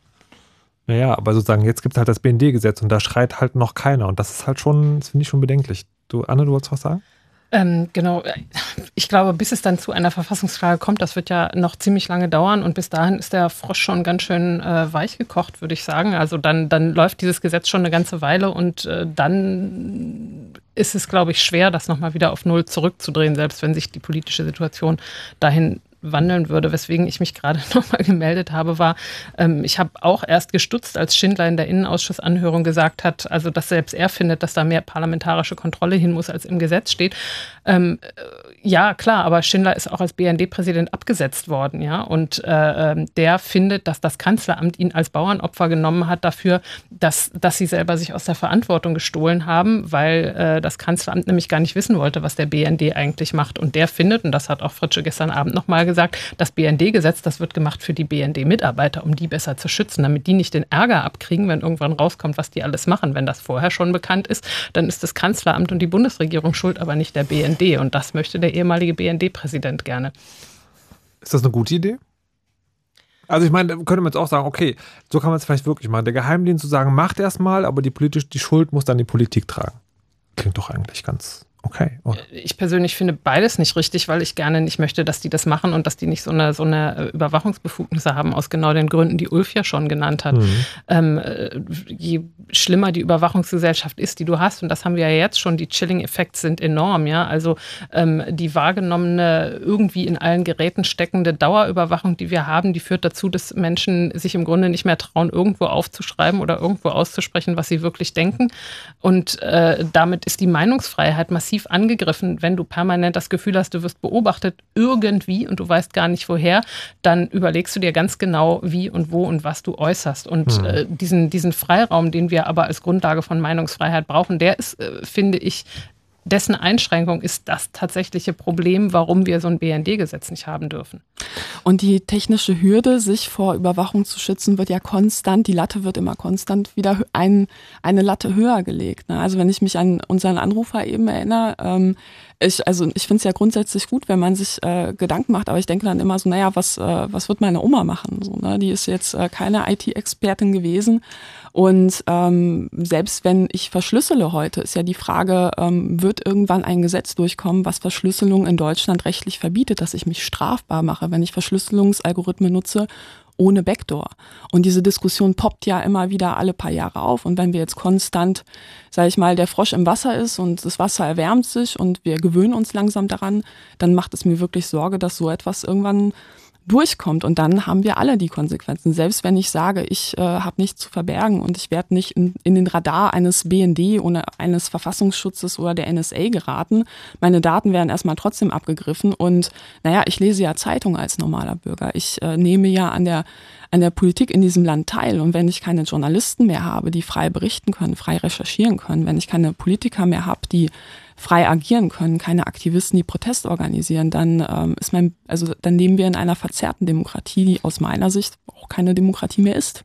S1: Naja, aber sozusagen, jetzt gibt es halt das BND-Gesetz und da schreit halt noch keiner und das ist halt schon, das finde ich schon bedenklich. Du, Anne, du wolltest was sagen?
S5: Ähm, genau. Ich glaube, bis es dann zu einer Verfassungsklage kommt, das wird ja noch ziemlich lange dauern und bis dahin ist der Frosch schon ganz schön äh, weich gekocht, würde ich sagen. Also dann, dann läuft dieses Gesetz schon eine ganze Weile und äh, dann ist es, glaube ich, schwer, das nochmal wieder auf Null zurückzudrehen, selbst wenn sich die politische Situation dahin wandeln würde. Weswegen ich mich gerade nochmal gemeldet habe, war, ähm, ich habe auch erst gestutzt, als Schindler in der Innenausschussanhörung gesagt hat, also dass selbst er findet, dass da mehr parlamentarische Kontrolle hin muss, als im Gesetz steht. Ähm, äh, ja, klar, aber Schindler ist auch als BND-Präsident abgesetzt worden, ja. Und äh, ähm, der findet, dass das Kanzleramt ihn als Bauernopfer genommen hat dafür, dass, dass sie selber sich aus der Verantwortung gestohlen haben, weil äh, das Kanzleramt nämlich gar nicht wissen wollte, was der BND eigentlich macht. Und der findet, und das hat auch Fritsche gestern Abend nochmal gesagt, das BND-Gesetz, das wird gemacht für die BND-Mitarbeiter, um die besser zu schützen, damit die nicht den Ärger abkriegen, wenn irgendwann rauskommt, was die alles machen. Wenn das vorher schon bekannt ist, dann ist das Kanzleramt und die Bundesregierung schuld, aber nicht der BND. Und das möchte der ehemalige BND-Präsident gerne.
S1: Ist das eine gute Idee? Also ich meine, könnte man jetzt auch sagen, okay, so kann man es vielleicht wirklich machen. Der Geheimdienst zu sagen, macht erstmal, aber die politisch, die Schuld muss dann die Politik tragen. Klingt doch eigentlich ganz Okay. Oh.
S5: Ich persönlich finde beides nicht richtig, weil ich gerne nicht möchte, dass die das machen und dass die nicht so eine, so eine äh, Überwachungsbefugnisse haben, aus genau den Gründen, die Ulf ja schon genannt hat.
S1: Mhm.
S5: Ähm, äh, je schlimmer die Überwachungsgesellschaft ist, die du hast, und das haben wir ja jetzt schon, die Chilling-Effekte sind enorm, ja. Also ähm, die wahrgenommene, irgendwie in allen Geräten steckende Dauerüberwachung, die wir haben, die führt dazu, dass Menschen sich im Grunde nicht mehr trauen, irgendwo aufzuschreiben oder irgendwo auszusprechen, was sie wirklich denken. Und äh, damit ist die Meinungsfreiheit massiv angegriffen. Wenn du permanent das Gefühl hast, du wirst beobachtet irgendwie und du weißt gar nicht woher, dann überlegst du dir ganz genau, wie und wo und was du äußerst. Und
S14: Hm.
S5: äh, diesen, diesen Freiraum, den wir aber als Grundlage von Meinungsfreiheit brauchen, der ist, äh, finde ich, dessen Einschränkung ist das tatsächliche Problem, warum wir so ein BND-Gesetz nicht haben dürfen.
S3: Und die technische Hürde, sich vor Überwachung zu schützen, wird ja konstant, die Latte wird immer konstant wieder ein, eine Latte höher gelegt. Ne? Also wenn ich mich an unseren Anrufer eben erinnere, ähm, ich, also ich finde es ja grundsätzlich gut, wenn man sich äh, Gedanken macht, aber ich denke dann immer so, naja, was, äh, was wird meine Oma machen? So, ne? Die ist jetzt äh, keine IT-Expertin gewesen. Und ähm, selbst wenn ich verschlüssele heute, ist ja die Frage, ähm, wird irgendwann ein Gesetz durchkommen, was Verschlüsselung in Deutschland rechtlich verbietet, dass ich mich strafbar mache, wenn ich Verschlüsselungsalgorithmen nutze ohne Backdoor. Und diese Diskussion poppt ja immer wieder alle paar Jahre auf. Und wenn wir jetzt konstant, sage ich mal, der Frosch im Wasser ist und das Wasser erwärmt sich und wir gewöhnen uns langsam daran, dann macht es mir wirklich Sorge, dass so etwas irgendwann durchkommt und dann haben wir alle die Konsequenzen. Selbst wenn ich sage, ich äh, habe nichts zu verbergen und ich werde nicht in, in den Radar eines BND oder eines Verfassungsschutzes oder der NSA geraten, meine Daten werden erstmal trotzdem abgegriffen und naja, ich lese ja Zeitung als normaler Bürger. Ich äh, nehme ja an der an der Politik in diesem Land teil. Und wenn ich keine Journalisten mehr habe, die frei berichten können, frei recherchieren können, wenn ich keine Politiker mehr habe, die frei agieren können, keine Aktivisten, die Protest organisieren, dann ähm, ist mein, also dann leben wir in einer verzerrten Demokratie, die aus meiner Sicht auch keine Demokratie mehr ist.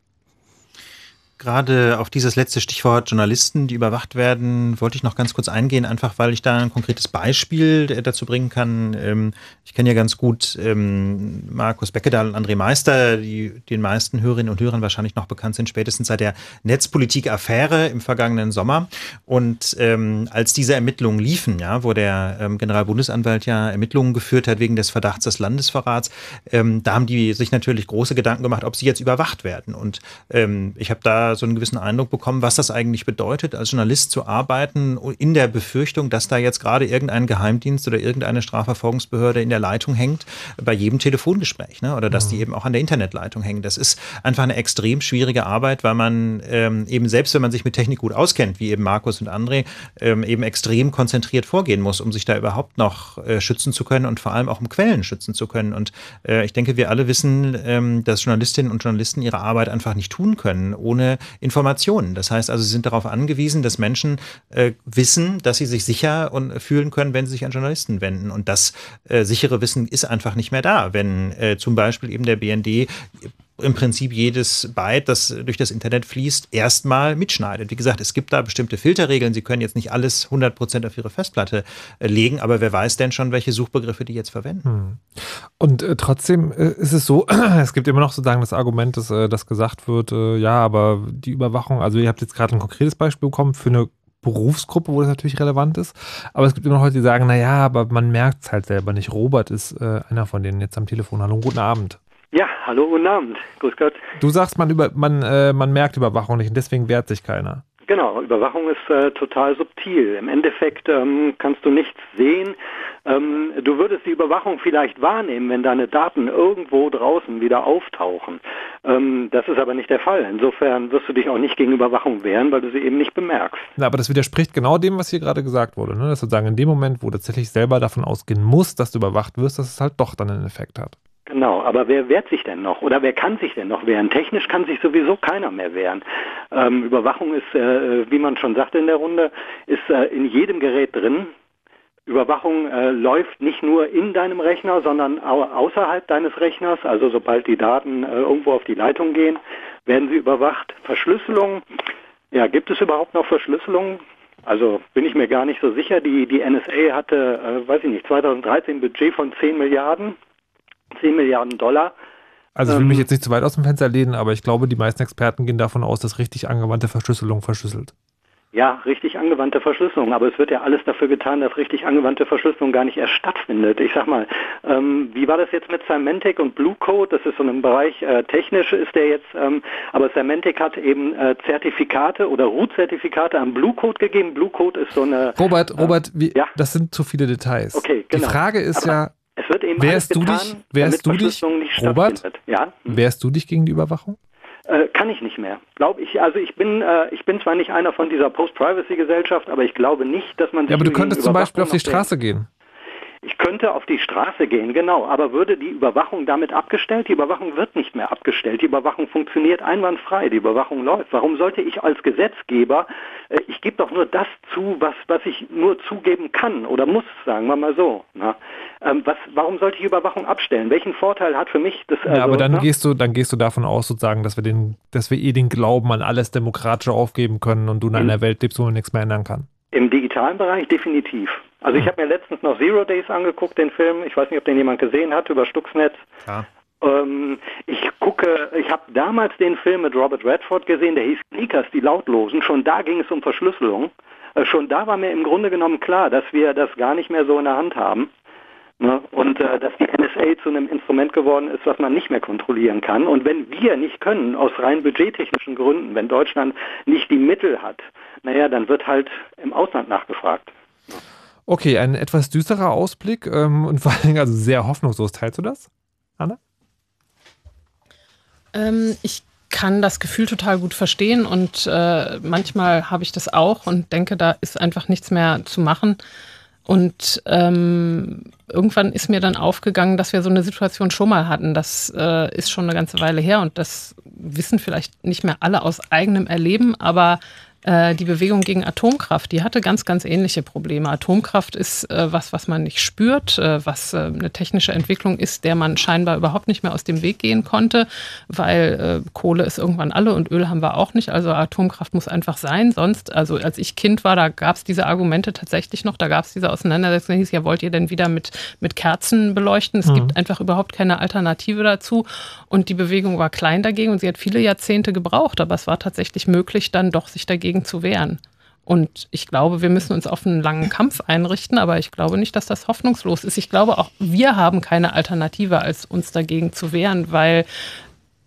S2: Gerade auf dieses letzte Stichwort Journalisten, die überwacht werden, wollte ich noch ganz kurz eingehen, einfach weil ich da ein konkretes Beispiel äh, dazu bringen kann. Ähm, Ich kenne ja ganz gut ähm, Markus Beckedahl und André Meister, die den meisten Hörerinnen und Hörern wahrscheinlich noch bekannt sind, spätestens seit der Netzpolitik-Affäre im vergangenen Sommer. Und ähm, als diese Ermittlungen liefen, ja, wo der Generalbundesanwalt ja Ermittlungen geführt hat wegen des Verdachts des Landesverrats, da haben die sich natürlich große Gedanken gemacht, ob sie jetzt überwacht werden. Und ich habe da so einen gewissen Eindruck bekommen, was das eigentlich bedeutet, als Journalist zu arbeiten, in der Befürchtung, dass da jetzt gerade irgendein Geheimdienst oder irgendeine Strafverfolgungsbehörde in der Leitung hängt, bei jedem Telefongespräch, ne? oder dass die eben auch an der Internetleitung hängen. Das ist einfach eine extrem schwierige Arbeit, weil man ähm, eben selbst, wenn man sich mit Technik gut auskennt, wie eben Markus und André, ähm, eben extrem konzentriert vorgehen muss, um sich da überhaupt noch äh, schützen zu können und vor allem auch um Quellen schützen zu können. Und äh, ich denke, wir alle wissen, ähm, dass Journalistinnen und Journalisten ihre Arbeit einfach nicht tun können ohne Informationen. Das heißt also, sie sind darauf angewiesen, dass Menschen äh, wissen, dass sie sich sicher und fühlen können, wenn sie sich an Journalisten wenden. Und das äh, sichere Wissen ist einfach nicht mehr da, wenn äh, zum Beispiel eben der BND im Prinzip jedes Byte, das durch das Internet fließt, erstmal mitschneidet. Wie gesagt, es gibt da bestimmte Filterregeln. Sie können jetzt nicht alles 100% auf Ihre Festplatte äh, legen, aber wer weiß denn schon, welche Suchbegriffe die jetzt verwenden?
S1: Hm. Und äh, trotzdem äh, ist es so, es gibt immer noch sozusagen das Argument, dass, äh, dass gesagt wird, äh, ja, aber die Überwachung, also ihr habt jetzt gerade ein konkretes Beispiel bekommen für eine Berufsgruppe, wo das natürlich relevant ist. Aber es gibt immer noch Leute, die sagen, naja, aber man merkt es halt selber nicht. Robert ist äh, einer von denen jetzt am Telefon. Hallo, guten Abend.
S14: Ja, hallo, guten Abend. Grüß Gott.
S1: Du sagst, man, über, man, äh, man merkt Überwachung nicht und deswegen wehrt sich keiner.
S14: Genau, Überwachung ist äh, total subtil. Im Endeffekt ähm, kannst du nichts sehen. Ähm, du würdest die Überwachung vielleicht wahrnehmen, wenn deine Daten irgendwo draußen wieder auftauchen. Ähm, das ist aber nicht der Fall. Insofern wirst du dich auch nicht gegen Überwachung wehren, weil du sie eben nicht bemerkst.
S1: Na, aber das widerspricht genau dem, was hier gerade gesagt wurde. Ne? Dass sozusagen in dem Moment, wo du tatsächlich selber davon ausgehen musst, dass du überwacht wirst, dass es halt doch dann einen Effekt hat.
S14: Genau, aber wer wehrt sich denn noch oder wer kann sich denn noch wehren? Technisch kann sich sowieso keiner mehr wehren. Ähm, Überwachung ist, äh, wie man schon sagte in der Runde, ist äh, in jedem Gerät drin. Überwachung äh, läuft nicht nur in deinem Rechner, sondern au außerhalb deines Rechners. Also sobald die Daten äh, irgendwo auf die Leitung gehen, werden sie überwacht. Verschlüsselung, ja, gibt es überhaupt noch Verschlüsselung? Also bin ich mir gar nicht so sicher. Die, die NSA hatte, äh, weiß ich nicht, 2013 ein Budget von 10 Milliarden. 10 Milliarden Dollar.
S1: Also ich will
S14: Ähm,
S1: mich jetzt nicht zu weit aus dem Fenster lehnen, aber ich glaube, die meisten Experten gehen davon aus, dass richtig angewandte Verschlüsselung verschlüsselt.
S14: Ja, richtig angewandte Verschlüsselung. Aber es wird ja alles dafür getan, dass richtig angewandte Verschlüsselung gar nicht erst stattfindet. Ich sag mal, ähm, wie war das jetzt mit Symantec und Blue Code? Das ist so ein Bereich äh, technisch ist der jetzt, ähm, aber Symantec hat eben äh, Zertifikate oder Root-Zertifikate an Blue Code gegeben. Blue Code ist so eine.
S1: Robert, Robert, wie, das sind zu viele Details.
S14: Okay, genau.
S1: Die Frage ist
S14: Aber
S1: ja,
S14: es wird eben
S1: wärst du
S14: alles
S1: dich,
S14: getan,
S1: wärst du dich,
S14: nicht
S1: Robert,
S14: stattfindet. Ja?
S1: wärst du dich gegen die Überwachung?
S14: Äh, kann ich nicht mehr. Glaube ich, also ich bin, äh, ich bin zwar nicht einer von dieser Post-Privacy-Gesellschaft, aber ich glaube nicht, dass man sich
S1: Ja, aber du könntest zum Beispiel auf die Straße gehen.
S14: Ich könnte auf die Straße gehen, genau, aber würde die Überwachung damit abgestellt? Die Überwachung wird nicht mehr abgestellt. Die Überwachung funktioniert einwandfrei. Die Überwachung läuft. Warum sollte ich als Gesetzgeber, äh, ich gebe doch nur das zu, was, was ich nur zugeben kann oder muss, sagen wir mal so. Na? Ähm, was, warum sollte ich Überwachung abstellen? Welchen Vorteil hat für mich das?
S1: Ja,
S14: also,
S1: aber dann
S14: na?
S1: gehst du, dann gehst du davon aus, sozusagen, dass wir den, dass wir eh den Glauben an alles Demokratische aufgeben können und du in
S14: Mhm.
S1: einer Welt lebst, wo man nichts mehr ändern kann.
S14: Im digitalen Bereich definitiv. Also ich habe mir letztens noch Zero Days angeguckt, den Film. Ich weiß nicht, ob den jemand gesehen hat über Stuxnet.
S2: Ja.
S14: Ähm, ich gucke, ich habe damals den Film mit Robert Redford gesehen, der hieß Sneakers, die Lautlosen. Schon da ging es um Verschlüsselung. Äh, schon da war mir im Grunde genommen klar, dass wir das gar nicht mehr so in der Hand haben. Ne? Und äh, dass die NSA zu einem Instrument geworden ist, was man nicht mehr kontrollieren kann. Und wenn wir nicht können, aus rein budgettechnischen Gründen, wenn Deutschland nicht die Mittel hat, naja, dann wird halt im Ausland nachgefragt.
S1: Okay, ein etwas düsterer Ausblick ähm, und vor Dingen also sehr hoffnungslos. Teilst du das, Anna?
S5: Ähm, ich kann das Gefühl total gut verstehen und äh, manchmal habe ich das auch und denke, da ist einfach nichts mehr zu machen. Und ähm, irgendwann ist mir dann aufgegangen, dass wir so eine Situation schon mal hatten. Das äh, ist schon eine ganze Weile her und das wissen vielleicht nicht mehr alle aus eigenem Erleben, aber äh, die Bewegung gegen Atomkraft, die hatte ganz, ganz ähnliche Probleme. Atomkraft ist äh, was, was man nicht spürt, äh, was äh, eine technische Entwicklung ist, der man scheinbar überhaupt nicht mehr aus dem Weg gehen konnte, weil äh, Kohle ist irgendwann alle und Öl haben wir auch nicht. Also Atomkraft muss einfach sein. Sonst, also als ich Kind war, da gab es diese Argumente tatsächlich noch, da gab es diese Auseinandersetzung, da hieß ja, wollt ihr denn wieder mit, mit Kerzen beleuchten? Es
S15: Mhm.
S5: gibt einfach überhaupt keine Alternative dazu. Und die Bewegung war klein dagegen und sie hat viele Jahrzehnte gebraucht, aber es war tatsächlich möglich, dann doch sich dagegen zu wehren. Und ich glaube, wir müssen uns auf einen langen Kampf einrichten, aber ich glaube nicht, dass das hoffnungslos ist. Ich glaube auch, wir haben keine Alternative, als uns dagegen zu wehren, weil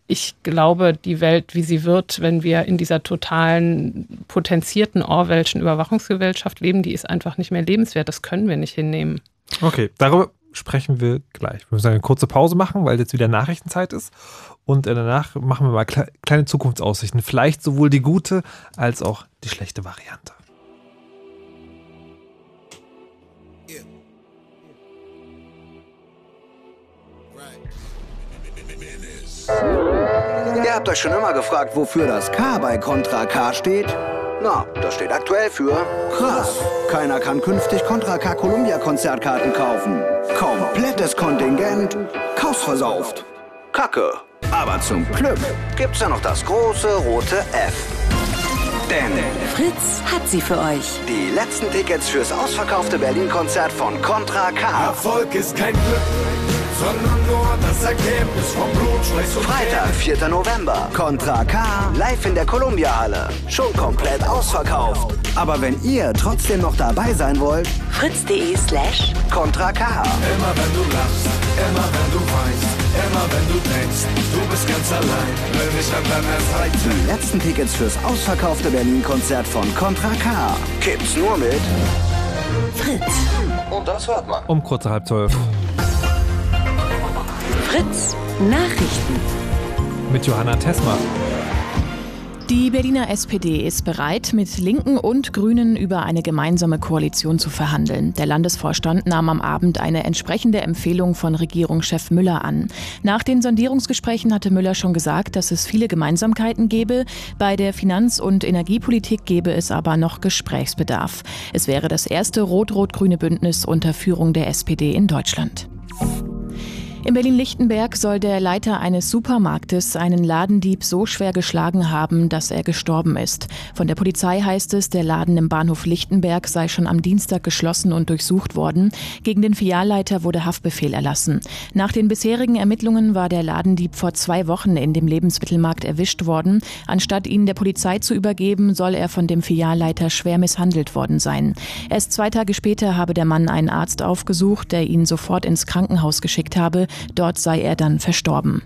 S5: ich glaube, die Welt, wie sie wird, wenn wir in dieser totalen, potenzierten Orwellschen Überwachungsgesellschaft leben, die ist einfach nicht mehr lebenswert. Das können wir nicht hinnehmen.
S1: Okay, darüber sprechen wir gleich. Wir müssen eine kurze Pause machen, weil jetzt wieder Nachrichtenzeit ist. Und danach machen wir mal kle kleine Zukunftsaussichten. Vielleicht sowohl die gute als auch die schlechte Variante.
S8: Ihr habt euch schon immer gefragt, wofür das K bei Contra K steht? Na, das steht aktuell für krass. Keiner kann künftig Contra K Columbia Konzertkarten kaufen. Komplettes Kontingent, kaufsversauft. Kacke. Aber zum Glück gibt's ja noch das große rote F. Denn
S10: Fritz hat sie für euch.
S8: die letzten Tickets fürs ausverkaufte Berlin-Konzert von Contra K.
S16: Erfolg ist kein Glück, sondern nur das Ergebnis vom Blut, Schweiß und
S8: Freitag, 4. November. Contra K live in der Columbia-Halle. Schon komplett ausverkauft. Aber wenn ihr trotzdem noch dabei sein wollt,
S10: fritz.de slash
S8: Contra K.
S16: Immer wenn du lachst, immer wenn du weinst, immer wenn du denkst, du bist ganz allein, bin ich an deiner Seite.
S8: Die letzten Tickets fürs ausverkaufte Berlin-Konzert von Contra K. Gibt's nur mit
S10: Fritz.
S8: Und das hört man.
S1: Um kurz halb zwölf.
S10: Fritz Nachrichten.
S1: Mit Johanna Tesma.
S11: Die Berliner SPD ist bereit, mit Linken und Grünen über eine gemeinsame Koalition zu verhandeln. Der Landesvorstand nahm am Abend eine entsprechende Empfehlung von Regierungschef Müller an. Nach den Sondierungsgesprächen hatte Müller schon gesagt, dass es viele Gemeinsamkeiten gebe. Bei der Finanz- und Energiepolitik gebe es aber noch Gesprächsbedarf. Es wäre das erste rot-rot-grüne Bündnis unter Führung der SPD in Deutschland. In Berlin-Lichtenberg soll der Leiter eines Supermarktes einen Ladendieb so schwer geschlagen haben, dass er gestorben ist. Von der Polizei heißt es, der Laden im Bahnhof Lichtenberg sei schon am Dienstag geschlossen und durchsucht worden. Gegen den Filialleiter wurde Haftbefehl erlassen. Nach den bisherigen Ermittlungen war der Ladendieb vor zwei Wochen in dem Lebensmittelmarkt erwischt worden. Anstatt ihn der Polizei zu übergeben, soll er von dem Filialleiter schwer misshandelt worden sein. Erst zwei Tage später habe der Mann einen Arzt aufgesucht, der ihn sofort ins Krankenhaus geschickt habe. Dort sei er dann verstorben.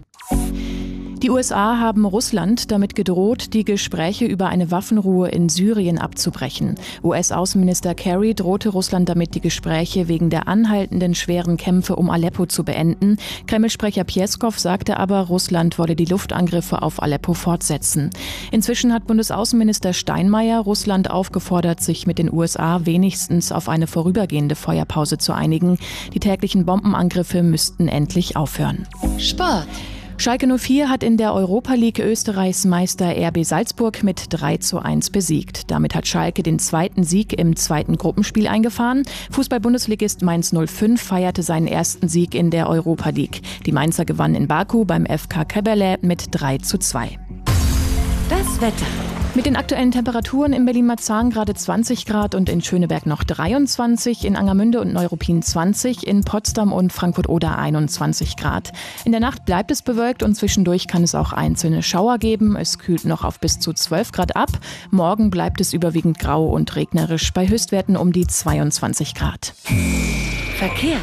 S11: Die USA haben Russland damit gedroht, die Gespräche über eine Waffenruhe in Syrien abzubrechen. US-Außenminister Kerry drohte Russland damit, die Gespräche wegen der anhaltenden schweren Kämpfe um Aleppo zu beenden. Kreml-Sprecher Pieskow sagte aber, Russland wolle die Luftangriffe auf Aleppo fortsetzen. Inzwischen hat Bundesaußenminister Steinmeier Russland aufgefordert, sich mit den USA wenigstens auf eine vorübergehende Feuerpause zu einigen. Die täglichen Bombenangriffe müssten endlich aufhören.
S10: Sport.
S11: Schalke 04 hat in der Europa League Österreichs Meister RB Salzburg mit 3 zu 1 besiegt. Damit hat Schalke den zweiten Sieg im zweiten Gruppenspiel eingefahren. Fußball-Bundesligist Mainz 05 feierte seinen ersten Sieg in der Europa League. Die Mainzer gewannen in Baku beim FK Kebele mit 3 zu 2.
S10: Das Wetter.
S11: Mit den aktuellen Temperaturen in Berlin-Marzahn gerade 20 Grad und in Schöneberg noch 23, in Angermünde und Neuruppin 20, in Potsdam und Frankfurt-Oder 21 Grad. In der Nacht bleibt es bewölkt und zwischendurch kann es auch einzelne Schauer geben. Es kühlt noch auf bis zu 12 Grad ab. Morgen bleibt es überwiegend grau und regnerisch bei Höchstwerten um die 22 Grad.
S10: Verkehr.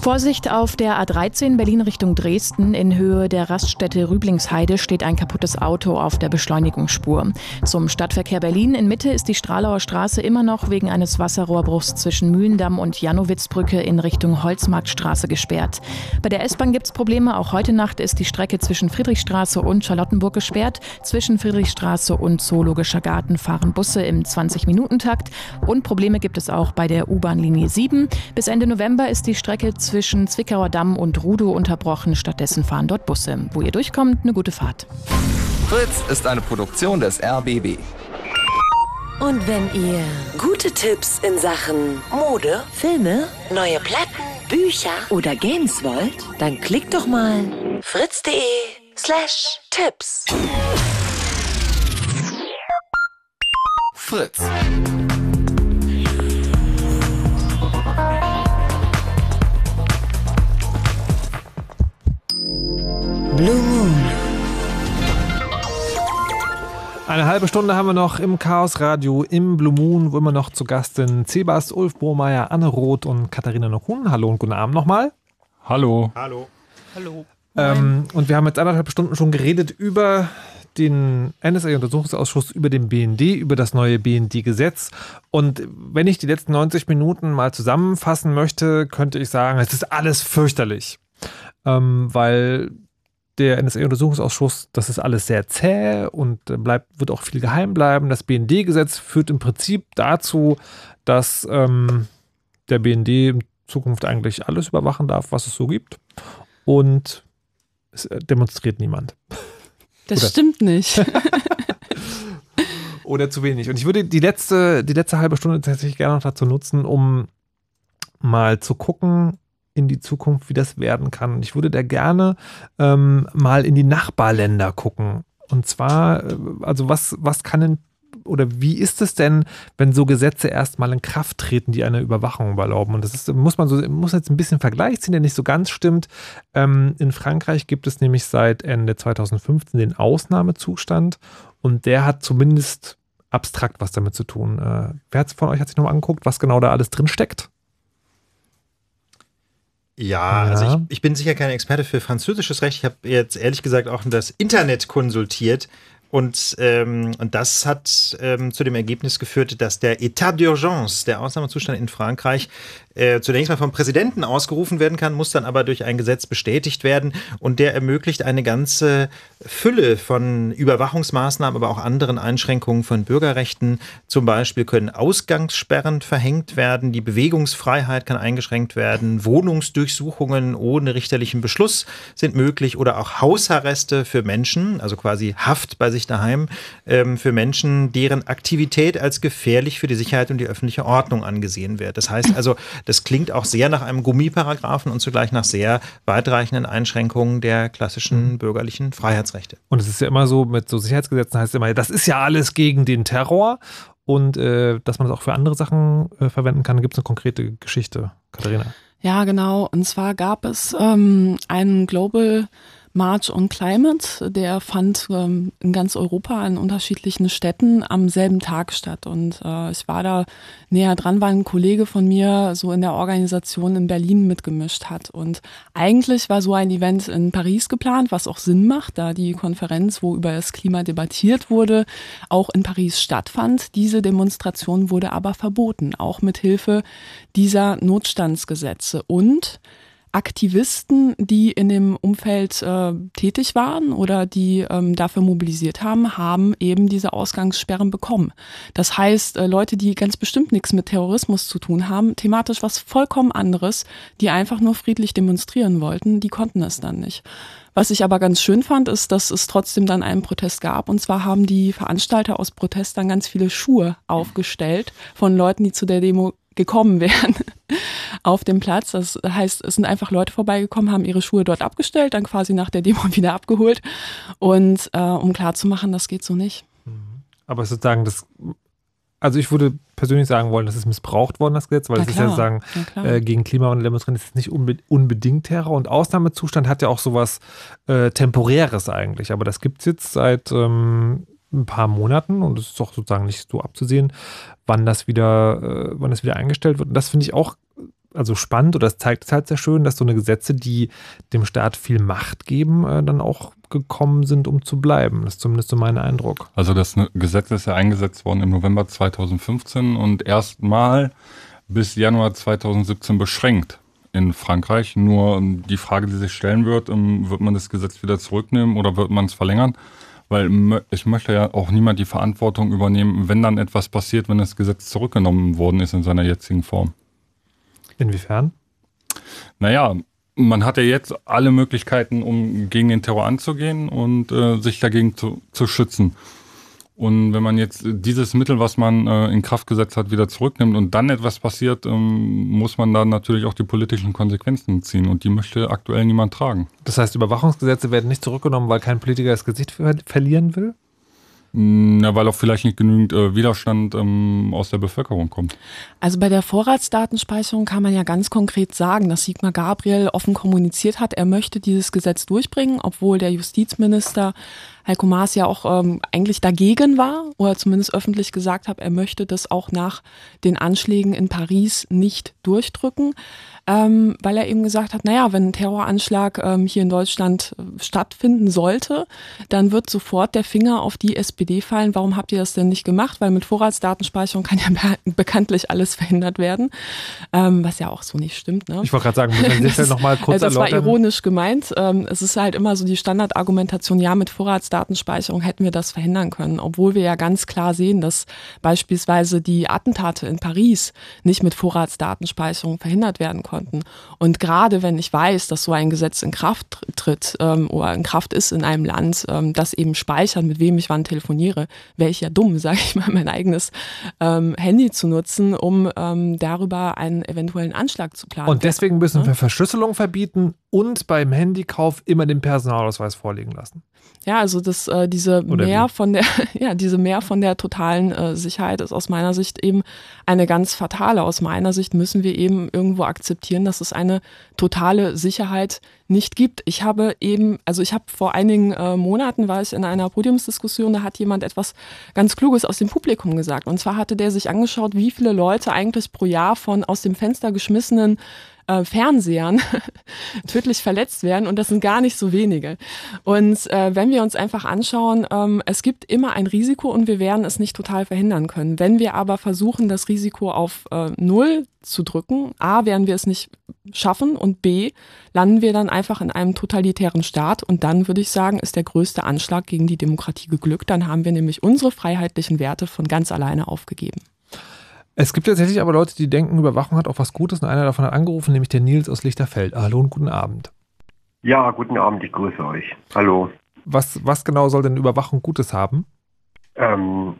S11: Vorsicht auf der A13 Berlin Richtung Dresden. In Höhe der Raststätte Rüblingsheide steht ein kaputtes Auto auf der Beschleunigungsspur. Zum Stadtverkehr Berlin in Mitte ist die Stralauer Straße immer noch wegen eines Wasserrohrbruchs zwischen Mühlendamm und Janowitzbrücke in Richtung Holzmarktstraße gesperrt. Bei der S-Bahn gibt es Probleme. Auch heute Nacht ist die Strecke zwischen Friedrichstraße und Charlottenburg gesperrt. Zwischen Friedrichstraße und Zoologischer Garten fahren Busse im 20-Minuten-Takt. Und Probleme gibt es auch bei der U-Bahn-Linie 7. Bis Ende November ist die Strecke zwischen Zwickauer Damm und Rudow unterbrochen. Stattdessen fahren dort Busse. Wo ihr durchkommt, eine gute Fahrt.
S9: Fritz ist eine Produktion des RBB.
S10: Und wenn ihr gute Tipps in Sachen Mode, Filme, neue Platten, Bücher oder Games wollt, dann klickt doch mal fritz.de slash Tipps.
S9: Fritz.
S10: Blue Moon.
S1: Eine halbe Stunde haben wir noch im Chaos Radio im Blue Moon, wo immer noch zu Gast sind Sebast, Ulf Bohrmeier, Anne Roth und Katharina Nokun. Hallo und guten Abend nochmal.
S4: Hallo.
S2: Hallo.
S5: Hallo.
S1: Ähm, und wir haben jetzt anderthalb Stunden schon geredet über den NSA-Untersuchungsausschuss, über den BND, über das neue BND-Gesetz. Und wenn ich die letzten 90 Minuten mal zusammenfassen möchte, könnte ich sagen, es ist alles fürchterlich. Ähm, weil der NSA-Untersuchungsausschuss, das ist alles sehr zäh und bleibt, wird auch viel geheim bleiben. Das BND-Gesetz führt im Prinzip dazu, dass ähm, der BND in Zukunft eigentlich alles überwachen darf, was es so gibt. Und es äh, demonstriert niemand.
S3: Das
S1: Oder-
S3: stimmt nicht.
S1: Oder zu wenig. Und ich würde die letzte, die letzte halbe Stunde tatsächlich gerne noch dazu nutzen, um mal zu gucken in die Zukunft, wie das werden kann. Und ich würde da gerne ähm, mal in die Nachbarländer gucken. Und zwar, äh, also was, was kann denn oder wie ist es denn, wenn so Gesetze erstmal in Kraft treten, die eine Überwachung erlauben? Und das ist, muss man so, muss jetzt ein bisschen Vergleich ziehen, der nicht so ganz stimmt. Ähm, in Frankreich gibt es nämlich seit Ende 2015 den Ausnahmezustand und der hat zumindest abstrakt was damit zu tun. Äh, wer von euch hat sich nochmal angeguckt, was genau da alles drin steckt?
S2: Ja,
S1: Ja.
S2: also ich, ich bin sicher kein Experte für französisches Recht. Ich habe jetzt ehrlich gesagt auch das Internet konsultiert. Und, ähm, und das hat ähm, zu dem Ergebnis geführt, dass der État d'urgence, der Ausnahmezustand in Frankreich, äh, zunächst mal vom Präsidenten ausgerufen werden kann, muss dann aber durch ein Gesetz bestätigt werden. Und der ermöglicht eine ganze Fülle von Überwachungsmaßnahmen, aber auch anderen Einschränkungen von Bürgerrechten. Zum Beispiel können Ausgangssperren verhängt werden, die Bewegungsfreiheit kann eingeschränkt werden, Wohnungsdurchsuchungen ohne richterlichen Beschluss sind möglich oder auch Hausarreste für Menschen, also quasi Haft bei sich daheim ähm, für Menschen, deren Aktivität als gefährlich für die Sicherheit und die öffentliche Ordnung angesehen wird. Das heißt also, das klingt auch sehr nach einem Gummiparagraphen und zugleich nach sehr weitreichenden Einschränkungen der klassischen bürgerlichen Freiheitsrechte.
S1: Und es ist ja immer so, mit so Sicherheitsgesetzen heißt es immer, das ist ja alles gegen den Terror. Und äh, dass man das auch für andere Sachen äh, verwenden kann, gibt es eine konkrete Geschichte. Katharina.
S3: Ja, genau. Und zwar gab es ähm, einen Global March on Climate, der fand ähm, in ganz Europa in unterschiedlichen Städten am selben Tag statt. Und äh, ich war da näher dran, weil ein Kollege von mir so in der Organisation in Berlin mitgemischt hat. Und eigentlich war so ein Event in Paris geplant, was auch Sinn macht, da die Konferenz, wo über das Klima debattiert wurde, auch in Paris stattfand. Diese Demonstration wurde aber verboten, auch mit Hilfe dieser Notstandsgesetze. Und Aktivisten, die in dem Umfeld äh, tätig waren oder die ähm, dafür mobilisiert haben, haben eben diese Ausgangssperren bekommen. Das heißt, äh, Leute, die ganz bestimmt nichts mit Terrorismus zu tun haben, thematisch was vollkommen anderes, die einfach nur friedlich demonstrieren wollten, die konnten es dann nicht. Was ich aber ganz schön fand, ist, dass es trotzdem dann einen Protest gab. Und zwar haben die Veranstalter aus Protest dann ganz viele Schuhe aufgestellt von Leuten, die zu der Demo gekommen wären auf dem Platz. Das heißt, es sind einfach Leute vorbeigekommen, haben ihre Schuhe dort abgestellt, dann quasi nach der Demo wieder abgeholt. Und äh, um klarzumachen, das geht so nicht.
S1: Aber sozusagen, das, also ich würde persönlich sagen wollen, das ist missbraucht worden, das Gesetz, weil es ist ja sagen, äh, gegen Klimawandel demonstrieren, ist nicht unbe unbedingt Terror und Ausnahmezustand hat ja auch sowas äh, Temporäres eigentlich, aber das gibt es jetzt seit ähm, ein paar Monaten und es ist doch sozusagen nicht so abzusehen, wann das wieder, äh, wann das wieder eingestellt wird. Und das finde ich auch also spannend oder das zeigt es halt sehr schön, dass so eine Gesetze, die dem Staat viel Macht geben, äh, dann auch gekommen sind, um zu bleiben. Das ist zumindest so mein Eindruck.
S4: Also das ne- Gesetz ist ja eingesetzt worden im November 2015 und erstmal bis Januar 2017 beschränkt in Frankreich. Nur ähm, die Frage, die sich stellen wird, ähm, wird man das Gesetz wieder zurücknehmen oder wird man es verlängern? Weil ich möchte ja auch niemand die Verantwortung übernehmen, wenn dann etwas passiert, wenn das Gesetz zurückgenommen worden ist in seiner jetzigen Form.
S1: Inwiefern?
S4: Naja, man hat ja jetzt alle Möglichkeiten, um gegen den Terror anzugehen und äh, sich dagegen zu, zu schützen. Und wenn man jetzt dieses Mittel, was man äh, in Kraft gesetzt hat, wieder zurücknimmt und dann etwas passiert, ähm, muss man da natürlich auch die politischen Konsequenzen ziehen. Und die möchte aktuell niemand tragen.
S1: Das heißt, Überwachungsgesetze werden nicht zurückgenommen, weil kein Politiker das Gesicht ver verlieren will?
S4: Na, weil auch vielleicht nicht genügend äh, Widerstand ähm, aus der Bevölkerung kommt.
S3: Also bei der Vorratsdatenspeicherung kann man ja ganz konkret sagen, dass Sigmar Gabriel offen kommuniziert hat, er möchte dieses Gesetz durchbringen, obwohl der Justizminister Heiko Maas ja auch ähm, eigentlich dagegen war oder zumindest öffentlich gesagt hat, er möchte das auch nach den Anschlägen in Paris nicht durchdrücken, ähm, weil er eben gesagt hat, naja, wenn ein Terroranschlag ähm, hier in Deutschland äh, stattfinden sollte, dann wird sofort der Finger auf die SPD fallen. Warum habt ihr das denn nicht gemacht? Weil mit Vorratsdatenspeicherung kann ja be bekanntlich alles verhindert werden, ähm, was ja auch so nicht stimmt. Ne?
S1: Ich wollte gerade sagen, man sich
S3: Das-
S1: noch mal kurz
S3: also das war ironisch gemeint. Ähm, es ist halt immer so die Standardargumentation, ja, mit Vorratsdatenspeicherung hätten wir das verhindern können, obwohl wir ja ganz klar sehen, dass beispielsweise die Attentate in Paris nicht mit Vorratsdatenspeicherung verhindert werden konnten. Und gerade wenn ich weiß, dass so ein Gesetz in Kraft tr- tritt ähm, oder in Kraft ist in einem Land, ähm, das eben speichert, mit wem ich wann telefoniere, wäre ich ja dumm, sage ich mal, mein eigenes ähm, Handy zu nutzen, um ähm, darüber einen eventuellen Anschlag zu planen.
S1: Und deswegen müssen
S3: Ne?
S1: wir Verschlüsselung verbieten und beim Handykauf immer den Personalausweis vorlegen lassen.
S3: Ja, also das, äh, diese
S1: Oder
S3: mehr
S1: wie?
S3: von der, ja, diese mehr von der totalen äh, Sicherheit ist aus meiner Sicht eben eine ganz fatale. Aus meiner Sicht müssen wir eben irgendwo akzeptieren, dass es eine totale Sicherheit nicht gibt. Ich habe eben, also ich habe vor einigen äh, Monaten war ich in einer Podiumsdiskussion, da hat jemand etwas ganz Kluges aus dem Publikum gesagt. Und zwar hatte der sich angeschaut, wie viele Leute eigentlich pro Jahr von aus dem Fenster geschmissenen äh, Fernsehern tödlich verletzt werden und das sind gar nicht so wenige. Und äh, wenn wir uns einfach anschauen, ähm, es gibt immer ein Risiko und wir werden es nicht total verhindern können. Wenn wir aber versuchen, das Risiko auf äh, Null zu drücken, A, werden wir es nicht schaffen und B, landen wir dann einfach in einem totalitären Staat und dann würde ich sagen, ist der größte Anschlag gegen die Demokratie geglückt. Dann haben wir nämlich unsere freiheitlichen Werte von ganz alleine aufgegeben.
S1: Es gibt tatsächlich aber Leute, die denken, Überwachung hat auch was Gutes. Und einer davon hat angerufen, nämlich der Nils aus Lichterfeld. Hallo und guten Abend.
S15: Ja, guten Abend, ich grüße euch. Hallo.
S1: was, was genau soll denn Überwachung Gutes haben?
S15: Ähm,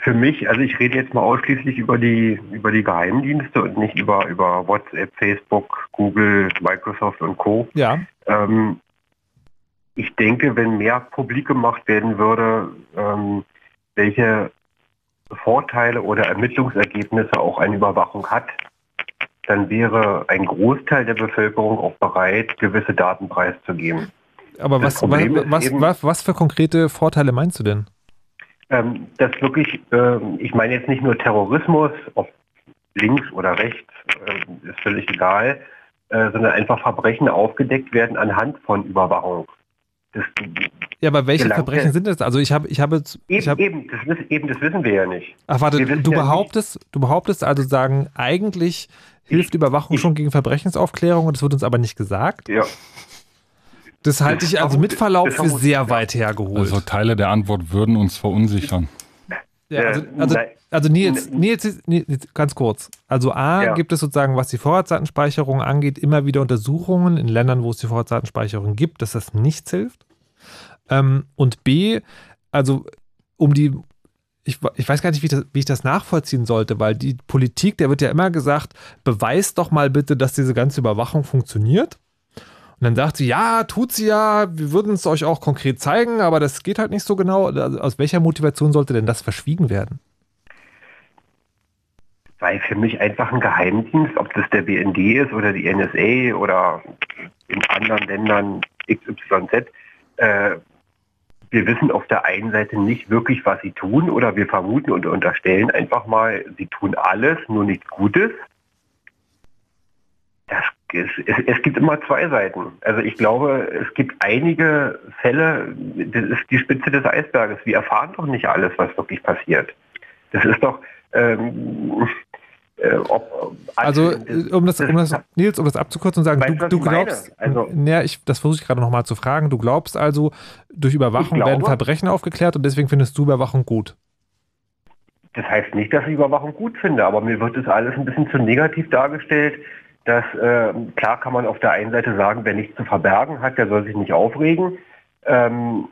S15: für mich, also ich rede jetzt mal ausschließlich über die über die Geheimdienste und nicht über über WhatsApp, Facebook, Google, Microsoft und Co.
S1: Ja.
S15: Ähm, ich denke, wenn mehr publik gemacht werden würde, ähm, welche Vorteile oder Ermittlungsergebnisse auch eine Überwachung hat, dann wäre ein Großteil der Bevölkerung auch bereit, gewisse Daten preiszugeben.
S1: Aber was, was, was,
S15: eben-
S1: was, für konkrete Vorteile meinst du denn?
S15: Ähm, dass wirklich, ähm, ich meine jetzt nicht nur Terrorismus, ob links oder rechts, ähm, ist völlig egal, äh, sondern einfach Verbrechen aufgedeckt werden anhand von Überwachung. Das,
S1: Ja, aber welche Verbrechen sind das? Also ich habe, ich habe,
S15: eben,
S1: ich habe
S15: eben, das, eben, das wissen wir ja nicht.
S1: Ach warte, du
S15: ja
S1: behauptest, du behauptest also sagen, eigentlich hilft Überwachung schon gegen Verbrechensaufklärung und das wird uns aber nicht gesagt?
S15: Ja.
S1: Das halte ich also mit Verlaub für sehr weit hergeholt.
S4: Also Teile der Antwort würden uns verunsichern.
S1: Ja, also,
S15: Äh,
S1: also, also Nils, Nils, Nils, ganz kurz. Also A,
S15: Ja.
S1: gibt es sozusagen, was die Vorratsdatenspeicherung angeht, immer wieder Untersuchungen in Ländern, wo es die Vorratsdatenspeicherung gibt, dass das nichts hilft. Ähm, und B, also um die, ich, ich weiß gar nicht, wie ich, das, wie ich das nachvollziehen sollte, weil die Politik, der wird ja immer gesagt, beweist doch mal bitte, dass diese ganze Überwachung funktioniert. Und dann sagt sie, ja, tut sie ja, wir würden es euch auch konkret zeigen, aber das geht halt nicht so genau. Aus welcher Motivation sollte denn das verschwiegen werden?
S15: Weil für mich einfach ein Geheimdienst, ob das der BND ist oder die NSA oder in anderen Ländern XYZ, äh, wir wissen auf der einen Seite nicht wirklich, was sie tun oder wir vermuten und unterstellen einfach mal, sie tun alles, nur nichts Gutes. Das, es, es, es gibt immer zwei Seiten. Also ich glaube, es gibt einige Fälle, das ist die Spitze des Eisberges. Wir erfahren doch nicht alles, was wirklich passiert. Das ist doch, ähm, äh, ob,
S1: Also, äh, um das, um das, Nils, um das abzukürzen und sagen,
S15: Weißt du,
S1: du, glaubst,
S15: Also-
S1: ja, ich, das versuche ich gerade nochmal zu fragen, du glaubst also, durch Überwachung
S15: glaube-
S1: werden Verbrechen aufgeklärt und deswegen findest du Überwachung gut.
S15: Das heißt nicht, dass ich Überwachung gut finde, aber mir wird das alles ein bisschen zu negativ dargestellt. Dass, äh, klar kann man auf der einen Seite sagen, wer nichts zu verbergen hat, der soll sich nicht aufregen. Ähm,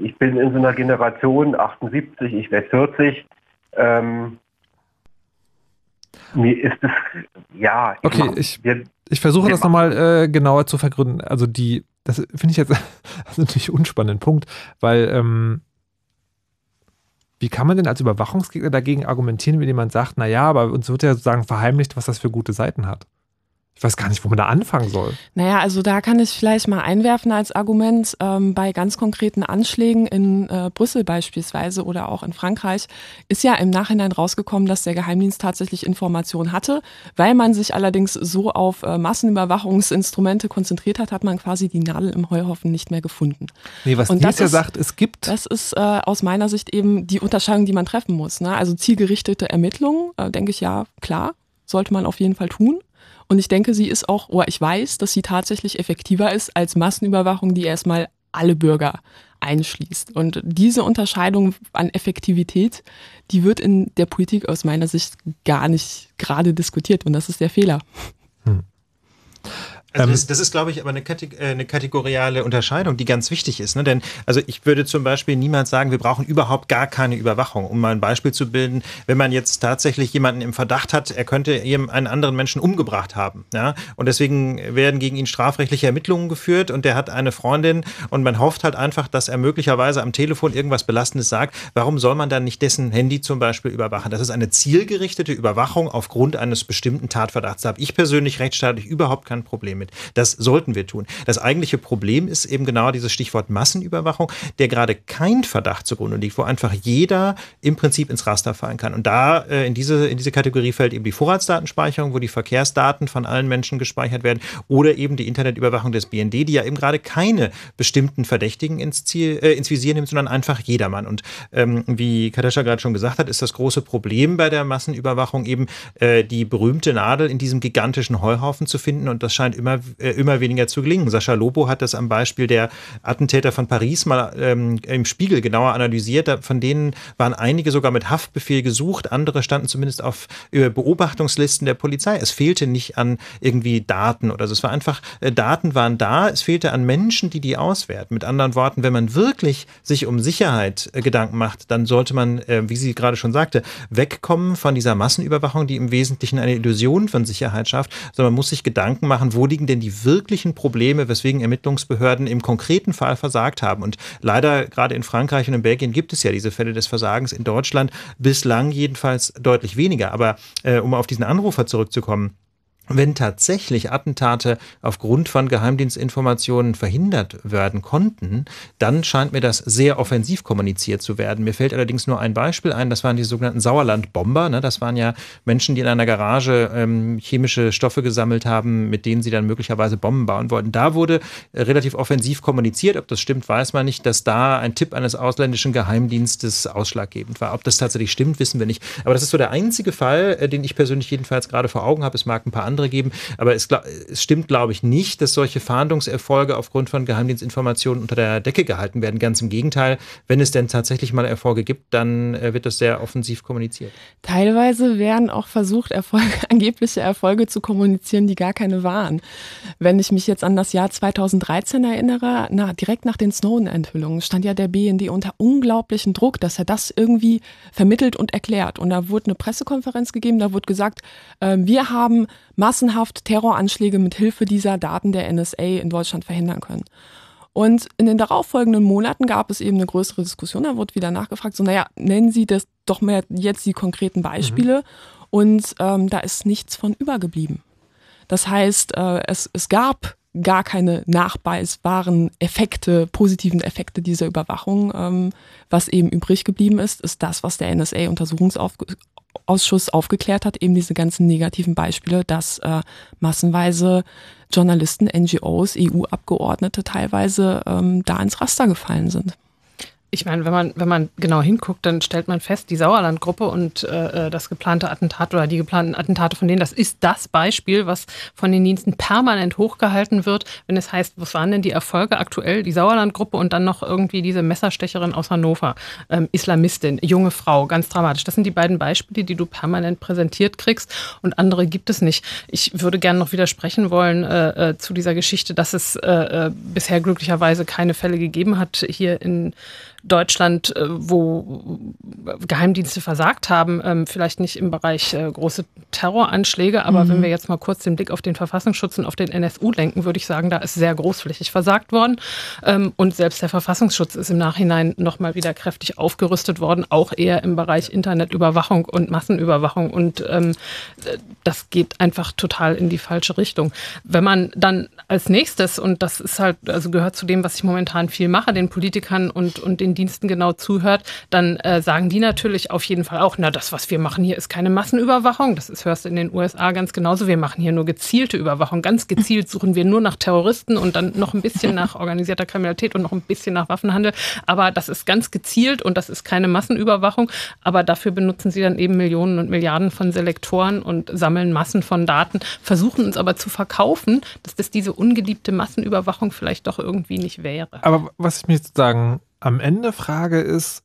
S15: ich bin in so einer Generation 78, ich werde 40. Ähm, mir ist es, ja,
S1: Okay,
S15: mach-
S1: ich, ich versuche das nochmal äh, genauer zu vergründen. Also die, das finde ich jetzt also natürlich unspannenden Punkt, weil ähm, wie kann man denn als Überwachungsgegner dagegen argumentieren, wenn jemand sagt, naja, aber uns wird ja sozusagen verheimlicht, was das für gute Seiten hat? Ich weiß gar nicht, wo man da anfangen soll.
S3: Naja, also da kann ich vielleicht mal einwerfen als Argument, ähm, bei ganz konkreten Anschlägen in äh, Brüssel beispielsweise oder auch in Frankreich ist ja im Nachhinein rausgekommen, dass der Geheimdienst tatsächlich Informationen hatte. Weil man sich allerdings so auf äh, Massenüberwachungsinstrumente konzentriert hat, hat man quasi die Nadel im Heuhaufen nicht mehr gefunden.
S1: Nee, was
S3: Und
S1: Nils ja sagt, es gibt.
S3: Das ist äh, aus meiner Sicht eben die Unterscheidung, die man treffen muss. Ne? Also zielgerichtete Ermittlungen, äh, denke ich ja, klar, sollte man auf jeden Fall tun. Und ich denke, sie ist auch, oder ich weiß, dass sie tatsächlich effektiver ist als Massenüberwachung, die erstmal alle Bürger einschließt. Und diese Unterscheidung an Effektivität, die wird in der Politik aus meiner Sicht gar nicht gerade diskutiert. Und das ist der Fehler.
S2: Also
S1: Ähm,
S2: das, das ist, glaube ich, aber eine, Kategor äh, eine kategoriale Unterscheidung, die ganz wichtig ist. Ne? Denn also ich würde zum Beispiel niemals sagen, wir brauchen überhaupt gar keine Überwachung. Um mal ein Beispiel zu bilden, wenn man jetzt tatsächlich jemanden im Verdacht hat, er könnte eben einen anderen Menschen umgebracht haben. Ja? Und deswegen werden gegen ihn strafrechtliche Ermittlungen geführt und der hat eine Freundin und man hofft halt einfach, dass er möglicherweise am Telefon irgendwas Belastendes sagt. Warum soll man dann nicht dessen Handy zum Beispiel überwachen? Das ist eine zielgerichtete Überwachung aufgrund eines bestimmten Tatverdachts. Da habe ich persönlich rechtsstaatlich überhaupt kein Problem mit. Das sollten wir tun. Das eigentliche Problem ist eben genau dieses Stichwort Massenüberwachung, der gerade kein Verdacht zugrunde liegt, wo einfach jeder im Prinzip ins Raster fallen kann. Und da äh, in, diese, in diese Kategorie fällt eben die Vorratsdatenspeicherung, wo die Verkehrsdaten von allen Menschen gespeichert werden, oder eben die Internetüberwachung des BND, die ja eben gerade keine bestimmten Verdächtigen ins, Ziel, äh, ins Visier nimmt, sondern einfach jedermann. Und ähm, wie Kadesha gerade schon gesagt hat, ist das große Problem bei der Massenüberwachung eben äh, die berühmte Nadel in diesem gigantischen Heuhaufen zu finden. Und das scheint immer immer, äh, immer weniger zu gelingen. Sascha Lobo hat das am Beispiel der Attentäter von Paris mal ähm, im Spiegel genauer analysiert. Von denen waren einige sogar mit Haftbefehl gesucht, andere standen zumindest auf äh, Beobachtungslisten der Polizei. Es fehlte nicht an irgendwie Daten oder so. Es war einfach, äh, Daten waren da, es fehlte an Menschen, die die auswerten. Mit anderen Worten, wenn man wirklich sich um Sicherheit äh, Gedanken macht, dann sollte man, äh, wie sie gerade schon sagte, wegkommen von dieser Massenüberwachung, die im Wesentlichen eine Illusion von Sicherheit schafft, sondern man muss sich Gedanken machen, wo liegen denn die wirklichen Probleme, weswegen Ermittlungsbehörden im konkreten Fall versagt haben. Und leider gerade in Frankreich und in Belgien gibt es ja diese Fälle des Versagens. In Deutschland bislang jedenfalls deutlich weniger. Aber äh, um auf diesen Anrufer zurückzukommen, wenn tatsächlich Attentate aufgrund von Geheimdienstinformationen verhindert werden konnten, dann scheint mir das sehr offensiv kommuniziert zu werden. Mir fällt allerdings nur ein Beispiel ein, das waren die sogenannten Sauerlandbomber. Ne? Das waren ja Menschen, die in einer Garage ähm, chemische Stoffe gesammelt haben, mit denen sie dann möglicherweise Bomben bauen wollten. Da wurde äh, relativ offensiv kommuniziert. Ob das stimmt, weiß man nicht, dass da ein Tipp eines ausländischen Geheimdienstes ausschlaggebend war. Ob das tatsächlich stimmt, wissen wir nicht. Aber das ist so der einzige Fall, äh, den ich persönlich jedenfalls gerade vor Augen habe. Es mag ein paar geben, aber es, es stimmt, glaube ich, nicht, dass solche Fahndungserfolge aufgrund von Geheimdienstinformationen unter der Decke gehalten werden. Ganz im Gegenteil, wenn es denn tatsächlich mal Erfolge gibt, dann äh, wird das sehr offensiv kommuniziert.
S3: Teilweise werden auch versucht, Erfolge, angebliche Erfolge zu kommunizieren, die gar keine waren. Wenn ich mich jetzt an das Jahr 2013 erinnere, na, direkt nach den Snowden-Enthüllungen stand ja der BND unter unglaublichen Druck, dass er das irgendwie vermittelt und erklärt. Und da wurde eine Pressekonferenz gegeben, da wurde gesagt, äh, wir haben massenhaft Terroranschläge mit Hilfe dieser Daten der NSA in Deutschland verhindern können. Und in den darauffolgenden Monaten gab es eben eine größere Diskussion. Da wurde wieder nachgefragt, so, naja, nennen Sie das doch mehr jetzt die konkreten Beispiele. Mhm. Und ähm, da ist nichts von übergeblieben. Das heißt, äh, es, es gab gar keine nachweisbaren Effekte, positiven Effekte dieser Überwachung. Ähm, was eben übrig geblieben ist, ist das, was der NSA-Untersuchungsausschuss Ausschuss aufgeklärt hat, eben diese ganzen negativen Beispiele, dass äh, massenweise Journalisten, NGOs, EU-Abgeordnete teilweise ähm, da ins Raster gefallen sind.
S5: Ich meine, wenn man, wenn man genau hinguckt, dann stellt man fest, die Sauerlandgruppe und äh, das geplante Attentat oder die geplanten Attentate von denen, das ist das Beispiel, was von den Diensten permanent hochgehalten wird, wenn es heißt, was waren denn die Erfolge aktuell? Die Sauerlandgruppe und dann noch irgendwie diese Messerstecherin aus Hannover, ähm, Islamistin, junge Frau, ganz dramatisch. Das sind die beiden Beispiele, die du permanent präsentiert kriegst und andere gibt es nicht. Ich würde gerne noch widersprechen wollen äh, äh, zu dieser Geschichte, dass es äh, äh bisher glücklicherweise keine Fälle gegeben hat hier in Deutschland, äh, wo Geheimdienste versagt haben, ähm, vielleicht nicht im Bereich äh, große Terroranschläge, aber mhm. wenn wir jetzt mal kurz den Blick auf den Verfassungsschutz und auf den NSU lenken, würde ich sagen, da ist sehr großflächig versagt worden. Ähm, und selbst der Verfassungsschutz ist im Nachhinein nochmal wieder kräftig aufgerüstet worden, auch eher im Bereich Internetüberwachung und Massenüberwachung. Und ähm, das geht einfach total in die falsche Richtung. Wenn man dann als nächstes, und das ist halt, also gehört zu dem, was ich momentan viel mache, den Politikern und, und den Diensten genau zuhört, dann äh, sagen die natürlich auf jeden Fall auch, na, das, was wir machen hier, ist keine Massenüberwachung. Das ist, hörst du in den USA ganz genauso. Wir machen hier nur gezielte Überwachung. Ganz gezielt suchen wir nur nach Terroristen und dann noch ein bisschen nach organisierter Kriminalität und noch ein bisschen nach Waffenhandel. Aber das ist ganz gezielt und das ist keine Massenüberwachung. Aber dafür benutzen sie dann eben Millionen und Milliarden von Selektoren und sammeln Massen von Daten, versuchen uns aber zu verkaufen, dass das diese ungeliebte Massenüberwachung vielleicht doch irgendwie nicht wäre.
S1: Aber was ich mir sozusagen am Ende frage ist,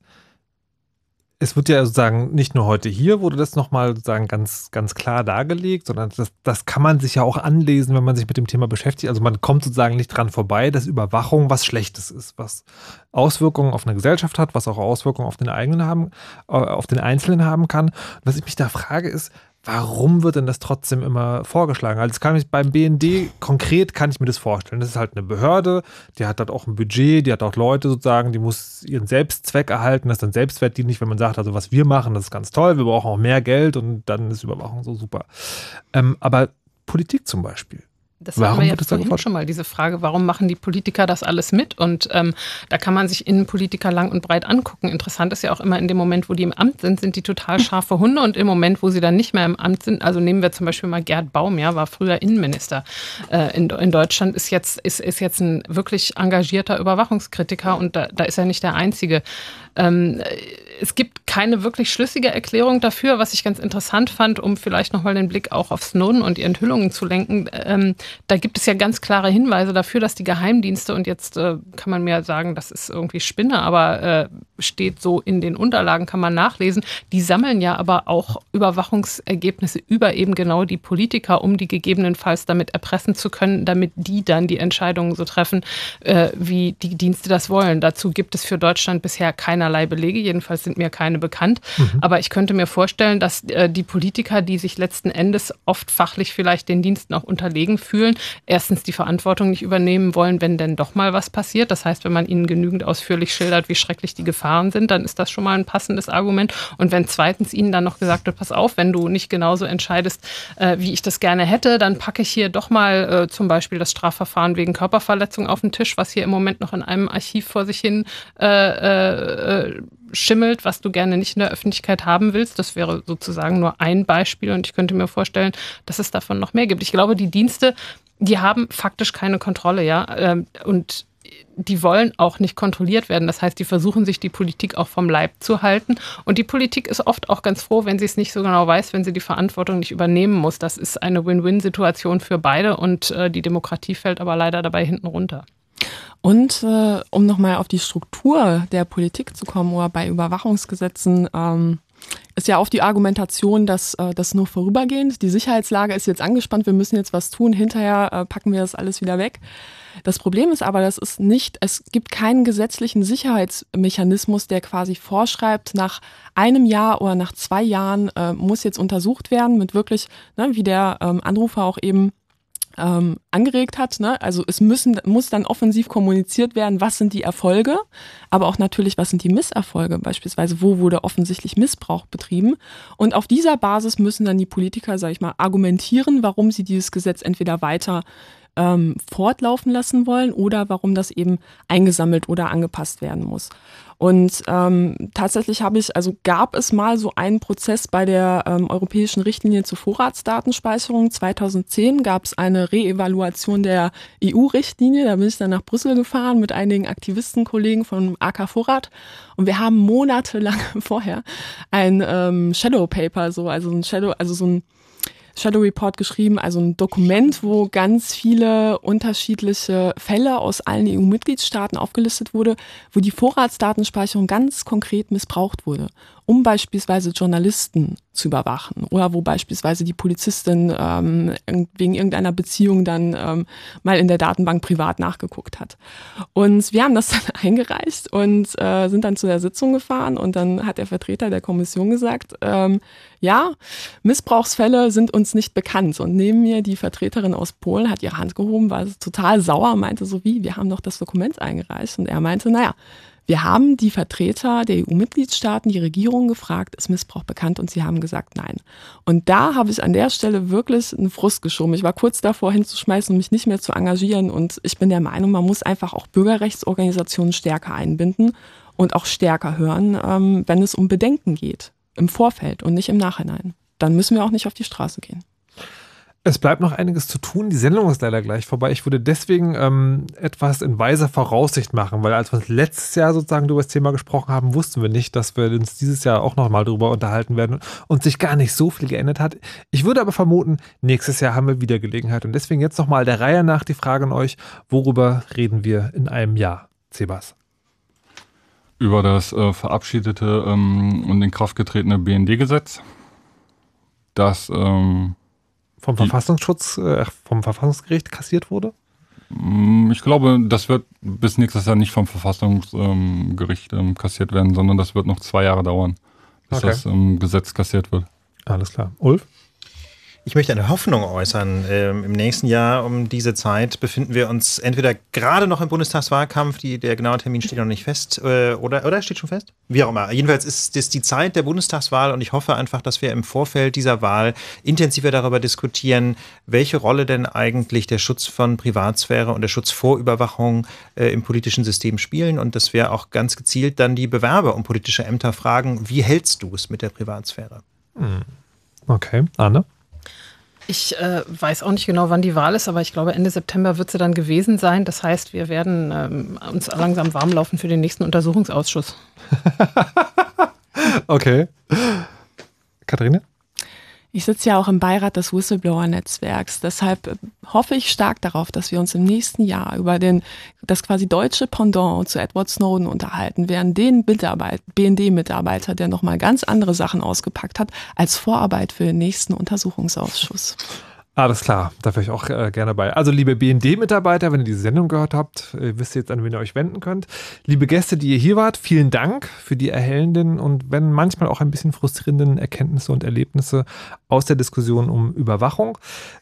S1: es wird ja sozusagen nicht nur heute hier wurde das nochmal sozusagen ganz, ganz klar dargelegt, sondern das, das kann man sich ja auch anlesen, wenn man sich mit dem Thema beschäftigt. Also man kommt sozusagen nicht dran vorbei, dass Überwachung was Schlechtes ist, was Auswirkungen auf eine Gesellschaft hat, was auch Auswirkungen auf den eigenen haben, äh, auf den Einzelnen haben kann. Was ich mich da frage ist, warum wird denn das trotzdem immer vorgeschlagen? Also kann ich beim BND konkret kann ich mir das vorstellen. Das ist halt eine Behörde, die hat halt auch ein Budget, die hat auch Leute sozusagen, die muss ihren Selbstzweck erhalten, das ist dann selbstwertdienlich, wenn man sagt, also was wir machen, das ist ganz toll, wir brauchen auch mehr Geld und dann ist Überwachung so super. Ähm, aber Politik zum Beispiel.
S5: Das warum haben wir jetzt vorhin schon mal, diese Frage, warum machen die Politiker das alles mit? Und ähm, da kann man sich Innenpolitiker lang und breit angucken. Interessant ist ja auch immer in dem Moment, wo die im Amt sind, sind die total scharfe Hunde und im Moment, wo sie dann nicht mehr im Amt sind, also nehmen wir zum Beispiel mal Gerd Baum, ja, war früher Innenminister äh, in, in Deutschland, ist jetzt, ist, ist jetzt ein wirklich engagierter Überwachungskritiker und da, da ist er nicht der Einzige. Ähm, es gibt keine wirklich schlüssige Erklärung dafür, was ich ganz interessant fand, um vielleicht nochmal den Blick auch auf Snowden und die Enthüllungen zu lenken. Ähm, da gibt es ja ganz klare Hinweise dafür, dass die Geheimdienste, und jetzt äh, kann man mir sagen, das ist irgendwie Spinne, aber äh, steht so in den Unterlagen, kann man nachlesen, die sammeln ja aber auch Überwachungsergebnisse über eben genau die Politiker, um die gegebenenfalls damit erpressen zu können, damit die dann die Entscheidungen so treffen, äh, wie die Dienste das wollen. Dazu gibt es für Deutschland bisher keinerlei Belege, jedenfalls sind mir keine bekannt.
S17: Mhm.
S5: Aber ich könnte mir vorstellen, dass äh, die Politiker, die sich letzten Endes oft fachlich vielleicht den Diensten auch unterlegen fühlen, erstens die Verantwortung nicht übernehmen wollen, wenn denn doch mal was passiert. Das heißt, wenn man ihnen genügend ausführlich schildert, wie schrecklich die Gefahren sind, dann ist das schon mal ein passendes Argument. Und wenn zweitens ihnen dann noch gesagt wird, pass auf, wenn du nicht genauso entscheidest, äh, wie ich das gerne hätte, dann packe ich hier doch mal äh, zum Beispiel das Strafverfahren wegen Körperverletzung auf den Tisch, was hier im Moment noch in einem Archiv vor sich hin äh, schimmelt, was du gerne nicht in der Öffentlichkeit haben willst. Das wäre sozusagen nur ein Beispiel und ich könnte mir vorstellen, dass es davon noch mehr gibt. Ich glaube, die Dienste, die haben faktisch keine Kontrolle, ja. Ähm, Und die wollen auch nicht kontrolliert werden. Das heißt, die versuchen sich die Politik auch vom Leib zu halten. Und die Politik ist oft auch ganz froh, wenn sie es nicht so genau weiß, wenn sie die Verantwortung nicht übernehmen muss. Das ist eine Win-Win-Situation für beide und äh, die Demokratie fällt aber leider dabei hinten runter.
S3: Und äh, um nochmal auf die Struktur der Politik zu kommen oder bei Überwachungsgesetzen, ähm, ist ja auch die Argumentation, dass äh, das nur vorübergehend, die Sicherheitslage ist jetzt angespannt, wir müssen jetzt was tun, hinterher äh, packen wir das alles wieder weg. Das Problem ist aber, das ist nicht, es gibt keinen gesetzlichen Sicherheitsmechanismus, der quasi vorschreibt, nach einem Jahr oder nach zwei Jahren äh, muss jetzt untersucht werden mit wirklich, ne, wie der ähm, Anrufer auch eben ähm, angeregt hat. Ne? Also es müssen, muss dann offensiv kommuniziert werden, was sind die Erfolge, aber auch natürlich, was sind die Misserfolge, beispielsweise wo wurde offensichtlich Missbrauch betrieben. Und auf dieser Basis müssen dann die Politiker, sage ich mal, argumentieren, warum sie dieses Gesetz entweder weiter ähm, fortlaufen lassen wollen oder warum das eben eingesammelt oder angepasst werden muss. Und ähm, tatsächlich habe ich, also gab es mal so einen Prozess bei der ähm, europäischen Richtlinie zur Vorratsdatenspeicherung. 2010 gab es eine Reevaluation der EU-Richtlinie. Da bin ich dann nach Brüssel gefahren mit einigen Aktivistenkollegen von AK Vorrat. Und wir haben monatelang vorher ein ähm, Shadow Paper, so, also ein Shadow, also so ein Shadow Report geschrieben, also ein Dokument, wo ganz viele unterschiedliche Fälle aus allen EU-Mitgliedstaaten aufgelistet wurde, wo die Vorratsdatenspeicherung ganz konkret missbraucht wurde, um beispielsweise Journalisten zu überwachen oder wo beispielsweise die Polizistin ähm, wegen irgendeiner Beziehung dann ähm, mal in der Datenbank privat nachgeguckt hat. Und wir haben das dann eingereicht und äh, sind dann zu der Sitzung gefahren und dann hat der Vertreter der Kommission gesagt, ähm, ja, Missbrauchsfälle sind uns nicht bekannt. Und neben mir die Vertreterin aus Polen hat ihre Hand gehoben, war total sauer, meinte so wie, wir haben doch das Dokument eingereicht. Und er meinte, naja, wir haben die Vertreter der EU-Mitgliedstaaten, die Regierung gefragt, ist Missbrauch bekannt? Und sie haben gesagt, nein. Und da habe ich an der Stelle wirklich einen Frust geschoben. Ich war kurz davor hinzuschmeißen und mich nicht mehr zu engagieren. Und ich bin der Meinung, man muss einfach auch Bürgerrechtsorganisationen stärker einbinden und auch stärker hören, ähm, wenn es um Bedenken geht. Im Vorfeld und nicht im Nachhinein. Dann müssen wir auch nicht auf die Straße gehen.
S1: Es bleibt noch einiges zu tun. Die Sendung ist leider gleich vorbei. Ich würde deswegen ähm, etwas in weiser Voraussicht machen, weil als wir uns letztes Jahr sozusagen über das Thema gesprochen haben, wussten wir nicht, dass wir uns dieses Jahr auch nochmal drüber unterhalten werden und sich gar nicht so viel geändert hat. Ich würde aber vermuten, nächstes Jahr haben wir wieder Gelegenheit. Und deswegen jetzt nochmal der Reihe nach die Frage an euch, worüber reden wir in einem Jahr? Sebas.
S4: Über das äh, verabschiedete ähm, und in Kraft getretene BND-Gesetz. Das ähm,
S1: vom Verfassungsschutz, äh, vom Verfassungsgericht kassiert wurde?
S4: Mm, Ich glaube, das wird bis nächstes Jahr nicht vom Verfassungsgericht ähm, kassiert werden, sondern das wird noch zwei Jahre dauern, bis
S1: Okay.
S4: das ähm, Gesetz kassiert wird.
S1: Alles klar. Ulf?
S2: Ich möchte eine Hoffnung äußern. Ähm, Im nächsten Jahr um diese Zeit befinden wir uns entweder gerade noch im Bundestagswahlkampf, die, der genaue Termin steht noch nicht fest, äh, oder, oder steht schon fest? Wie auch immer. Jedenfalls ist das die Zeit der Bundestagswahl und ich hoffe einfach, dass wir im Vorfeld dieser Wahl intensiver darüber diskutieren, welche Rolle denn eigentlich der Schutz von Privatsphäre und der Schutz vor Überwachung äh, im politischen System spielen und dass wir auch ganz gezielt dann die Bewerber um politische Ämter fragen, wie hältst du es mit der Privatsphäre?
S1: Hm. Okay, Anne?
S5: Ich äh, weiß auch nicht genau, wann die Wahl ist, aber ich glaube, Ende September wird sie dann gewesen sein. Das heißt, wir werden ähm, uns langsam warm laufen für den nächsten Untersuchungsausschuss.
S1: Okay. Katharina?
S3: Ich sitze ja auch im Beirat des Whistleblower-Netzwerks. Deshalb äh, hoffe ich stark darauf, dass wir uns im nächsten Jahr über den, das quasi deutsche Pendant zu Edward Snowden unterhalten, während den Mitarbeit, BND-Mitarbeiter, der nochmal ganz andere Sachen ausgepackt hat, als Vorarbeit für den nächsten Untersuchungsausschuss.
S1: Alles klar, da wäre ich auch äh, gerne bei. Also, liebe BND-Mitarbeiter, wenn ihr diese Sendung gehört habt, äh, wisst ihr jetzt, an wen ihr euch wenden könnt. Liebe Gäste, die ihr hier wart, vielen Dank für die erhellenden und wenn manchmal auch ein bisschen frustrierenden Erkenntnisse und Erlebnisse aus der Diskussion um Überwachung.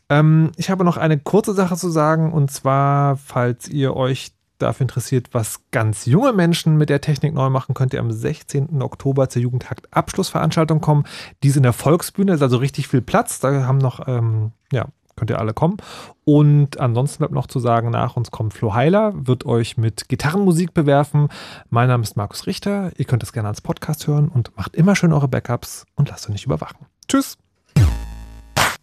S1: Ähm, ich habe noch eine kurze Sache zu sagen und zwar, falls ihr euch dafür interessiert, was ganz junge Menschen mit der Technik neu machen, könnt ihr am 16. Oktober zur Jugendhakt Abschlussveranstaltung kommen. Die ist in der Volksbühne, ist also richtig viel Platz. Da haben noch, ähm, ja, könnt ihr alle kommen. Und ansonsten bleibt noch zu sagen, nach uns kommt Flo Heiler, wird euch mit Gitarrenmusik bewerfen. Mein Name ist Markus Richter. Ihr könnt es gerne als Podcast hören und macht immer schön eure Backups und lasst euch nicht überwachen. Tschüss.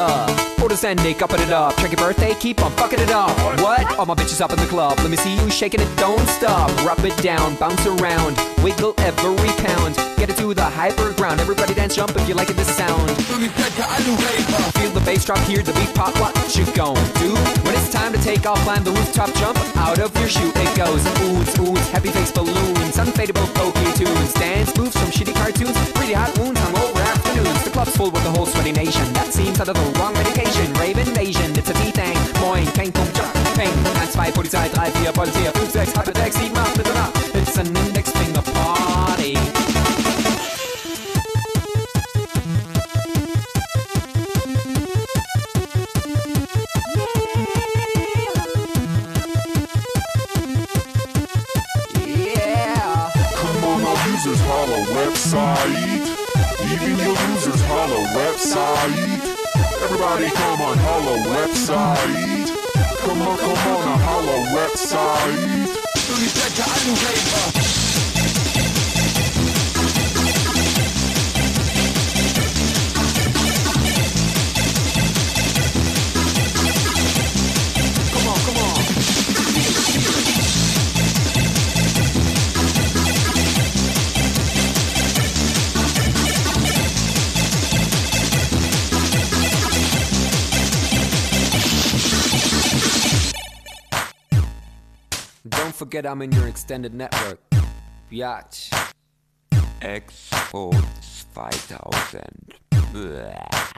S17: Uh, orders ending, upping it up. Check your birthday, keep on fucking it up. What? All my bitches up in the club. Let me see you shaking it, don't stop. Rub it down, bounce around, wiggle every pound. Get it to the hyper ground. Everybody dance, jump if you like it, this sound. Feel the bass drop, hear the beat pop. What you gon' do? When it's time to take off, climb the rooftop, jump out of your shoe. It goes oohs, oohs, happy face balloons, unfadable pokey tunes, dance moves from shitty cartoons, pretty hot wounds, club's full with the whole sweaty nation. That seems out of the wrong medication. Rave invasion, it's a D-Thing. Moin, kein Punkt, Job, Peng. 1, 2, Polizei, 3, 4, Polizei, 5, 6, 8, 6, 7, 8, bitte nach. It's an index finger party. Yeah.
S18: Come on, our users holla website. Even your losers holla website. Everybody come on, holla website. Come on, come on, a holla website.
S17: Forget I'm in your extended network. Biatch.
S19: Expos 2000. Bäh.